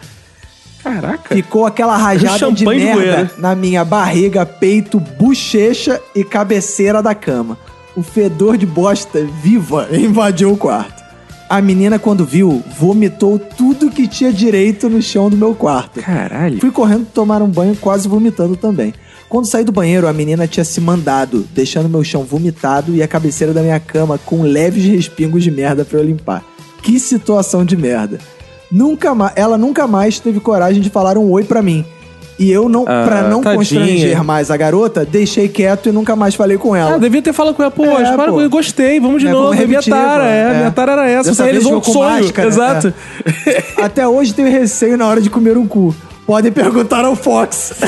Speaker 1: Caraca.
Speaker 2: Ficou aquela rajada de merda na minha barriga, peito, bochecha e cabeceira da cama. O fedor de bosta viva invadiu o quarto. A menina, quando viu, vomitou tudo que tinha direito no chão do meu quarto.
Speaker 1: Caralho.
Speaker 2: Fui correndo tomar um banho, quase vomitando também. Quando saí do banheiro, a menina tinha se mandado, deixando meu chão vomitado e a cabeceira da minha cama com leves respingos de merda pra eu limpar. Que situação de merda. Nunca ela nunca mais teve coragem de falar um oi pra mim. E eu não,
Speaker 1: Ah,
Speaker 2: pra não
Speaker 1: tadinha.
Speaker 2: constranger mais a garota, deixei quieto e nunca mais falei com ela.
Speaker 1: Ah, devia ter falado com ela, pô,
Speaker 2: É,
Speaker 1: para,
Speaker 2: pô.
Speaker 1: eu gostei, vamos de
Speaker 2: É,
Speaker 1: novo. É minha tara, é,
Speaker 2: É.
Speaker 1: minha tara era essa.
Speaker 2: Dessa
Speaker 1: Você
Speaker 2: vez
Speaker 1: realizou um sonho.
Speaker 2: máscara,
Speaker 1: Exato.
Speaker 2: Até hoje tenho receio na hora de comer um cu. Podem perguntar ao Fox.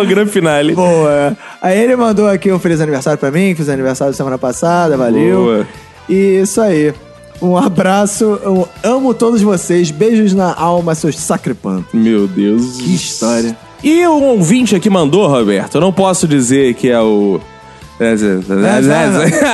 Speaker 1: o grande finale.
Speaker 2: Boa. Aí ele mandou aqui um feliz aniversário pra mim, fiz aniversário semana passada, valeu.
Speaker 1: Boa.
Speaker 2: E isso aí. Um abraço, eu amo todos vocês. Beijos na alma, seus sacripantos.
Speaker 1: Meu Deus.
Speaker 2: Que história.
Speaker 1: E um ouvinte aqui mandou, Roberto, eu não posso dizer que é o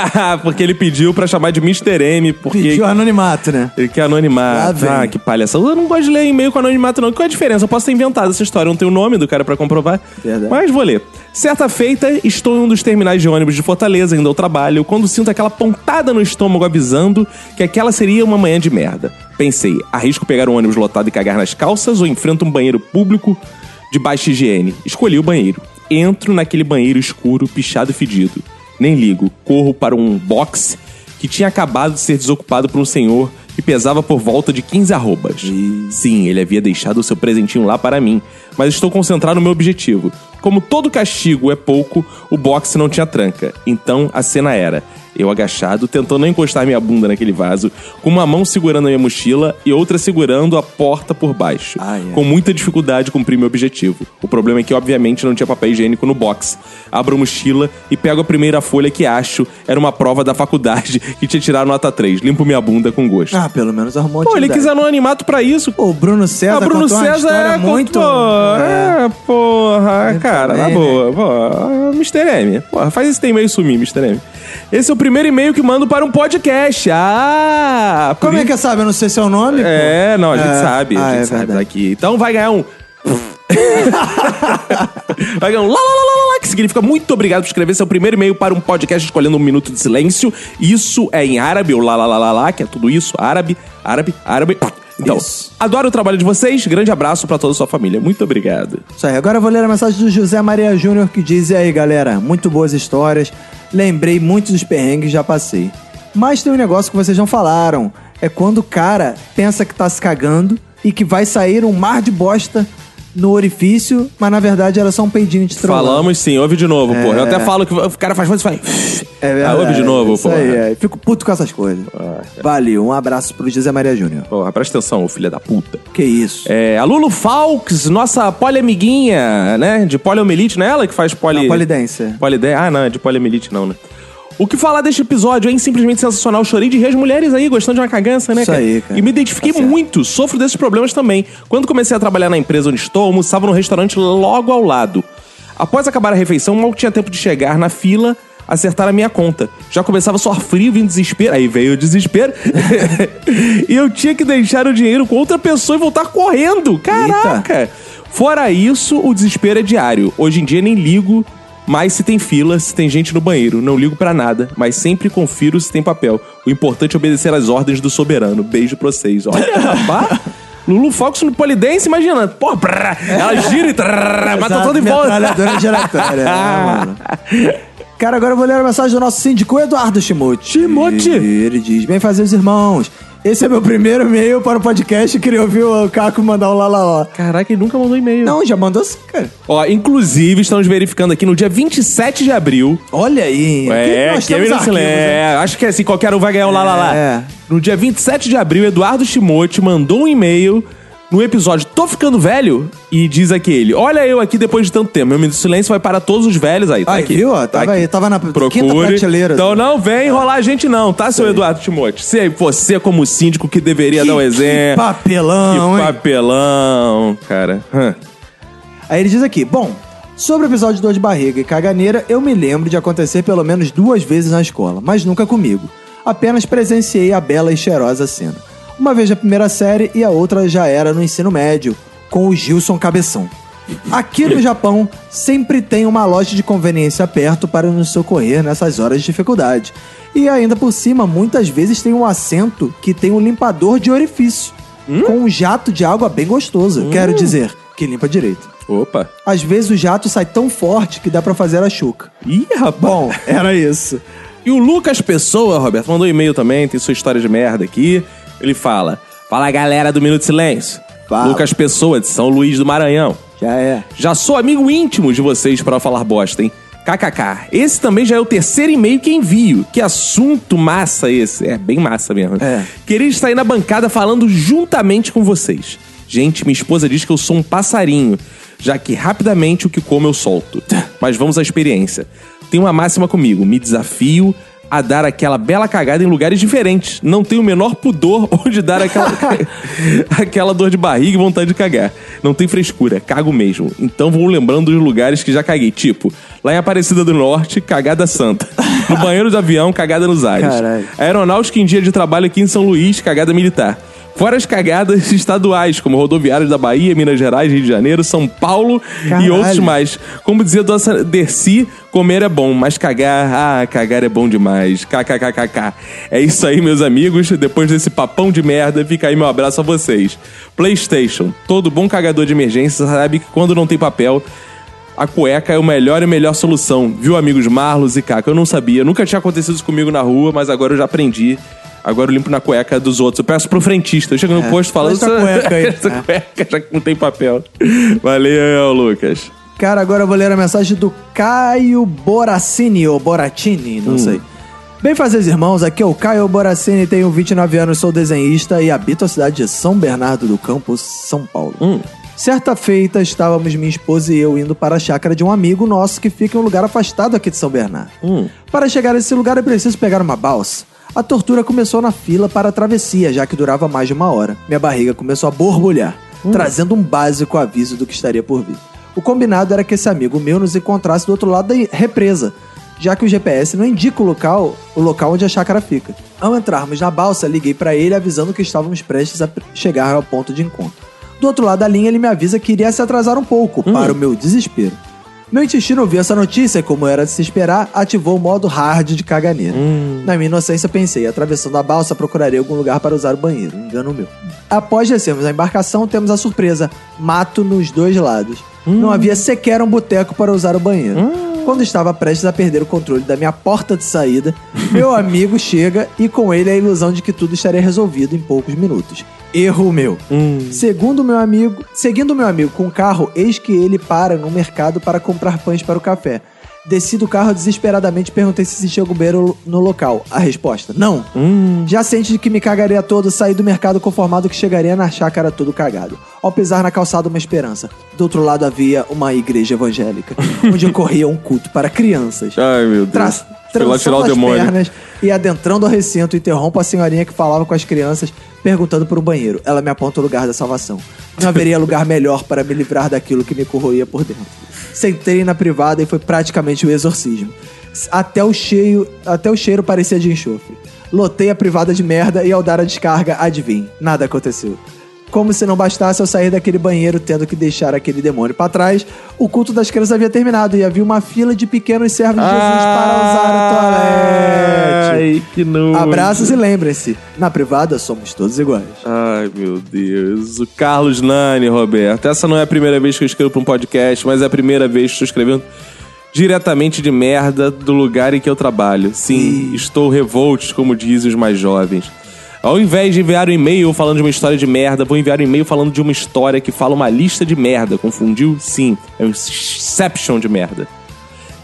Speaker 1: porque ele pediu pra chamar de Mr. M, porque
Speaker 2: Pediu anonimato, né?
Speaker 1: ele quer anonimato. Ah, que palhaçada. Eu não gosto de ler e-mail com anonimato, não. Qual é a diferença? Eu posso ter inventado essa história, eu não tenho o nome do cara pra comprovar.
Speaker 2: Verdade.
Speaker 1: Mas vou ler. Certa feita, estou em um dos terminais de ônibus de Fortaleza, indo ao trabalho, quando sinto aquela pontada no estômago avisando que aquela seria uma manhã de merda. Pensei, arrisco pegar um ônibus lotado e cagar nas calças ou enfrento um banheiro público de baixa higiene? Escolhi o banheiro. Entro naquele banheiro escuro, pichado e fedido. Nem ligo. Corro para um box que tinha acabado de ser desocupado por um senhor que pesava por volta de 15 arrobas. Sim, ele havia deixado o seu presentinho lá para mim, mas estou concentrado no meu objetivo. Como todo castigo é pouco, o box não tinha tranca. Então a cena era: eu agachado, tentando não encostar minha bunda naquele vaso, com uma mão segurando a minha mochila e outra segurando a porta por baixo.
Speaker 2: Ai, ai.
Speaker 1: Com muita dificuldade cumpri meu objetivo. O problema é que, obviamente, não tinha papel higiênico no box. Abro a mochila e pego a primeira folha que acho era uma prova da faculdade que tinha tirado nota 3. Limpo minha bunda com gosto.
Speaker 2: Ah, pelo menos arrumou
Speaker 1: Pô, ele quis anonimato pra isso.
Speaker 2: Pô, o Bruno César
Speaker 1: Ah, Bruno César é
Speaker 2: muito... É.
Speaker 1: é, porra,
Speaker 2: Eu
Speaker 1: cara, na
Speaker 2: também,
Speaker 1: boa. Pô, Mr. M. Porra, faz esse e-mail sumir, Mr. M. Esse é o primeiro e-mail que mando para um podcast. Ah!
Speaker 2: Como é que sabe? Eu não sei seu nome,
Speaker 1: É,
Speaker 2: pô.
Speaker 1: não, a gente
Speaker 2: É.
Speaker 1: sabe, a
Speaker 2: Ah,
Speaker 1: gente
Speaker 2: é
Speaker 1: sabe daqui. Então vai ganhar um. vai ganhar um lá, lá, lá, lá, lá, que significa muito obrigado por escrever seu primeiro e-mail para um podcast escolhendo um minuto de silêncio. Isso é em árabe, ou lá, lá, lá, lá, lá, que é tudo isso, árabe, árabe, árabe. Então,
Speaker 2: Isso.
Speaker 1: adoro o trabalho de vocês, grande abraço para toda a sua família. Muito obrigado.
Speaker 2: Isso aí, agora eu vou ler a mensagem do José Maria Júnior que diz: E aí, galera, muito boas histórias. Lembrei muitos dos perrengues já passei. Mas tem um negócio que vocês não falaram: é quando o cara pensa que tá se cagando e que vai sair um mar de bosta no orifício, mas na verdade era só um peidinho de trollagem.
Speaker 1: Falamos sim, ouve de novo, porra. Eu até falo que o cara faz coisa e faz.
Speaker 2: É verdade.
Speaker 1: Ah, ouve de novo,
Speaker 2: aí, é. Fico puto com essas coisas. Valeu, um abraço pro José Maria Júnior.
Speaker 1: Porra, presta atenção, filha da puta.
Speaker 2: Que isso?
Speaker 1: É, a Lulu Falks, nossa poliamiguinha, né? De poliomielite, não é ela que faz poli...
Speaker 2: Não, polidência.
Speaker 1: Polidé? Ah, não, é de poliomielite não, né? O que falar deste episódio, hein? Simplesmente sensacional. Chorei de rir as mulheres aí, gostando de uma cagança, né,
Speaker 2: Isso
Speaker 1: cara?
Speaker 2: aí, cara.
Speaker 1: E me identifiquei
Speaker 2: Tá
Speaker 1: muito, sofro desses problemas também. Quando comecei a trabalhar na empresa onde estou, almoçava num restaurante logo ao lado. Após acabar a refeição, mal tinha tempo de chegar na fila, acertar a minha conta. Já começava a suar frio, vindo desespero. Aí veio o desespero. e eu tinha que deixar o dinheiro com outra pessoa e voltar correndo. Caraca! Fora isso, o desespero é diário. Hoje em dia nem ligo mais se tem fila, se tem gente no banheiro. Não ligo pra nada, mas sempre confiro se tem papel. O importante é obedecer às ordens do soberano. Beijo pra vocês. Olha, rapaz. Lulu Fox no polidense, imagina. Pô, brrr, ela gira e trrr, mata todo em volta.
Speaker 2: giratória, é. Cara, agora eu vou ler a mensagem do nosso síndico Eduardo Timoti.
Speaker 1: Timoti.
Speaker 2: Ele diz: Bem fazer os irmãos. Esse é meu primeiro e-mail para o podcast. Queria ouvir o Caco mandar um lá lá lá.
Speaker 1: Caraca, ele nunca mandou e-mail.
Speaker 2: Não, já mandou sim, cara.
Speaker 1: Ó, inclusive, estamos verificando aqui no dia 27 de abril.
Speaker 2: Olha aí.
Speaker 1: É,
Speaker 2: nós
Speaker 1: que
Speaker 2: temos
Speaker 1: é,
Speaker 2: arquivos,
Speaker 1: é, acho que é assim, qualquer um vai ganhar um lá lá lá.
Speaker 2: É.
Speaker 1: No dia 27 de abril, Eduardo Timote mandou um e-mail no episódio Tô Ficando Velho e diz aquele: Olha eu aqui depois de tanto tempo. Meu minuto de silêncio vai para todos os velhos aí. Tá
Speaker 2: Aí,
Speaker 1: aqui.
Speaker 2: viu? ó?
Speaker 1: Tá
Speaker 2: Tava
Speaker 1: aqui.
Speaker 2: aí, tava na quinta
Speaker 1: Procure.
Speaker 2: prateleira.
Speaker 1: Então não vem enrolar a gente, não, tá, seu Eduardo Timote? Se você, como síndico, que deveria dar um exemplo.
Speaker 2: papelão,
Speaker 1: que
Speaker 2: hein?
Speaker 1: papelão, cara. Hã.
Speaker 2: Aí ele diz aqui: Bom, sobre o episódio de dor de barriga e caganeira, eu me lembro de acontecer pelo menos duas vezes na escola, mas nunca comigo. Apenas presenciei a bela e cheirosa cena. Uma vez na primeira série e a outra já era no ensino médio, com o Gilson Cabeção. Aqui no Japão, sempre tem uma loja de conveniência perto para nos socorrer nessas horas de dificuldade. E ainda por cima, muitas vezes tem um assento que tem um limpador de orifício, com um jato de água bem gostoso. Quero dizer, que limpa direito.
Speaker 1: Opa.
Speaker 2: Às vezes o jato sai tão forte que dá pra fazer a chuca.
Speaker 1: Ih, rapaz.
Speaker 2: Bom, era isso.
Speaker 1: E o Lucas Pessoa, Roberto, mandou um e-mail também, tem sua história de merda aqui. Ele fala: Fala galera do Minuto de Silêncio.
Speaker 2: Fala.
Speaker 1: Lucas Pessoa, de São Luís do Maranhão.
Speaker 2: Já é.
Speaker 1: Já sou amigo íntimo de vocês para falar bosta, hein? KKK. Esse também já é o terceiro e-mail que envio. Que assunto massa esse. É, bem massa mesmo.
Speaker 2: É.
Speaker 1: Queria estar aí na bancada falando juntamente com vocês. Gente, minha esposa diz que eu sou um passarinho, já que rapidamente o que como eu solto. Mas vamos à experiência. Tem uma máxima comigo: me desafio a dar aquela bela cagada em lugares diferentes. Não tenho o menor pudor onde dar aquela, aquela dor de barriga e vontade de cagar. Não tem frescura, cago mesmo. Então vou lembrando dos lugares que já caguei. Tipo, lá em Aparecida do Norte, cagada santa. No banheiro de avião, cagada nos ares.
Speaker 2: Caralho.
Speaker 1: Aeronáutica em dia de trabalho aqui em São Luís, cagada militar. Fora as cagadas estaduais, como rodoviárias da Bahia, Minas Gerais, Rio de Janeiro, São Paulo e
Speaker 2: Caralho.
Speaker 1: outros mais. Como dizia Doça Dercy, comer é bom, mas cagar, ah, cagar é bom demais. KKKKK. É isso aí, meus amigos. Depois desse papão de merda, fica aí meu abraço a vocês. PlayStation. Todo bom cagador de emergência sabe que quando não tem papel, a cueca é a melhor e melhor solução. Viu, amigos Marlos e Caca? Eu não sabia. Nunca tinha acontecido isso comigo na rua, mas agora eu já aprendi. Agora eu limpo na cueca dos outros. Eu peço pro frentista. Eu chego no posto falando...
Speaker 2: essa cueca aí.
Speaker 1: essa
Speaker 2: É.
Speaker 1: cueca, já que não tem papel. Valeu, Lucas.
Speaker 2: Cara, agora eu vou ler a mensagem do Caio Boracini, ou Boratini, não sei. Bem fazer, irmãos, aqui é o Caio Boracini, tenho 29 anos, sou desenhista e habito a cidade de São Bernardo do Campo, São Paulo. Certa feita, estávamos minha esposa e eu indo para a chácara de um amigo nosso que fica em um lugar afastado aqui de São Bernardo. Para chegar a esse lugar é preciso pegar uma balsa. A tortura começou na fila para a travessia, já que durava mais de uma hora. Minha barriga começou a borbulhar, trazendo um básico aviso do que estaria por vir. O combinado era que esse amigo meu nos encontrasse do outro lado da represa, já que o GPS não indica o local, o local onde a chácara fica. Ao entrarmos na balsa, liguei para ele avisando que estávamos prestes a chegar ao ponto de encontro. Do outro lado da linha, ele me avisa que iria se atrasar um pouco, para o meu desespero. Meu intestino ouviu essa notícia e, como era de se esperar, ativou o modo hard de caganeira. Na minha inocência, pensei, atravessando a balsa, procuraria algum lugar para usar o banheiro. Engano meu. Após descermos a embarcação, temos a surpresa: mato nos dois lados. Não havia sequer um boteco para usar o banheiro. Quando estava prestes a perder o controle da minha porta de saída, meu amigo chega e com ele a ilusão de que tudo estaria resolvido em poucos minutos. Erro meu. Segundo meu amigo, seguindo meu amigo com o carro, eis que ele para no mercado para comprar pães para o café. Desci do carro desesperadamente e perguntei se existia algum banheiro no local. A resposta: não. Já ciente de que me cagaria todo, saí do mercado conformado que chegaria na chácara todo cagado. Ao pisar na calçada, uma esperança. Do outro lado havia uma igreja evangélica, onde ocorria um culto para crianças.
Speaker 1: Ai, meu Deus.
Speaker 2: Tra trançando
Speaker 1: o
Speaker 2: as
Speaker 1: demônio.
Speaker 2: pernas e adentrando o recinto, interrompo a senhorinha que falava com as crianças, perguntando por um banheiro. Ela me aponta o lugar da salvação. Não haveria lugar melhor para me livrar daquilo que me corroía por dentro. Sentei na privada e foi praticamente o exorcismo. Até o cheiro, até o cheiro parecia de enxofre. Lotei a privada de merda e ao dar a descarga, adivinhe, nada aconteceu. Como se não bastasse eu sair daquele banheiro tendo que deixar aquele demônio pra trás, o culto das crianças havia terminado e havia uma fila de pequenos servos de Jesus para usar o toalete.
Speaker 1: Ai, que nojo.
Speaker 2: Abraços e lembrem-se, na privada somos todos iguais.
Speaker 1: Ai, meu Deus. O Carlos Nani, Roberto. Essa não é a primeira vez que eu escrevo pra um podcast, mas é a primeira vez que estou escrevendo diretamente de merda do lugar em que eu trabalho. Sim, estou revolt, como dizem os mais jovens. Ao invés de enviar um e-mail falando de uma história de merda, vou enviar um e-mail falando de uma história que fala uma lista de merda. Confundiu? Sim. É um Inception de merda.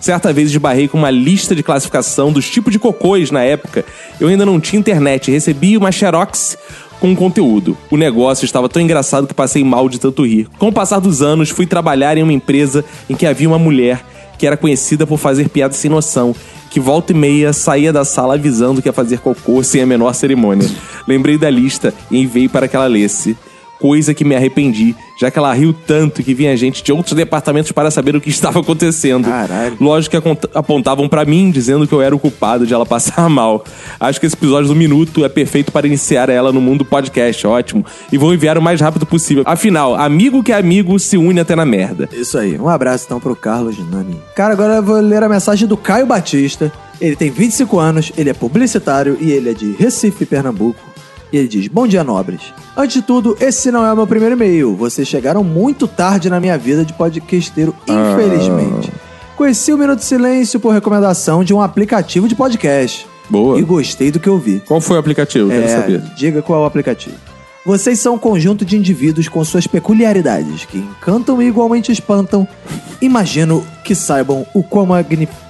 Speaker 1: Certa vez esbarrei com uma lista de classificação dos tipos de cocôs na época. Eu ainda não tinha internet. Recebi uma xerox com conteúdo. O negócio estava tão engraçado que passei mal de tanto rir. Com o passar dos anos, fui trabalhar em uma empresa em que havia uma mulher que era conhecida por fazer piadas sem noção, que volta e meia saía da sala avisando que ia fazer cocô sem a menor cerimônia. Lembrei da lista e enviei para que ela lesse. Coisa que me arrependi, já que ela riu tanto que vinha gente de outros departamentos para saber o que estava acontecendo.
Speaker 2: Caralho.
Speaker 1: Lógico que apontavam pra mim, dizendo que eu era o culpado de ela passar mal. Acho que esse episódio do Minuto é perfeito para iniciar ela no mundo podcast, ótimo. E vou enviar o mais rápido possível. Afinal, amigo que é amigo se une até na merda.
Speaker 2: Isso aí, um abraço então pro Carlos Nani. Cara, agora eu vou ler a mensagem do Caio Batista. Ele tem 25 anos, ele é publicitário e ele é de Recife, Pernambuco. E ele diz: Bom dia, nobres. Antes de tudo, esse não é o meu primeiro e-mail. Vocês chegaram muito tarde na minha vida de podcasteiro, infelizmente. Conheci o Minuto de Silêncio por recomendação de um aplicativo de podcast.
Speaker 1: Boa.
Speaker 2: E gostei do que eu vi.
Speaker 1: Qual foi o aplicativo? Quero
Speaker 2: É,
Speaker 1: saber.
Speaker 2: diga qual é o aplicativo. Vocês são um conjunto de indivíduos com suas peculiaridades, que encantam e igualmente espantam. Imagino que saibam o quão,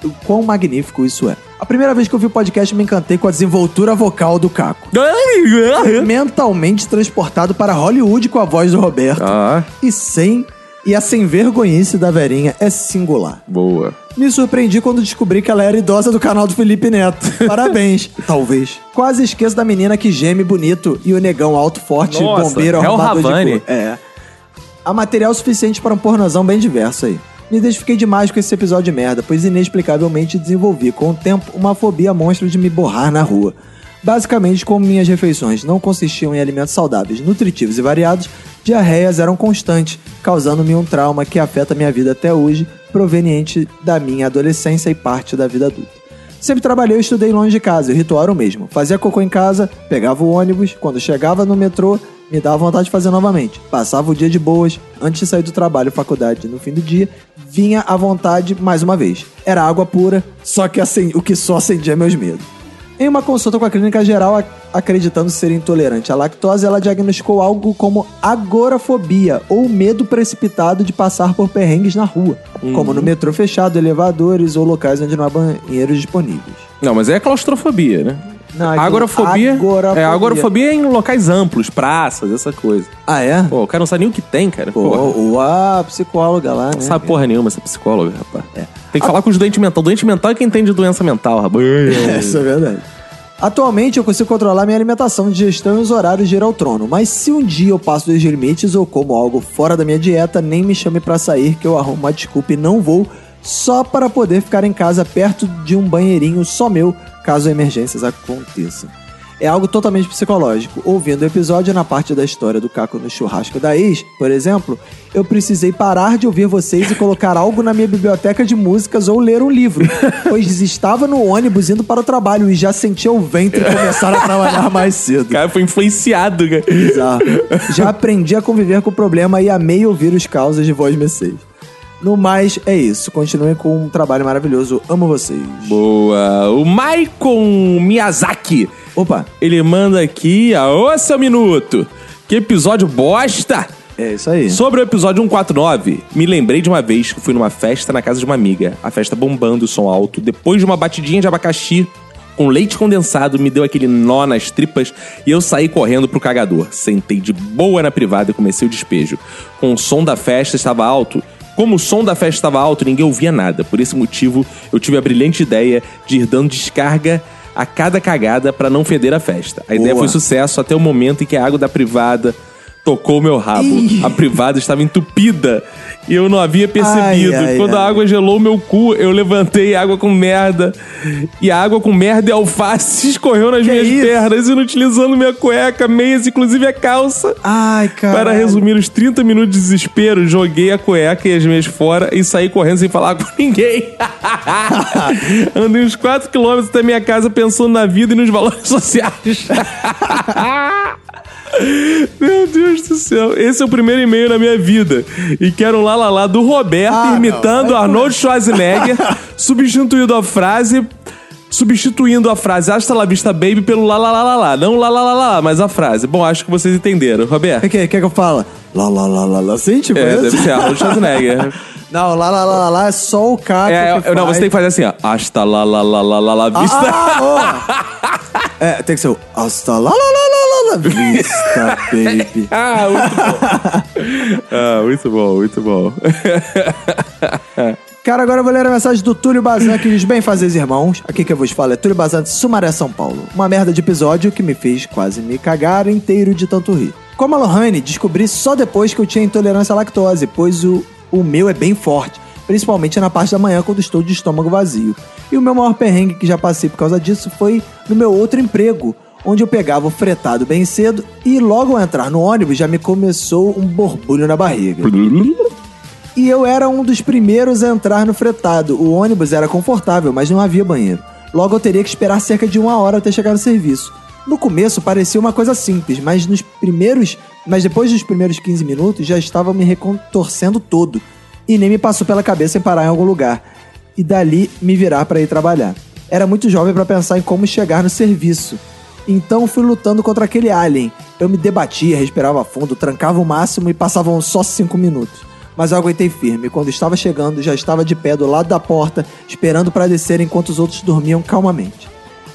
Speaker 2: o quão magnífico isso é. A primeira vez que eu vi o podcast, me encantei com a desenvoltura vocal do Caco. Mentalmente transportado para Hollywood com a voz do Roberto.
Speaker 1: Ah,
Speaker 2: E sem E a sem vergonhice da Verinha é singular.
Speaker 1: Boa.
Speaker 2: Me surpreendi quando descobri que ela era idosa do canal do Felipe Neto. Parabéns. Talvez. Quase esqueço da menina que geme bonito e o negão alto, forte,
Speaker 1: Nossa,
Speaker 2: bombeiro,
Speaker 1: é o
Speaker 2: arrombador de cu. É. Há material suficiente para um pornozão bem diverso aí. Me identifiquei demais com esse episódio de merda, pois inexplicavelmente desenvolvi com o tempo uma fobia monstra de me borrar na rua. Basicamente, como minhas refeições não consistiam em alimentos saudáveis, nutritivos e variados, diarreias eram constantes, causando-me um trauma que afeta minha vida até hoje, proveniente da minha adolescência e parte da vida adulta. Sempre trabalhei e estudei longe de casa, e o ritual era o mesmo. Fazia cocô em casa, pegava o ônibus, quando chegava no metrô, me dava vontade de fazer novamente. Passava o dia de boas, antes de sair do trabalho, faculdade, no fim do dia, vinha à vontade mais uma vez. Era água pura, só que acen- o que só acendia meus medos. Em uma consulta com a clínica geral, ac- acreditando ser intolerante à lactose, ela diagnosticou algo como agorafobia, ou medo precipitado de passar por perrengues na rua, como no metrô fechado, elevadores ou locais onde não há banheiros disponíveis.
Speaker 1: Não, mas é claustrofobia, né?
Speaker 2: Não, é
Speaker 1: agorafobia,
Speaker 2: agorafobia.
Speaker 1: É, agorafobia é em locais amplos, praças, essa coisa.
Speaker 2: Ah, é?
Speaker 1: Pô, o cara não sabe nem o que tem, cara.
Speaker 2: Pô, o a psicóloga lá, né?
Speaker 1: Não sabe porra nenhuma essa psicóloga, rapaz. Tem que falar com os doentes mental. Doente mental é quem tem de doença mental, rapaz.
Speaker 2: Isso é verdade. Atualmente eu consigo controlar minha alimentação, digestão e os horários de ir ao trono, mas se um dia eu passo dos limites ou como algo fora da minha dieta, nem me chame pra sair que eu arrumo uma desculpa e não vou, só para poder ficar em casa perto de um banheirinho só meu, caso emergências aconteçam. É algo totalmente psicológico. Ouvindo o episódio na parte da história do Caco no churrasco da ex, por exemplo, eu precisei parar de ouvir vocês e colocar algo na minha biblioteca de músicas ou ler um livro, pois estava no ônibus indo para o trabalho e já sentia o ventre começar a trabalhar mais cedo.
Speaker 1: O cara foi influenciado, cara.
Speaker 2: Bizarro. Já aprendi a conviver com o problema e amei ouvir os causas de voz Mercedes. No mais, é isso. Continuem com um trabalho maravilhoso. Amo vocês.
Speaker 1: Boa. O Maicon Miyazaki.
Speaker 2: Opa,
Speaker 1: Ele manda aqui, a seu minuto. Que episódio bosta!
Speaker 2: é isso aí.
Speaker 1: Sobre o episódio 149, me lembrei de uma vez que fui numa festa na casa de uma amiga. A festa bombando, som alto. Depois de uma batidinha de abacaxi com leite condensado, me deu aquele nó nas tripas e eu saí correndo pro cagador. Sentei de boa na privada e comecei o despejo. Com o som da festa estava alto. Como o som da festa estava alto, ninguém ouvia nada. Por esse motivo, eu tive a brilhante ideia de ir dando descarga a cada cagada para não feder a festa. A ideia
Speaker 2: Boa.
Speaker 1: foi sucesso até o momento em que a água da privada tocou meu rabo.
Speaker 2: Ih.
Speaker 1: A privada estava entupida e eu não havia percebido.
Speaker 2: Ai, ai,
Speaker 1: Quando a
Speaker 2: ai.
Speaker 1: água gelou meu cu, eu levantei água com merda. E a água com merda e alface escorreu nas
Speaker 2: Que
Speaker 1: minhas
Speaker 2: isso?
Speaker 1: pernas, inutilizando minha cueca, meias, inclusive a calça.
Speaker 2: Ai, cara.
Speaker 1: Para resumir os 30 minutos de desespero, joguei a cueca e as meias fora e saí correndo sem falar com ninguém. Andei uns 4 quilômetros da minha casa pensando na vida e nos valores sociais. Meu Deus do céu. Esse é o primeiro e-mail na minha vida. E quero um lá lá lá do Roberto
Speaker 2: Ah, não.
Speaker 1: imitando
Speaker 2: Vai
Speaker 1: Arnold Schwarzenegger, substituindo a frase. Substituindo a frase Hasta la vista baby pelo lá lá lá lá lá. Não lá lá lá lá, mas a frase. Bom, acho que vocês entenderam. Roberto.
Speaker 2: O que, que, que eu falo? Lá, lá, lá, lá, lá. Assim, tipo
Speaker 1: É,
Speaker 2: isso?
Speaker 1: deve ser Arnold Schwarzenegger.
Speaker 2: Não, lá, lá, lá, lá, lá é só o Caco
Speaker 1: É,
Speaker 2: que
Speaker 1: é, não, você tem que fazer assim, ó. Hasta lá lá lá lá lá lá vista.
Speaker 2: Ah, ó. É, tem que ser o hasta lá, lá, lá, lá, lá, vista, baby.
Speaker 1: Ah, muito bom. ah, muito bom, muito bom.
Speaker 2: Cara, agora eu vou ler a mensagem do Túlio Bazan que diz: Bem fazer, irmãos. Aqui que eu vos falo é Túlio Bazan de Sumaré, São Paulo. Uma merda de episódio que me fez quase me cagar inteiro de tanto rir. Como a Lohane, descobri só depois que eu tinha intolerância à lactose, pois o, o meu é bem forte, principalmente na parte da manhã quando estou de estômago vazio. E o meu maior perrengue que já passei por causa disso foi no meu outro emprego, onde eu pegava o fretado bem cedo e logo ao entrar no ônibus já me começou um borbulho na barriga. E eu era um dos primeiros a entrar no fretado. O ônibus era confortável, mas não havia banheiro. Logo eu teria que esperar cerca de uma hora até chegar no serviço. No começo parecia uma coisa simples, mas nos primeiros. Mas depois dos primeiros 15 minutos já estava me recontorcendo todo. E nem me passou pela cabeça em parar em algum lugar. E dali me virar para ir trabalhar. Era muito jovem para pensar em como chegar no serviço. Então fui lutando contra aquele alien. Eu me debatia, respirava fundo, trancava o máximo e passavam só cinco minutos. Mas eu aguentei firme. Quando estava chegando, já estava de pé do lado da porta, esperando para descer enquanto os outros dormiam calmamente.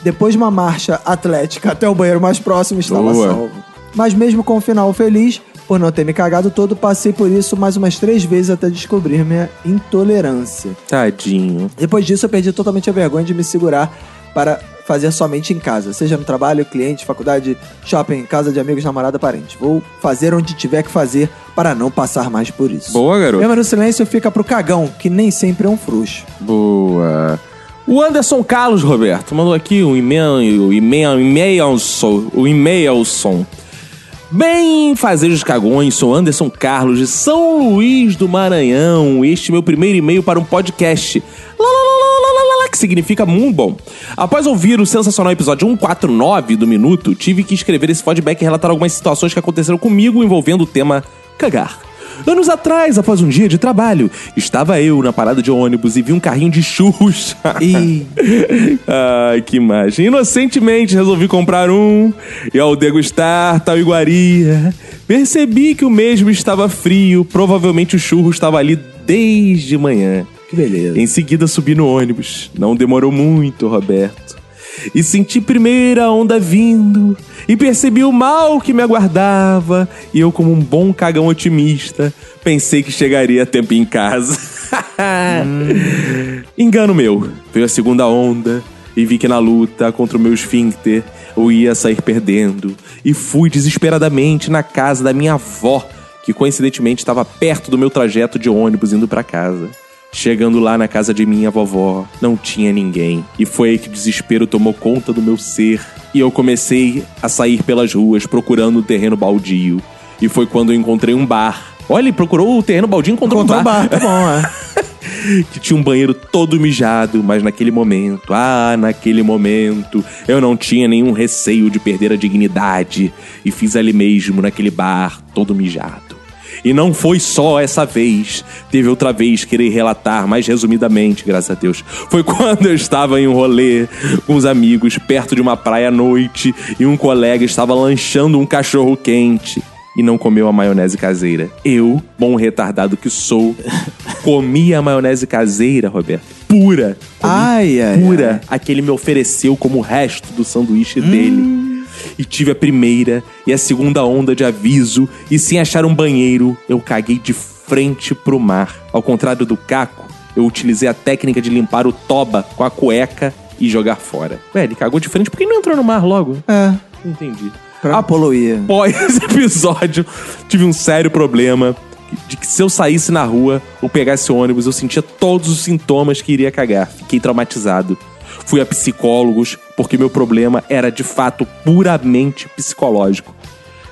Speaker 2: Depois de uma marcha atlética até o banheiro mais próximo, estava
Speaker 1: Boa.
Speaker 2: salvo. Mas mesmo com o final feliz, por não ter me cagado todo, passei por isso mais umas três vezes até descobrir minha intolerância.
Speaker 1: Tadinho.
Speaker 2: Depois disso, eu perdi totalmente a vergonha de me segurar para fazer somente em casa, seja no trabalho, cliente, faculdade, shopping, casa de amigos, namorada, parente. Vou fazer onde tiver que fazer para não passar mais por isso.
Speaker 1: Boa, garoto.
Speaker 2: Mesmo no silêncio fica pro cagão, que nem sempre é um frouxo.
Speaker 1: Boa. O Anderson Carlos, Roberto, mandou aqui um e-mail, o e-mail, e-mail, o e-mailson. Bem, fazejos cagões, sou Anderson Carlos de São Luís do Maranhão. Este é meu primeiro e-mail para um podcast. Lá, lá, lá, que significa muito bom. Após ouvir o sensacional episódio 149 do Minuto, tive que escrever esse feedback e relatar algumas situações que aconteceram comigo envolvendo o tema cagar. Anos atrás, após um dia de trabalho, estava eu na parada de ônibus e vi um carrinho de churros.
Speaker 2: E
Speaker 1: Ai, que imagem. Inocentemente resolvi comprar um e ao degustar tal iguaria, percebi que o mesmo estava frio. Provavelmente o churro estava ali desde manhã.
Speaker 2: Que beleza.
Speaker 1: Em seguida subi no ônibus. Não demorou muito, Roberto. E senti primeira onda vindo. E percebi o mal que me aguardava. E eu, como um bom cagão otimista, pensei que chegaria a tempo em casa. Engano meu. Veio a segunda onda e vi que na luta contra o meu esfíncter eu ia sair perdendo. E fui desesperadamente na casa da minha avó, que coincidentemente estava perto do meu trajeto de ônibus indo pra casa. Chegando lá na casa de minha vovó, não tinha ninguém. E foi aí que o desespero tomou conta do meu ser. E eu comecei a sair pelas ruas procurando um terreno baldio. E foi quando eu encontrei um bar. Olha, ele procurou o terreno baldio e encontrou
Speaker 2: Encontrou
Speaker 1: um
Speaker 2: um bar, tá bom, é.
Speaker 1: que tinha um banheiro todo mijado, mas naquele momento, ah, naquele momento, eu não tinha nenhum receio de perder a dignidade e fiz ali mesmo, naquele bar, todo mijado. E não foi só essa vez, teve outra vez que irei relatar mais resumidamente, graças a Deus. Foi quando eu estava em um rolê com os amigos perto de uma praia à noite e um colega estava lanchando um cachorro quente e não comeu a maionese caseira. Eu, bom retardado que sou, comi a maionese caseira, Roberto, pura.
Speaker 2: Ai, ai,
Speaker 1: pura. A que ele me ofereceu como o resto do sanduíche dele. E tive a primeira e a segunda onda de aviso, e sem achar um banheiro, eu caguei de frente pro mar. Ao contrário do Caco, eu utilizei a técnica de limpar o toba com a cueca e jogar fora. Ué, ele cagou de frente, por que não entrou no mar logo?
Speaker 2: É,
Speaker 1: entendi.
Speaker 2: pra poluir.
Speaker 1: Após esse episódio, tive um sério problema de que se eu saísse na rua ou pegasse ônibus, eu sentia todos os sintomas que iria cagar. Fiquei traumatizado. Fui a psicólogos porque meu problema era de fato puramente psicológico.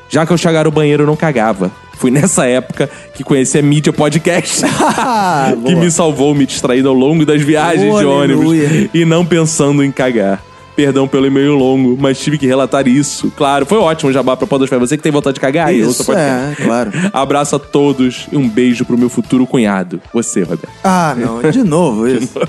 Speaker 1: Já que eu chegar no banheiro, eu não cagava. Fui nessa época que conheci a mídia podcast, que me salvou me distraído ao longo das viagens de ônibus
Speaker 2: aleluia.
Speaker 1: e não pensando em cagar. Perdão pelo e-mail longo, mas tive que relatar isso. Claro, foi ótimo, Jabá, pra Podosfera. Você que tem vontade de cagar, aí, ouça o
Speaker 2: Isso,
Speaker 1: podcast.
Speaker 2: é, claro.
Speaker 1: Abraço a todos e um beijo pro meu futuro cunhado. Você, Roberto.
Speaker 2: Ah, não, de novo isso.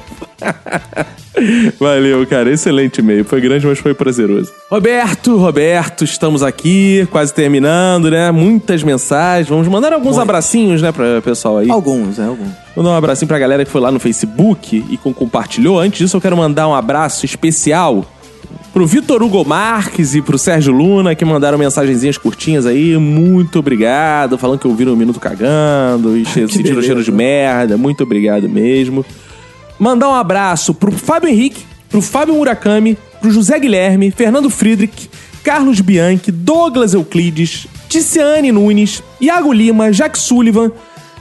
Speaker 1: Valeu, cara. Excelente e-mail. Foi grande, mas foi prazeroso. Roberto, Roberto, estamos aqui, quase terminando, né? Muitas mensagens. Vamos mandar alguns abracinhos, né, pra pessoal aí.
Speaker 2: Alguns, é, alguns.
Speaker 1: Mandar um abracinho pra galera que foi lá no Facebook e com- compartilhou. Antes disso, eu quero mandar um abraço especial pro Vitor Hugo Marques e pro Sérgio Luna, que mandaram mensagenzinhas curtinhas aí. Muito obrigado. Falando que ouviram o Minuto Cagando e sentiram cheiro de merda. Muito obrigado mesmo. Mandar um abraço pro Fábio Henrique, pro Fábio Murakami, pro José Guilherme, Fernando Friedrich, Carlos Bianchi, Douglas Euclides, Ticiane Nunes, Iago Lima, Jack Sullivan,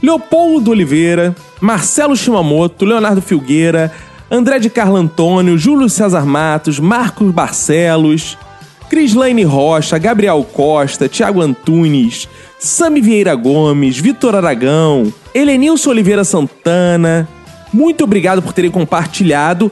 Speaker 1: Leopoldo Oliveira, Marcelo Shimamoto, Leonardo Filgueira, André de Carlo Antônio, Júlio César Matos, Marcos Barcelos, Crislaine Rocha, Gabriel Costa, Thiago Antunes, Sami Vieira Gomes, Vitor Aragão, Helenilson Oliveira Santana. Muito obrigado por terem compartilhado.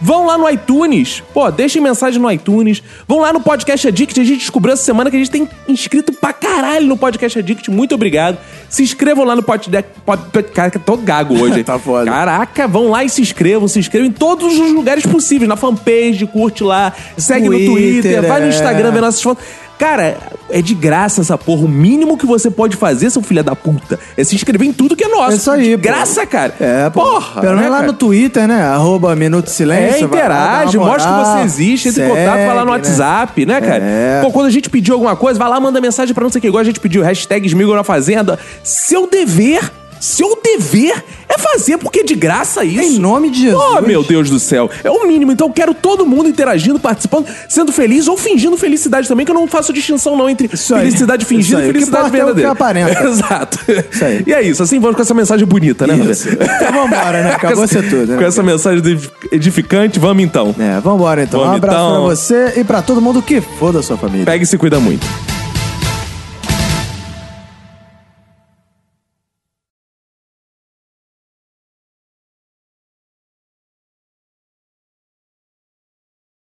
Speaker 1: Vão lá no iTunes. Pô, deixem mensagem no iTunes. Vão lá no Podcast Addict. A gente descobriu essa semana que a gente tem inscrito pra caralho no Podcast Addict. Muito obrigado. Se inscrevam lá no Podcast... Pod, pod, cara, tô gago hoje.
Speaker 2: Tá foda.
Speaker 1: Caraca, vão lá e se inscrevam. Se inscrevam em todos os lugares possíveis. Na fanpage, curte lá. Segue no
Speaker 2: Twitter,
Speaker 1: Twitter. Vai no
Speaker 2: é.
Speaker 1: Instagram, vê nossas fotos. Cara, é de graça essa porra. O mínimo que você pode fazer, seu filho da puta, é se inscrever em tudo que é nosso.
Speaker 2: É isso aí,
Speaker 1: De
Speaker 2: pô.
Speaker 1: graça, cara.
Speaker 2: É, pô.
Speaker 1: Porra.
Speaker 2: Pelo
Speaker 1: né,
Speaker 2: menos lá
Speaker 1: cara?
Speaker 2: no Twitter, né? Arroba Minuto Silêncio.
Speaker 1: É,
Speaker 2: lá,
Speaker 1: interage, mostra que você existe, entre em contato, vai lá no
Speaker 2: né?
Speaker 1: WhatsApp, né, cara?
Speaker 2: É.
Speaker 1: Pô, quando a gente pediu alguma coisa, vai lá, manda mensagem pra não sei o que, igual a gente pediu, hashtag Smigol na Fazenda. Seu dever, seu dever é fazer, porque é de graça isso.
Speaker 2: Em nome de Jesus.
Speaker 1: Oh, meu Deus do céu. É o mínimo. Então eu quero todo mundo interagindo, participando, sendo feliz ou fingindo felicidade também, que eu não faço distinção não entre
Speaker 2: Isso aí.
Speaker 1: felicidade fingida
Speaker 2: aí.
Speaker 1: e
Speaker 2: O que
Speaker 1: felicidade
Speaker 2: importa é o que
Speaker 1: verdadeira.
Speaker 2: aparenta.
Speaker 1: Exato.
Speaker 2: Isso aí.
Speaker 1: E é isso. Assim vamos com essa mensagem bonita, né,
Speaker 2: Isso. Então vambora, né? Acabou ser tudo, né?
Speaker 1: Com essa mensagem edificante, vamos então.
Speaker 2: É, vambora então.
Speaker 1: Vamos,
Speaker 2: um abraço
Speaker 1: então.
Speaker 2: pra você e pra todo mundo que for da sua família.
Speaker 1: Pega e se cuida muito.